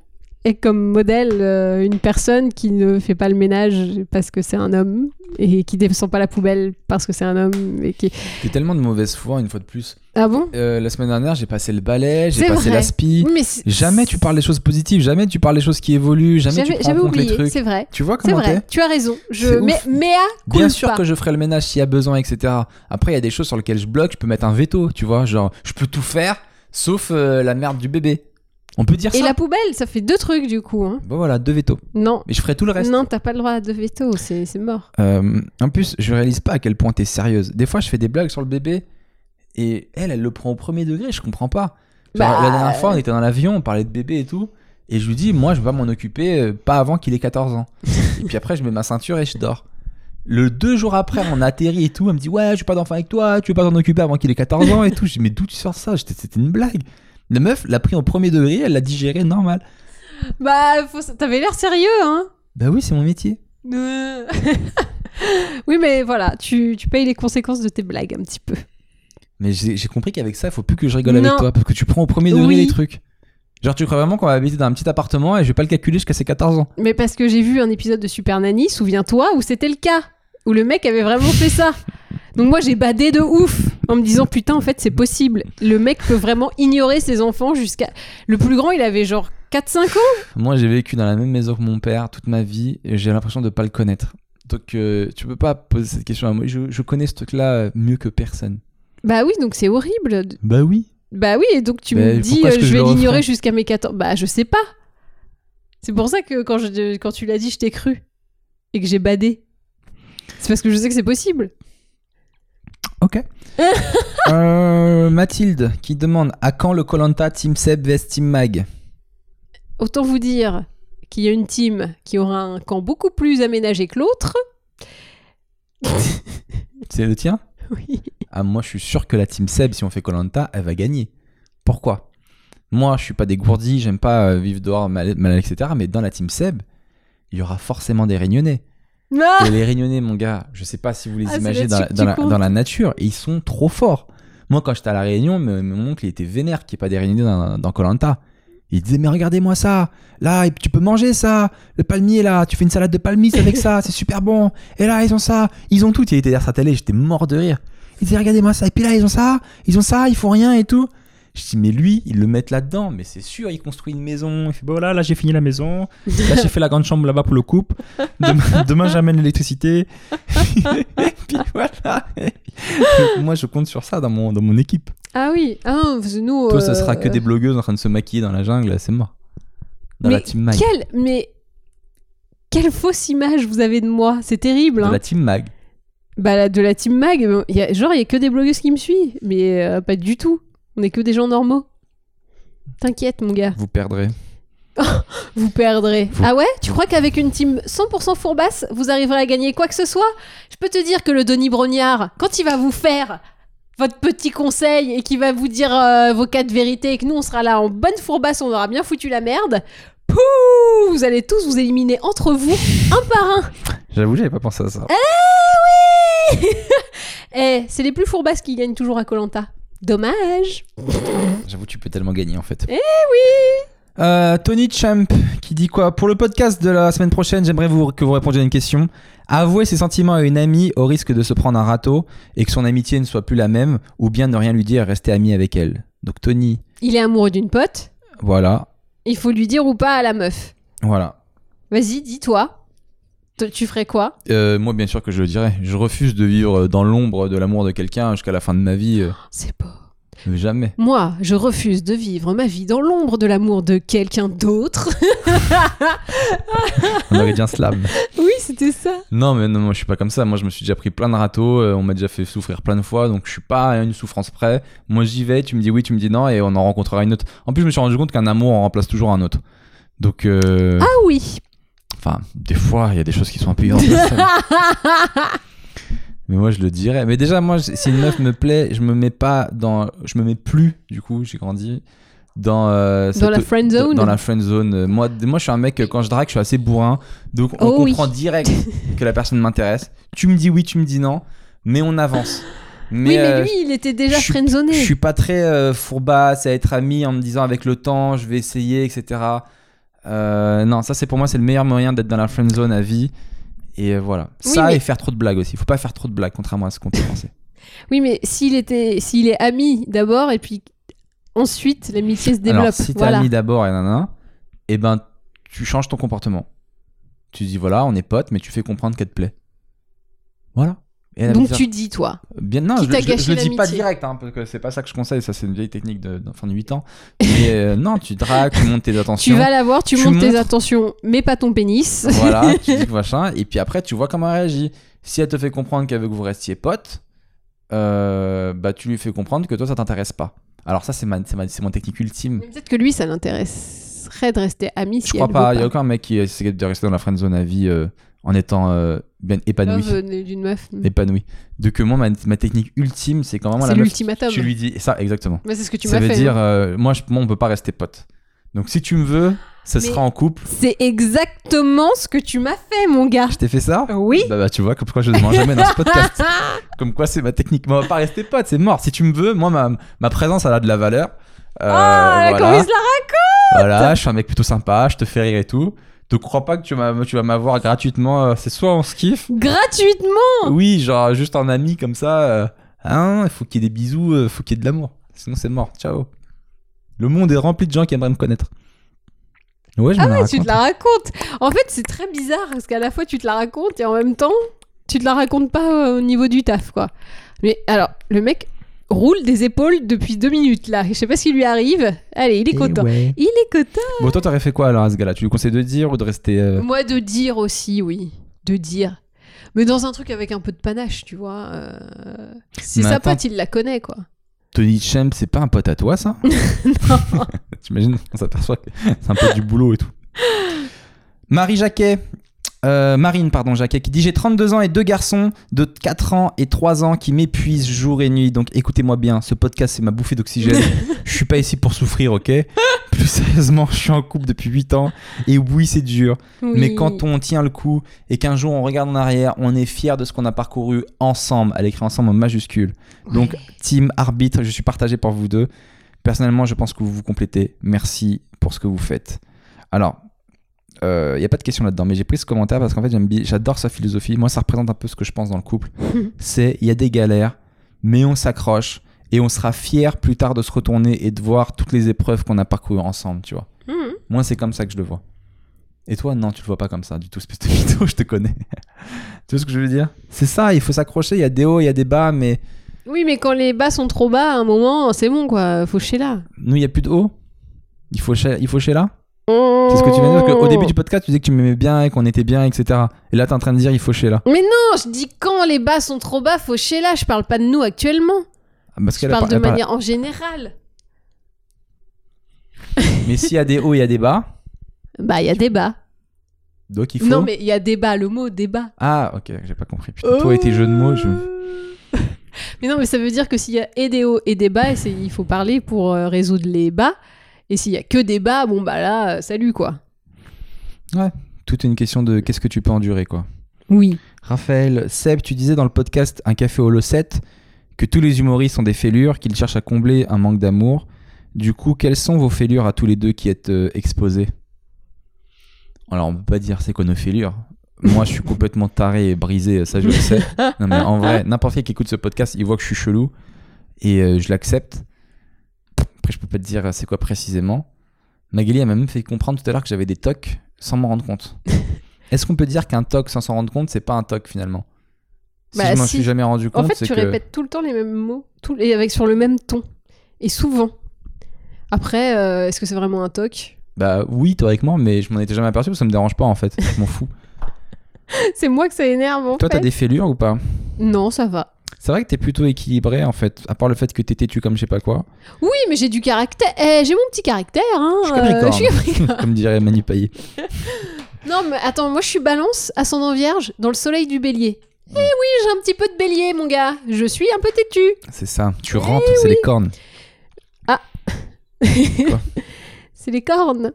ait comme modèle euh, une personne qui ne fait pas le ménage parce que c'est un homme et qui descend pas la poubelle parce que c'est un homme et qui T'es tellement de mauvaise foi, une fois de plus. ah bon? Euh, la semaine dernière, j'ai passé le balai, j'ai C'est passé vrai. l'aspi. Oui, mais c'est- Jamais tu parles des choses positives, jamais tu parles des choses qui évoluent, jamais tu prends compte les oublié trucs. c'est vrai Tu vois c'est comment vrai t'es? Tu as raison je C'est mais mais à Bien sûr que je ferai le ménage s'il y a besoin, etc. Après, il y a des choses sur lesquelles je bloque, je peux mettre un veto, tu vois. Genre, je peux tout faire, sauf euh, la merde du bébé. On peut dire et ça la poubelle ça fait deux trucs du coup hein. Bon voilà, deux veto. non Mais je ferai tout le reste. non t'as pas le droit de veto c'est c'est mort Euh, en plus, je réalise pas à quel point t'es sérieuse. Des fois, je fais des blagues sur le bébé et elle, elle le prend au premier degré. Je comprends pas. Genre, Bah, la dernière fois, on était dans l'avion, on parlait de bébé et tout. Et je lui dis, moi, je vais pas m'en occuper, euh, pas avant qu'il ait 14 ans. et puis après, je mets ma ceinture et je dors. Le deux jours après, on atterrit et tout. Elle me dit, ouais, je veux pas d'enfant avec toi, tu veux pas t'en occuper avant qu'il ait 14 ans et tout. Je dis, mais d'où tu sors ça? C'était une blague. La meuf l'a pris au premier degré, elle l'a digéré normal. bah faut... t'avais l'air sérieux hein Bah oui, c'est mon métier. Euh. (laughs) oui, mais voilà, tu, tu payes les conséquences de tes blagues un petit peu. Mais j'ai j'ai compris qu'avec ça, il faut plus que je rigole Non. avec toi parce que tu prends au premier degré Oui. les trucs. Genre, tu crois vraiment qu'on va habiter dans un petit appartement et je vais pas le calculer jusqu'à ses 14 ans. Mais parce que j'ai vu un épisode de Super Nanny, souviens-toi, où c'était le cas, où le mec avait vraiment fait ça. (laughs) Donc moi j'ai badé de ouf en me disant putain en fait c'est possible. Le mec peut vraiment ignorer ses enfants jusqu'à... Le plus grand il avait genre 4-5 ans Moi, j'ai vécu dans la même maison que mon père toute ma vie et j'ai l'impression de pas le connaître. Donc, euh, tu peux pas poser cette question à moi. Je, je connais ce truc-là euh, mieux que personne. Bah oui donc c'est horrible. Bah oui. Bah oui et donc tu Mais me dis euh, je je vais l'ignorer jusqu'à mes 14... Bah je sais pas. C'est pour ça que quand, je, quand tu l'as dit je t'ai cru. Et que j'ai badé. C'est parce que je sais que c'est possible. Ok. (laughs) Euh, Mathilde qui demande à quand le Colanta Team Seb vs Team Mag Autant vous dire qu'il y a une team qui aura un camp beaucoup plus aménagé que l'autre. (laughs) C'est le tien (laughs) Oui. Ah, moi, je suis sûr que la Team Seb, si on fait Colanta, elle va gagner. Pourquoi? Moi, je suis pas dégourdi, j'aime pas euh, vivre dehors, mal, mal, etc. Mais dans la Team Seb, il y aura forcément des réunionnais. Ah Et les réunionnais, mon gars, je sais pas si vous les Ah, imaginez dans, la- que dans tu la, comptes. dans la nature, et ils sont trop forts. Moi, quand j'étais à la Réunion, mon oncle il était vénère qu'il n'y ait pas des réunionnais dans Colanta. Il disait, mais regardez-moi ça, là, tu peux manger ça, le palmier là, tu fais une salade de palmis avec ça, (laughs) c'est super bon. Et là, ils ont ça, ils ont tout. Il était derrière sa télé, j'étais mort de rire. Il disait, regardez-moi ça, et puis là, ils ont ça, ils ont ça, ils font rien et tout. Je dis, mais lui, ils le mettent là-dedans, mais c'est sûr, il construit une maison. Il fait, bon, là, là, j'ai fini la maison. Là, j'ai fait la grande chambre là-bas pour le couple. Demain, (laughs) demain, j'amène l'électricité. (laughs) puis voilà. Donc, moi, je compte sur ça dans mon, dans mon équipe. Ah oui, ah, nous. Toi, ça euh, sera que des blogueuses en train de se maquiller dans la jungle, c'est mort. Dans mais la team mag. Quelle, mais quelle fausse image vous avez de moi, c'est terrible. Dans hein. la team mag. Bah de la team mag, il y a, genre il y a que des blogueuses qui me suivent, mais euh, pas du tout. On est que des gens normaux. T'inquiète mon gars, Vous perdrez. (laughs) vous perdrez. Vous- Ah ouais? Tu crois qu'avec une team 100% fourbasse, vous arriverez à gagner quoi que ce soit? Je peux te dire que le Denis Brognard, quand il va vous faire votre petit conseil et qu'il va vous dire euh, vos quatre vérités et que nous on sera là en bonne fourbasse, on aura bien foutu la merde. Pouh Vous allez tous vous éliminer entre vous, un par un. J'avoue, j'avais pas pensé à ça. Ah oui (laughs) Eh, c'est les plus fourbasses qui gagnent toujours à Colanta. Dommage. J'avoue, tu peux tellement gagner en fait. Eh oui Euh, Tony Champ qui dit quoi? Pour le podcast de la semaine prochaine, j'aimerais vous, que vous répondiez à une question. Avouer ses sentiments à une amie au risque de se prendre un râteau et que son amitié ne soit plus la même, ou bien ne rien lui dire et rester ami avec elle. Donc Tony, Il est amoureux d'une pote. voilà. Il faut lui dire ou pas à la meuf. Voilà. Vas-y, dis-toi. Tu ferais quoi Euh, moi, bien sûr que je le dirais. Je refuse de vivre dans l'ombre de l'amour de quelqu'un jusqu'à la fin de ma vie. euh, C'est beau. jamais. Moi, je refuse de vivre ma vie dans l'ombre de l'amour de quelqu'un d'autre. On aurait dit un slam. oui, c'était ça. Non, mais non, moi je suis pas comme ça. Moi je me suis déjà pris plein de râteaux. euh, on m'a déjà fait souffrir plein de fois. Donc je suis pas à une souffrance près. Moi j'y vais, tu me dis oui, tu me dis non, et on en rencontrera une autre. En plus, je me suis rendu compte qu'un amour en remplace toujours un autre. Donc, euh, Ah oui. Enfin, des fois, il y a des choses qui sont un peu irréplaçables. (laughs) Mais moi je le dirais. Mais déjà, moi, si une meuf me plaît, je me mets pas dans. Je me mets plus, du coup, j'ai grandi. Dans, euh, Dans la friend zone Dans la friend zone. Moi, moi, je suis un mec, quand je drague, je suis assez bourrin. Donc, on Oh oui. comprend direct (laughs) que la personne m'intéresse. Tu me dis oui, tu me dis non. Mais on avance. Mais, oui, mais euh, lui, il était déjà friendzoné. je suis pas très euh, fourbasse à être ami en me disant avec le temps, je vais essayer, etc. Euh, non, ça, c'est pour moi, c'est le meilleur moyen d'être dans la friend zone à vie. Et euh, voilà. Oui, ça mais- et faire trop de blagues aussi. Faut pas faire trop de blagues, contrairement à ce qu'on peut penser. (laughs) Oui, mais s'il était, s'il est ami d'abord et puis ensuite l'amitié se développe. Alors, si t'es voilà. ami d'abord et nanana, et ben, tu changes ton comportement. Tu dis voilà, on est potes, mais tu fais comprendre qu'elle te plaît. Voilà. Et Donc tu dis toi. Bien, non, Qui je, je- je le dis pas direct, hein, parce que c'est pas ça que je conseille, ça c'est une vieille technique de- d'enfant de 8 ans. Mais euh, (laughs) non, tu dragues, tu montes tes attentions. Tu vas la voir, tu, Tu montes tes attentions, mais pas ton pénis. (laughs) Voilà, tu dis (laughs) que machin, et puis après tu vois comment elle réagit. Si elle te fait comprendre qu'elle veut que vous restiez potes, euh, bah tu lui fais comprendre que toi ça t'intéresse pas. Alors ça c'est ma, c'est ma- mon technique ultime. Peut-être que lui, ça l'intéresserait de rester ami. Je si crois elle pas, il y a aucun mec qui essaie de rester dans la friend zone à vie euh, en étant bien épanoui. D'une meuf. Épanoui. De que moi ma, ma technique ultime c'est quand vraiment C'est la meuf. l'ultimatum. Tu lui dis ça exactement. Mais c'est ce que tu ça m'as veut fait. dire hein. euh, moi, je, moi on peut pas rester potes. Donc si tu me veux, ce Mais- sera en couple. C'est exactement ce que tu m'as fait, mon gars. Je t'ai fait ça? Oui. bah, bah, tu vois, comme quoi je ne demande jamais dans ce podcast. (laughs) Comme quoi c'est ma technique. Mais on va pas rester potes, c'est mort. Si tu me veux, moi ma, ma présence elle a de la valeur. Euh, Ah, comment voilà. il se la voilà, je suis un mec plutôt sympa, je te fais rire et tout. Donc crois pas que tu vas, tu vas m'avoir gratuitement. euh, C'est soit on se kiffe. Gratuitement Oui, genre juste en ami comme ça. euh, hein, il faut qu'il y ait des bisous, il faut qu'il y ait de l'amour. Sinon c'est mort. Ciao. Le monde est rempli de gens qui aimeraient me connaître. Ouais, je Ah me ouais, la tu te la racontes. En fait, c'est très bizarre parce qu'à la fois tu te la racontes et en même temps, tu te la racontes pas euh, au niveau du taf, quoi. Mais alors, le mec roule des épaules depuis deux minutes là. Je sais pas ce qui lui arrive. Allez, il est Eh content. ouais. Il est content. Bon, toi, t'aurais fait quoi alors à ce gars-là? Tu lui conseilles de dire ou de rester. euh, Moi, de dire aussi, oui. De dire. Mais dans un truc avec un peu de panache, tu vois. euh, C'est sa attends. pote, il la connaît, quoi. Tony Champ, c'est pas un pote à toi, ça? (laughs) (laughs) T'imagines On s'aperçoit que c'est un peu du boulot et tout. Marie Jacquet. Euh, Marine, pardon, Jacquet, qui dit J'ai 32 ans et deux garçons de 4 ans et 3 ans qui m'épuisent jour et nuit. Donc écoutez-moi bien, ce podcast, c'est ma bouffée d'oxygène. (laughs) je suis pas ici pour souffrir, ok? Plus sérieusement, je suis en couple depuis 8 ans. Et oui, c'est dur. Mais quand on tient le coup et qu'un jour on regarde en arrière, on est fier de ce qu'on a parcouru ensemble. Elle écrit ensemble en majuscule. Donc, team arbitre, je suis partagé par vous deux. Personnellement, je pense que vous vous complétez. Merci pour ce que vous faites. Alors, il n'y a pas de question là-dedans, mais j'ai pris ce commentaire parce qu'en fait, j'adore sa philosophie. Moi, ça représente un peu ce que je pense dans le couple. (laughs) C'est il y a des galères, mais on s'accroche et on sera fier plus tard de se retourner et de voir toutes les épreuves qu'on a parcourues ensemble, tu vois. Mhm. Moi, c'est comme ça que je le vois. Et toi, non, tu le vois pas comme ça du tout, espèce de (laughs) mytho, je te connais. (laughs) tu vois ce que je veux dire? C'est ça, il faut s'accrocher, il y a des hauts, il y a des bas, mais Oui, mais quand les bas sont trop bas, à un moment, c'est bon, quoi. Faut chier là. nous, il y a plus de hauts? Il faut chez, il faut chez là? C'est ce que tu viens de dire, parce qu'au début du podcast, tu disais que tu m'aimais bien et qu'on était bien, etc. Et là, t'es en train de dire il faut chez là. Mais non, je dis quand les bas sont trop bas, faut chier là. Je parle pas de nous actuellement. Ah, Parce Je parle par- de manière en général. (laughs) Mais s'il y a des hauts, il y a des bas. Bah, il y a des bas. Donc il faut. Non, mais il y a des bas, le mot débat. Ah, ok, j'ai pas compris. Putain, toi et tes jeux de mots, je. (laughs) mais non, mais ça veut dire que s'il y a et des hauts et des bas, il faut parler pour euh, résoudre les bas. Et s'il y a que des bas, bon bah là, euh, salut quoi. Toute une question de qu'est-ce que tu peux endurer, quoi. Oui. Raphaël, Seb, tu disais dans le podcast Un café au 7 que tous les humoristes sont des fêlures, qu'ils cherchent à combler un manque d'amour. Du coup, quelles sont vos fêlures à tous les deux qui êtes euh, exposés? Alors, on peut pas dire c'est quoi nos fêlures. Moi, je suis complètement taré et brisé, ça je le sais. (laughs) Non, mais en vrai, n'importe qui qui écoute ce podcast, il voit que je suis chelou et euh, je l'accepte. Après, je peux pas te dire euh, c'est quoi précisément. Magali a même fait comprendre tout à l'heure que j'avais des tocs sans m'en rendre compte. (laughs) Est-ce qu'on peut dire qu'un toc sans s'en rendre compte, c'est pas un toc finalement? Si Bah, je m'en si. suis jamais rendu compte, En fait, tu que répètes tout le temps les mêmes mots, tout, et avec sur le même ton. Et souvent. Après, euh, est-ce que c'est vraiment un toc? Bah oui théoriquement, mais je m'en étais jamais aperçu parce que ça me dérange pas en fait. Je m'en fous. (laughs) C'est moi que ça énerve en Toi, t'as fait. des fêlures ou pas? Non, ça va. C'est vrai que t'es plutôt équilibré en fait, à part le fait que t'es têtu comme je sais pas quoi, Oui, mais j'ai du caractère. Eh, j'ai mon petit caractère. Hein. Je suis Capricorne. Capricorne. comme dirait Manu Payet. (laughs) non, mais attends, moi je suis balance, ascendant vierge, dans le soleil du bélier. Eh oui, j'ai un petit peu de bélier, mon gars. Je suis un peu têtu. C'est ça, tu Eh rentres, c'est les cornes. (laughs) c'est les cornes.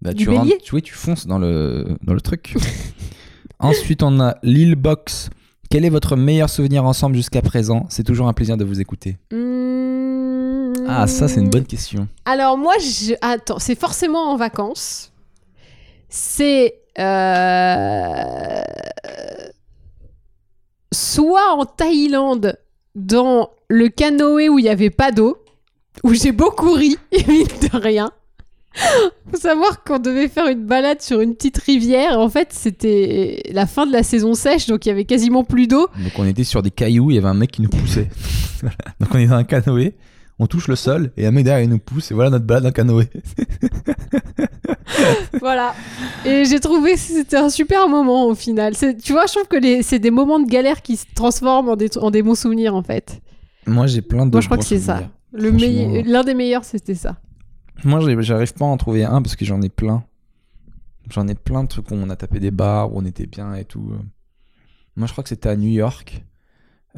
Bah, Du tu rentres, bélier. tu vois, tu fonces dans le, dans le truc. (laughs) Ensuite, on a Lil Box. Quel est votre meilleur souvenir ensemble jusqu'à présent? C'est toujours un plaisir de vous écouter. Hmm. Ah, ça, c'est une bonne question. Alors moi, je... attends, c'est forcément en vacances. C'est euh, soit en Thaïlande dans le canoë où il n'y avait pas d'eau, où j'ai beaucoup ri, (laughs) mine de rien. Faut savoir qu'on devait faire une balade sur une petite rivière. En fait, c'était la fin de la saison sèche, donc il y avait quasiment plus d'eau. Donc, on était sur des cailloux, il y avait un mec qui nous poussait. (laughs) Voilà. Donc, on est dans un canoë, on touche le sol, et un mec derrière, il nous pousse, et voilà notre balade en canoë. (laughs) Voilà. Et j'ai trouvé que c'était un super moment au final. Tu vois, je trouve que c'est des moments de galère qui se transforment en des, en des bons souvenirs en fait. Moi, j'ai plein de. Moi, je crois que c'est ça. meille- L'un des meilleurs, c'était ça. Moi, j'arrive pas à en trouver un parce que j'en ai plein. J'en ai plein de trucs où on a tapé des bars, où on était bien et tout. Moi, je crois que c'était à New York,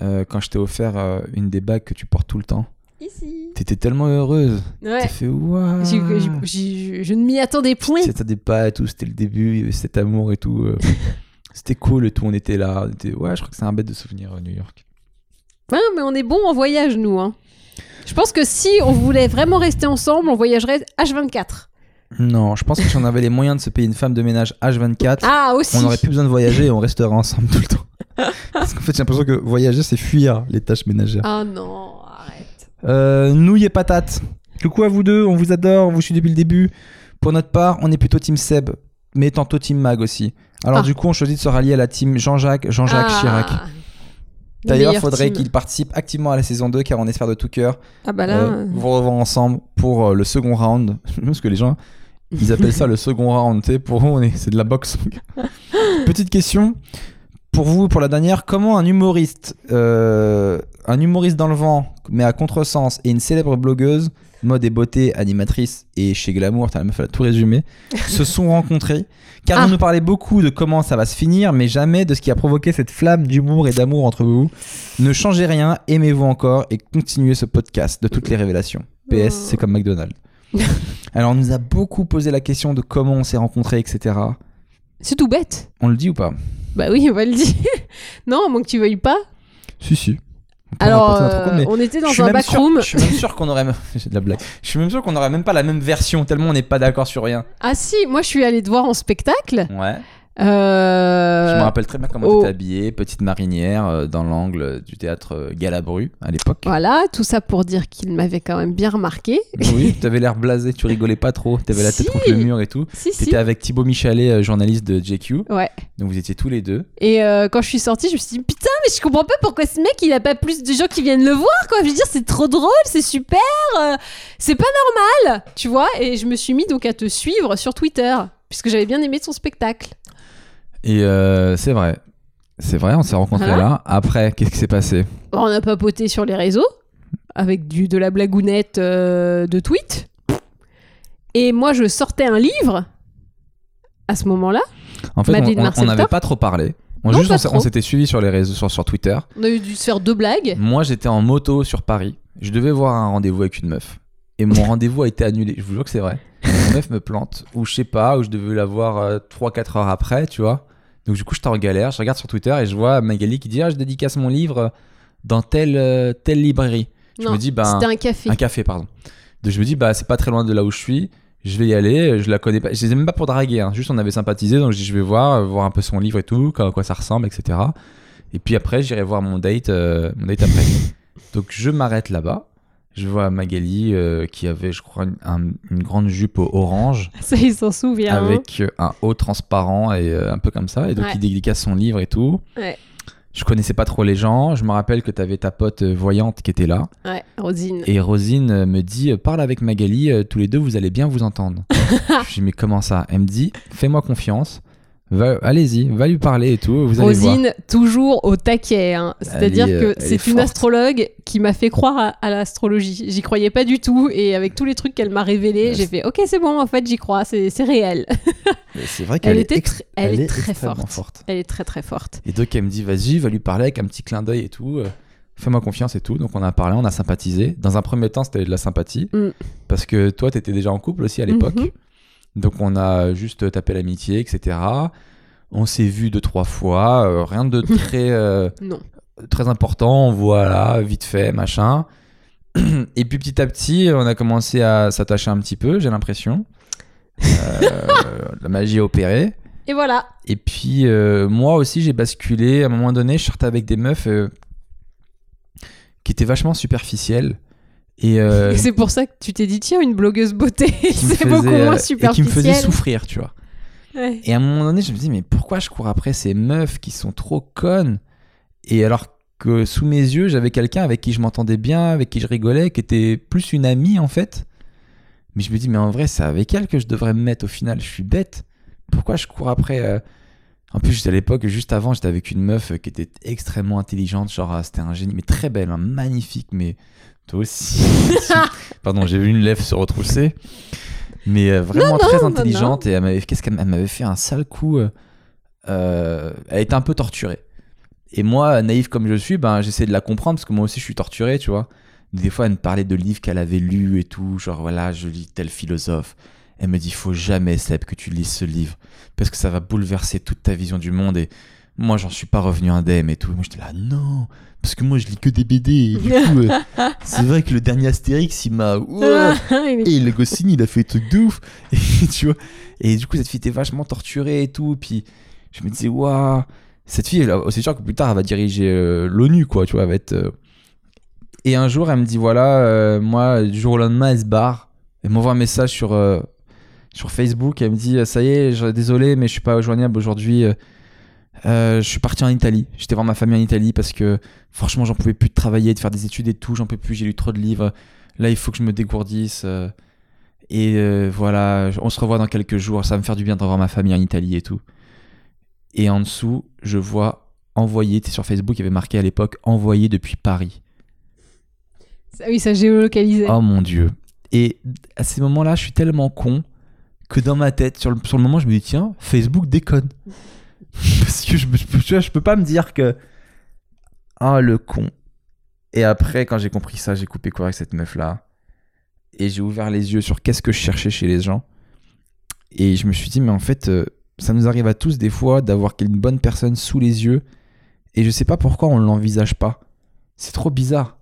euh, quand je t'ai offert euh, une des bagues que tu portes tout le temps. Ici. T'étais tellement heureuse. Ouais. T'as fait waouh. Je ne m'y attendais point. C'était des pas et tout, c'était le début, il y avait cet amour et tout. euh. (laughs) c'était cool et tout, on était là. on était- Ouais, je crois que c'est un bête de souvenir, euh, New York. Ouais, mais on est bon en voyage, nous. Hein. Je pense que si on voulait vraiment rester ensemble, on voyagerait H24. Non, je pense que si on avait les moyens de se payer une femme de ménage H24, Ah, aussi. on n'aurait plus besoin de voyager et on resterait ensemble tout le temps. Parce qu'en fait, j'ai l'impression que voyager, c'est fuir les tâches ménagères. Ah non, arrête. Euh, nouilles et patates. Coucou à vous deux, on vous adore, on vous suit depuis le début. Pour notre part, on est plutôt team Seb, mais tantôt team Mag aussi. Alors Ah. du coup, on choisit de se rallier à la team Jean-Jacques, Jean-Jacques Ah. Chirac. Le D'ailleurs, faudrait qu'il participe activement à la saison 2 car on espère de tout cœur Ah bah là. euh, vous revoir ensemble pour euh, le second round. (laughs) Parce que les gens, ils appellent ça le second round. tu sais, Pour vous, c'est de la boxe. (laughs) Petite question. Pour vous, pour la dernière, comment un humoriste, euh, un humoriste dans le vent, mais à contresens, et une célèbre blogueuse, mode et beauté, animatrice et chez Glamour, t'as la meuf, elle a tout résumé, (laughs) se sont rencontrés Car Ah. vous nous parlez beaucoup de comment ça va se finir, mais jamais de ce qui a provoqué cette flamme d'humour et d'amour entre vous. Ne changez rien, aimez-vous encore et continuez ce podcast de toutes les révélations. PS, Oh. c'est comme McDonald's. (laughs) Alors, on nous a beaucoup posé la question de comment on s'est rencontrés, etc. C'est tout bête. On le dit ou pas? Bah oui, on va le dire. (laughs) non, à moins que tu veuilles pas. Si, si. On Alors, euh, compte, on était dans un backroom. Je suis même sûr qu'on aurait. (laughs) De la blague. Je suis même sûr qu'on aurait même pas la même version, tellement on n'est pas d'accord sur rien. Ah si, moi je suis allée te voir en spectacle. Ouais. Euh, Je me rappelle très bien comment oh. t'étais habillée, petite marinière, euh, dans l'angle du théâtre euh, Galabru à l'époque. Voilà, tout ça pour dire qu'il m'avait quand même bien remarqué. Oui, (laughs) t'avais l'air blasé, tu rigolais pas trop, t'avais la tête Si. contre le mur et tout. Si, si. T'étais avec Thibaut Michalet, journaliste de JQ, Ouais. donc vous étiez tous les deux. Et euh, quand je suis sortie, je me suis dit putain, mais je comprends pas pourquoi ce mec il a pas plus de gens qui viennent le voir quoi. Je veux dire, c'est trop drôle, c'est super, euh, c'est pas normal, tu vois. Et je me suis mis donc à te suivre sur Twitter puisque j'avais bien aimé ton spectacle. Et euh, c'est vrai, c'est vrai, on s'est rencontrés Voilà. là. Après, qu'est-ce qui s'est passé? Bon, on a papoté sur les réseaux avec du de la blagounette euh, de tweets. Et moi, je sortais un livre à ce moment-là. En fait, on- Madeleine n'avait pas trop parlé. On, Non, juste, s'était suivis sur les réseaux, sur, sur Twitter. On a eu dû se faire deux blagues. Moi, j'étais en moto sur Paris. Je devais voir un rendez-vous avec une meuf. Et mon (laughs) rendez-vous a été annulé. Je vous jure que c'est vrai. Une meuf me plante. Ou je sais pas, ou je devais la voir 3-4 heures après, tu vois. Donc, du coup, j'étais en galère. Je regarde sur Twitter et je vois Magali qui dit Ah, je dédicace mon livre dans telle, euh, telle librairie. Je non, me dis, ben, c'était un café. Un café, pardon. Donc, je me dis Bah, c'est pas très loin de là où je suis. Je vais y aller. Je la connais pas. Je les ai même pas pour draguer. hein. Juste, on avait sympathisé. Donc, je dis Je vais voir, euh, voir un peu son livre et tout, à quoi ça ressemble, etc. Et puis après, j'irai voir mon date, euh, mon date après. Donc je m'arrête là-bas. Je vois Magali euh, qui avait, je crois, une, un- une grande jupe orange (laughs) Ça, il s'en souvient. hein. avec euh, un haut transparent et euh, un peu comme ça. Et donc, Ouais. il dédicace son livre et tout. Ouais. Je connaissais pas trop les gens. Je me rappelle que tu avais ta pote voyante qui était là. Ouais, Rosine. Et Rosine me dit Parle avec Magali, tous les deux, vous allez bien vous entendre. (laughs) je dis Mais comment ça? Elle me dit Fais-moi confiance. Allez-y, va lui parler et tout. Vous allez voir. Rosine, toujours au taquet. hein. C'est-à-dire que c'est une forte. astrologue qui m'a fait croire à, à l'astrologie. J'y croyais pas du tout. Et avec tous les trucs qu'elle m'a révélés, j'ai fait Ok, c'est bon, en fait, j'y crois. C'est c'est réel. (laughs) C'est vrai Elle qu'elle est, tr- elle est très forte. Elle est très très forte. Et donc elle me dit vas-y, va lui parler avec un petit clin d'œil et tout. euh, Fais-moi confiance et tout. Donc on a parlé, on a sympathisé. Dans un premier temps, c'était de la sympathie. Mm. Parce que toi, tu étais déjà en couple aussi à l'époque. Mhm. Donc on a juste tapé l'amitié, etc. On s'est vu deux, trois fois. euh, rien de (laughs) très, euh, Non. très important. Voilà, vite fait, machin. (clears throat) Et puis petit à petit, on a commencé à s'attacher un petit peu, j'ai l'impression. Euh, (laughs) la magie a opéré. Et voilà. Et puis, moi aussi, j'ai basculé. À un moment donné, je sortais avec des meufs qui étaient vachement superficielles. Et, euh, Et c'est pour ça que tu t'es dit Tiens, une blogueuse beauté, (laughs) c'est beaucoup faisaient, euh, moins et qui me superficiel. souffrir, tu vois. Ouais. Et à un moment donné, je me dis, mais pourquoi je cours après ces meufs qui sont trop connes? Et alors que sous mes yeux, j'avais quelqu'un avec qui je m'entendais bien, avec qui je rigolais, qui était plus une amie en fait. Mais je me dis, mais en vrai, c'est avec elle que je devrais me mettre au final. Je suis bête. Pourquoi je cours après euh, En plus, à l'époque, juste avant, j'étais avec une meuf euh, qui était extrêmement intelligente. Genre, euh, c'était un génie, mais très belle, hein, magnifique. Mais toi aussi. (laughs) Pardon, j'ai vu une lèvre se retrousser. Mais euh, vraiment très non, intelligente. Et elle m'avait, qu'est-ce qu'elle elle m'avait fait un sale coup. euh, elle était un peu torturée. Et moi, naïf comme je suis, ben, j'essaie de la comprendre parce que moi aussi je suis torturé, tu vois. Des fois, elle me parlait de livres qu'elle avait lus et tout. Genre, voilà, je lis tel philosophe. Elle me dit, faut jamais, Seb, que tu lises ce livre. Parce que ça va bouleverser toute ta vision du monde. Et moi, j'en suis pas revenu indemne et tout. Moi, j'étais là, non. Parce que moi, je lis que des BD. Et du coup, euh, (laughs) c'est vrai que le dernier Astérix, il m'a. (laughs) Et le Goscinny, il a fait des trucs de ouf. (laughs) Et, tu vois. Et du coup, cette fille était vachement torturée et tout. Puis je me disais, waouh, cette fille, c'est sûr que plus tard, elle va diriger euh, l'ONU, quoi. Tu vois, elle va être. euh. Et un jour, elle me dit, voilà, moi, du jour au lendemain, elle se barre. Elle m'envoie un message sur, sur Facebook. Elle me dit, ça y est, désolé, mais je suis pas joignable aujourd'hui. euh, euh, je suis parti en Italie. J'étais voir ma famille en Italie parce que franchement, j'en pouvais plus de travailler, de faire des études et tout. J'en peux plus. J'ai lu trop de livres. Là, il faut que je me dégourdisse. euh, et euh, voilà, on se revoit dans quelques jours. Ça va me faire du bien de revoir ma famille en Italie et tout. Et en dessous, je vois envoyé. Tu sur Facebook, il y avait marqué à l'époque envoyé depuis Paris. Ça- Oui, ça géolocalisé. Oh mon dieu. Et à ces moments-là, je suis tellement con que dans ma tête, sur le, sur le moment, je me dis tiens, Facebook déconne. (laughs) Parce que je, je, peux- pas me dire que. Ah, le con. Et après, quand j'ai compris ça, j'ai coupé court avec cette meuf-là. Et j'ai ouvert les yeux sur qu'est-ce que je cherchais chez les gens. Et je me suis dit, mais en fait, euh, ça nous arrive à tous des fois d'avoir une bonne personne sous les yeux. Et je sais pas pourquoi on l'envisage pas. C'est trop bizarre.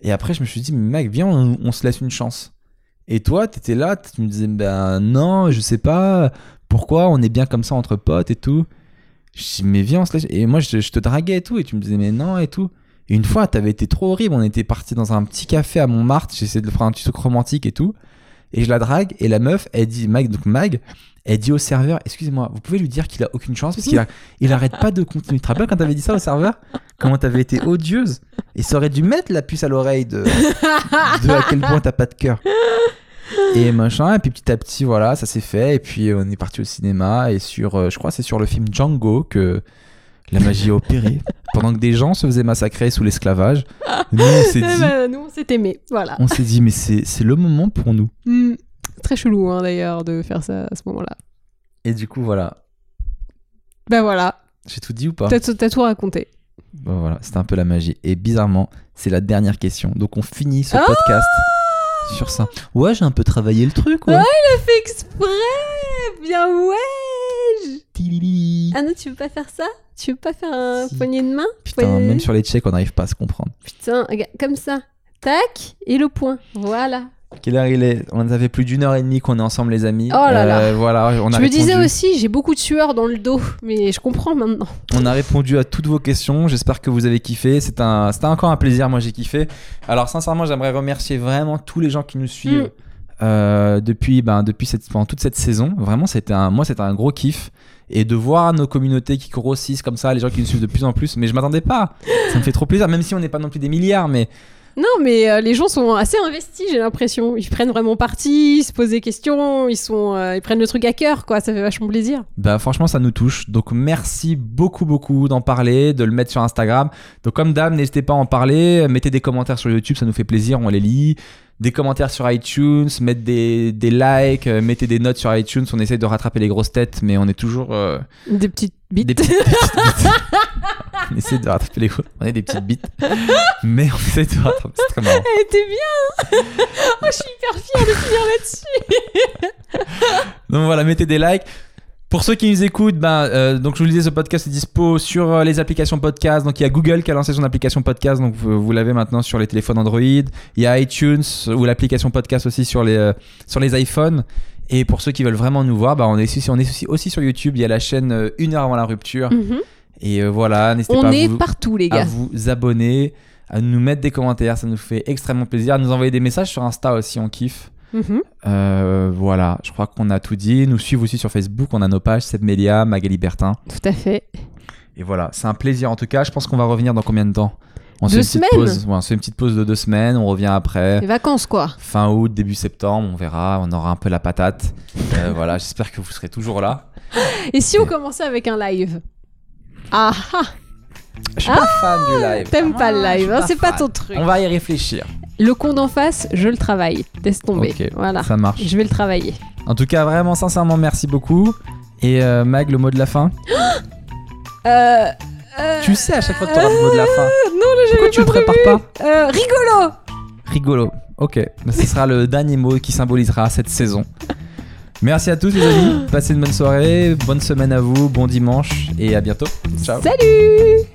Et après, je me suis dit, mais mec, viens, on se laisse une chance. Et toi, t'étais là, tu me disais, ben non, je sais pas pourquoi, on est bien comme ça entre potes et tout. Je dis, mais viens. Et moi, je, te draguais et tout, et tu me disais, mais non, et tout. Une fois, t'avais été trop horrible, on était parti dans un petit café à Montmartre, j'essayais de faire un petit truc romantique et tout. Et je la drague, et la meuf, elle dit, Mag, donc Mag, elle dit au serveur, excusez-moi, vous pouvez lui dire qu'il a aucune chance, parce qu'il a, il arrête pas de continuer. Tu te rappelles quand t'avais dit ça au serveur? Comment t'avais été odieuse? Et ça aurait dû mettre la puce à l'oreille de, de à quel point t'as pas de cœur. Et machin, et puis petit à petit, voilà, ça s'est fait. Et puis on est parti au cinéma. Et sur, euh, je crois, que c'est sur le film Django que la magie a opéré. Pendant que des gens se faisaient massacrer sous l'esclavage, nous on s'est Eh dit, ben, nous, on s'est aimés. Voilà. on s'est dit, mais c'est le moment pour nous. Hmm. Très chelou, hein, d'ailleurs, de faire ça à ce moment-là. Et du coup, voilà. Ben voilà. J'ai tout dit ou pas? T'as t'as tout raconté. Bah voilà, c'était un peu la magie. Et bizarrement, c'est la dernière question. Donc on finit ce Ah podcast sur ça. Ouais, j'ai un peu travaillé le truc, ouais. Ouais. Fait exprès Bien ouais Tilili. Ah non, tu veux pas faire ça? Tu veux pas faire un Si. poignet de main? Putain, Poignet- même sur les checks, on n'arrive pas à se comprendre. Putain, comme ça. Tac, et le point. Voilà. Quelle heure il est On a fait plus d'une heure et demie qu'on est ensemble, les amis. Oh là là. Euh, voilà, on a Je me disais aussi, j'ai beaucoup de sueur dans le dos, mais je comprends maintenant. On a répondu à toutes vos questions. J'espère que vous avez kiffé. C'est un, c'était encore un plaisir. Moi, j'ai kiffé. Alors, sincèrement, j'aimerais remercier vraiment tous les gens qui nous suivent Mm. euh, depuis, ben, depuis cette, pendant toute cette saison. Vraiment, c'était un, moi, c'était un gros kiff. Et de voir nos communautés qui grossissent comme ça, les gens qui nous suivent de plus en plus. Mais je m'attendais pas. Ça me fait trop plaisir, même si on n'est pas non plus des milliards. Mais Non, mais euh, les gens sont assez investis, j'ai l'impression. Ils prennent vraiment parti, ils se posent des questions, ils, sont, euh, ils prennent le truc à cœur, quoi. Ça fait vachement plaisir. Bah franchement ça nous touche. Donc merci beaucoup beaucoup d'en parler, de le mettre sur Instagram. Donc comme d'hab, n'hésitez pas à en parler, mettez des commentaires sur YouTube, ça nous fait plaisir, on les lit. Des commentaires sur iTunes, mettez des, des likes, euh, mettez des notes sur iTunes, on essaie de rattraper les grosses têtes, mais on est toujours euh, Des petites bites. des petites, (laughs) on essaie de rattraper les grosses, on est des petites bites, mais on essaie de rattraper, c'est très marrant. Elle était bien oh, Je suis hyper fière de finir là-dessus Donc voilà, mettez des likes. Pour ceux qui nous écoutent, ben, euh, donc je vous le disais, ce podcast est dispo sur euh, les applications podcast. Donc il y a Google qui a lancé son application podcast, donc vous, vous l'avez maintenant sur les téléphones Android. Il y a iTunes ou l'application podcast aussi sur les, euh, sur les iPhones. Et pour ceux qui veulent vraiment nous voir, ben, on est, aussi, on est aussi, aussi sur YouTube. Il y a la chaîne Une heure avant la rupture. Mhm. Et voilà, n'hésitez pas à vous, partout, les à gars. vous abonner, à nous mettre des commentaires. Ça nous fait extrêmement plaisir. À nous envoyer des messages sur Insta aussi, on kiffe. Mhm. Euh, voilà, je crois qu'on a tout dit. Nous suivre aussi sur Facebook, on a nos pages Seb Melia, Magali Bertin. Tout à fait. Et voilà, c'est un plaisir en tout cas. Je pense qu'on va revenir dans combien de temps? On Deux fait une petite semaines. pause. Ouais, on fait une petite pause de deux semaines, on revient après. Les vacances, quoi. Fin août, début septembre, on verra, on aura un peu la patate. Euh, (laughs) voilà, j'espère que vous serez toujours là. Et si on commençait avec un live? Ah ah Je suis pas fan du live. T'aimes pas le Ah, live, hein, c'est pas ton truc. On va y réfléchir. Le con d'en face, je le travaille. Laisse tomber. Voilà. ça marche. Je vais le travailler. En tout cas, vraiment, sincèrement, merci beaucoup. Et euh, Mag, le mot de la fin? (gasps) Euh, euh, Tu sais à chaque fois que tu auras le mot de la fin. Non, là, Pourquoi tu pas prépares pas rigolo Rigolo. Ok, bah, ce sera le dernier mot qui symbolisera cette saison. Merci à tous les amis, (gasps) passez une bonne soirée, bonne semaine à vous, bon dimanche et à bientôt. Ciao. Salut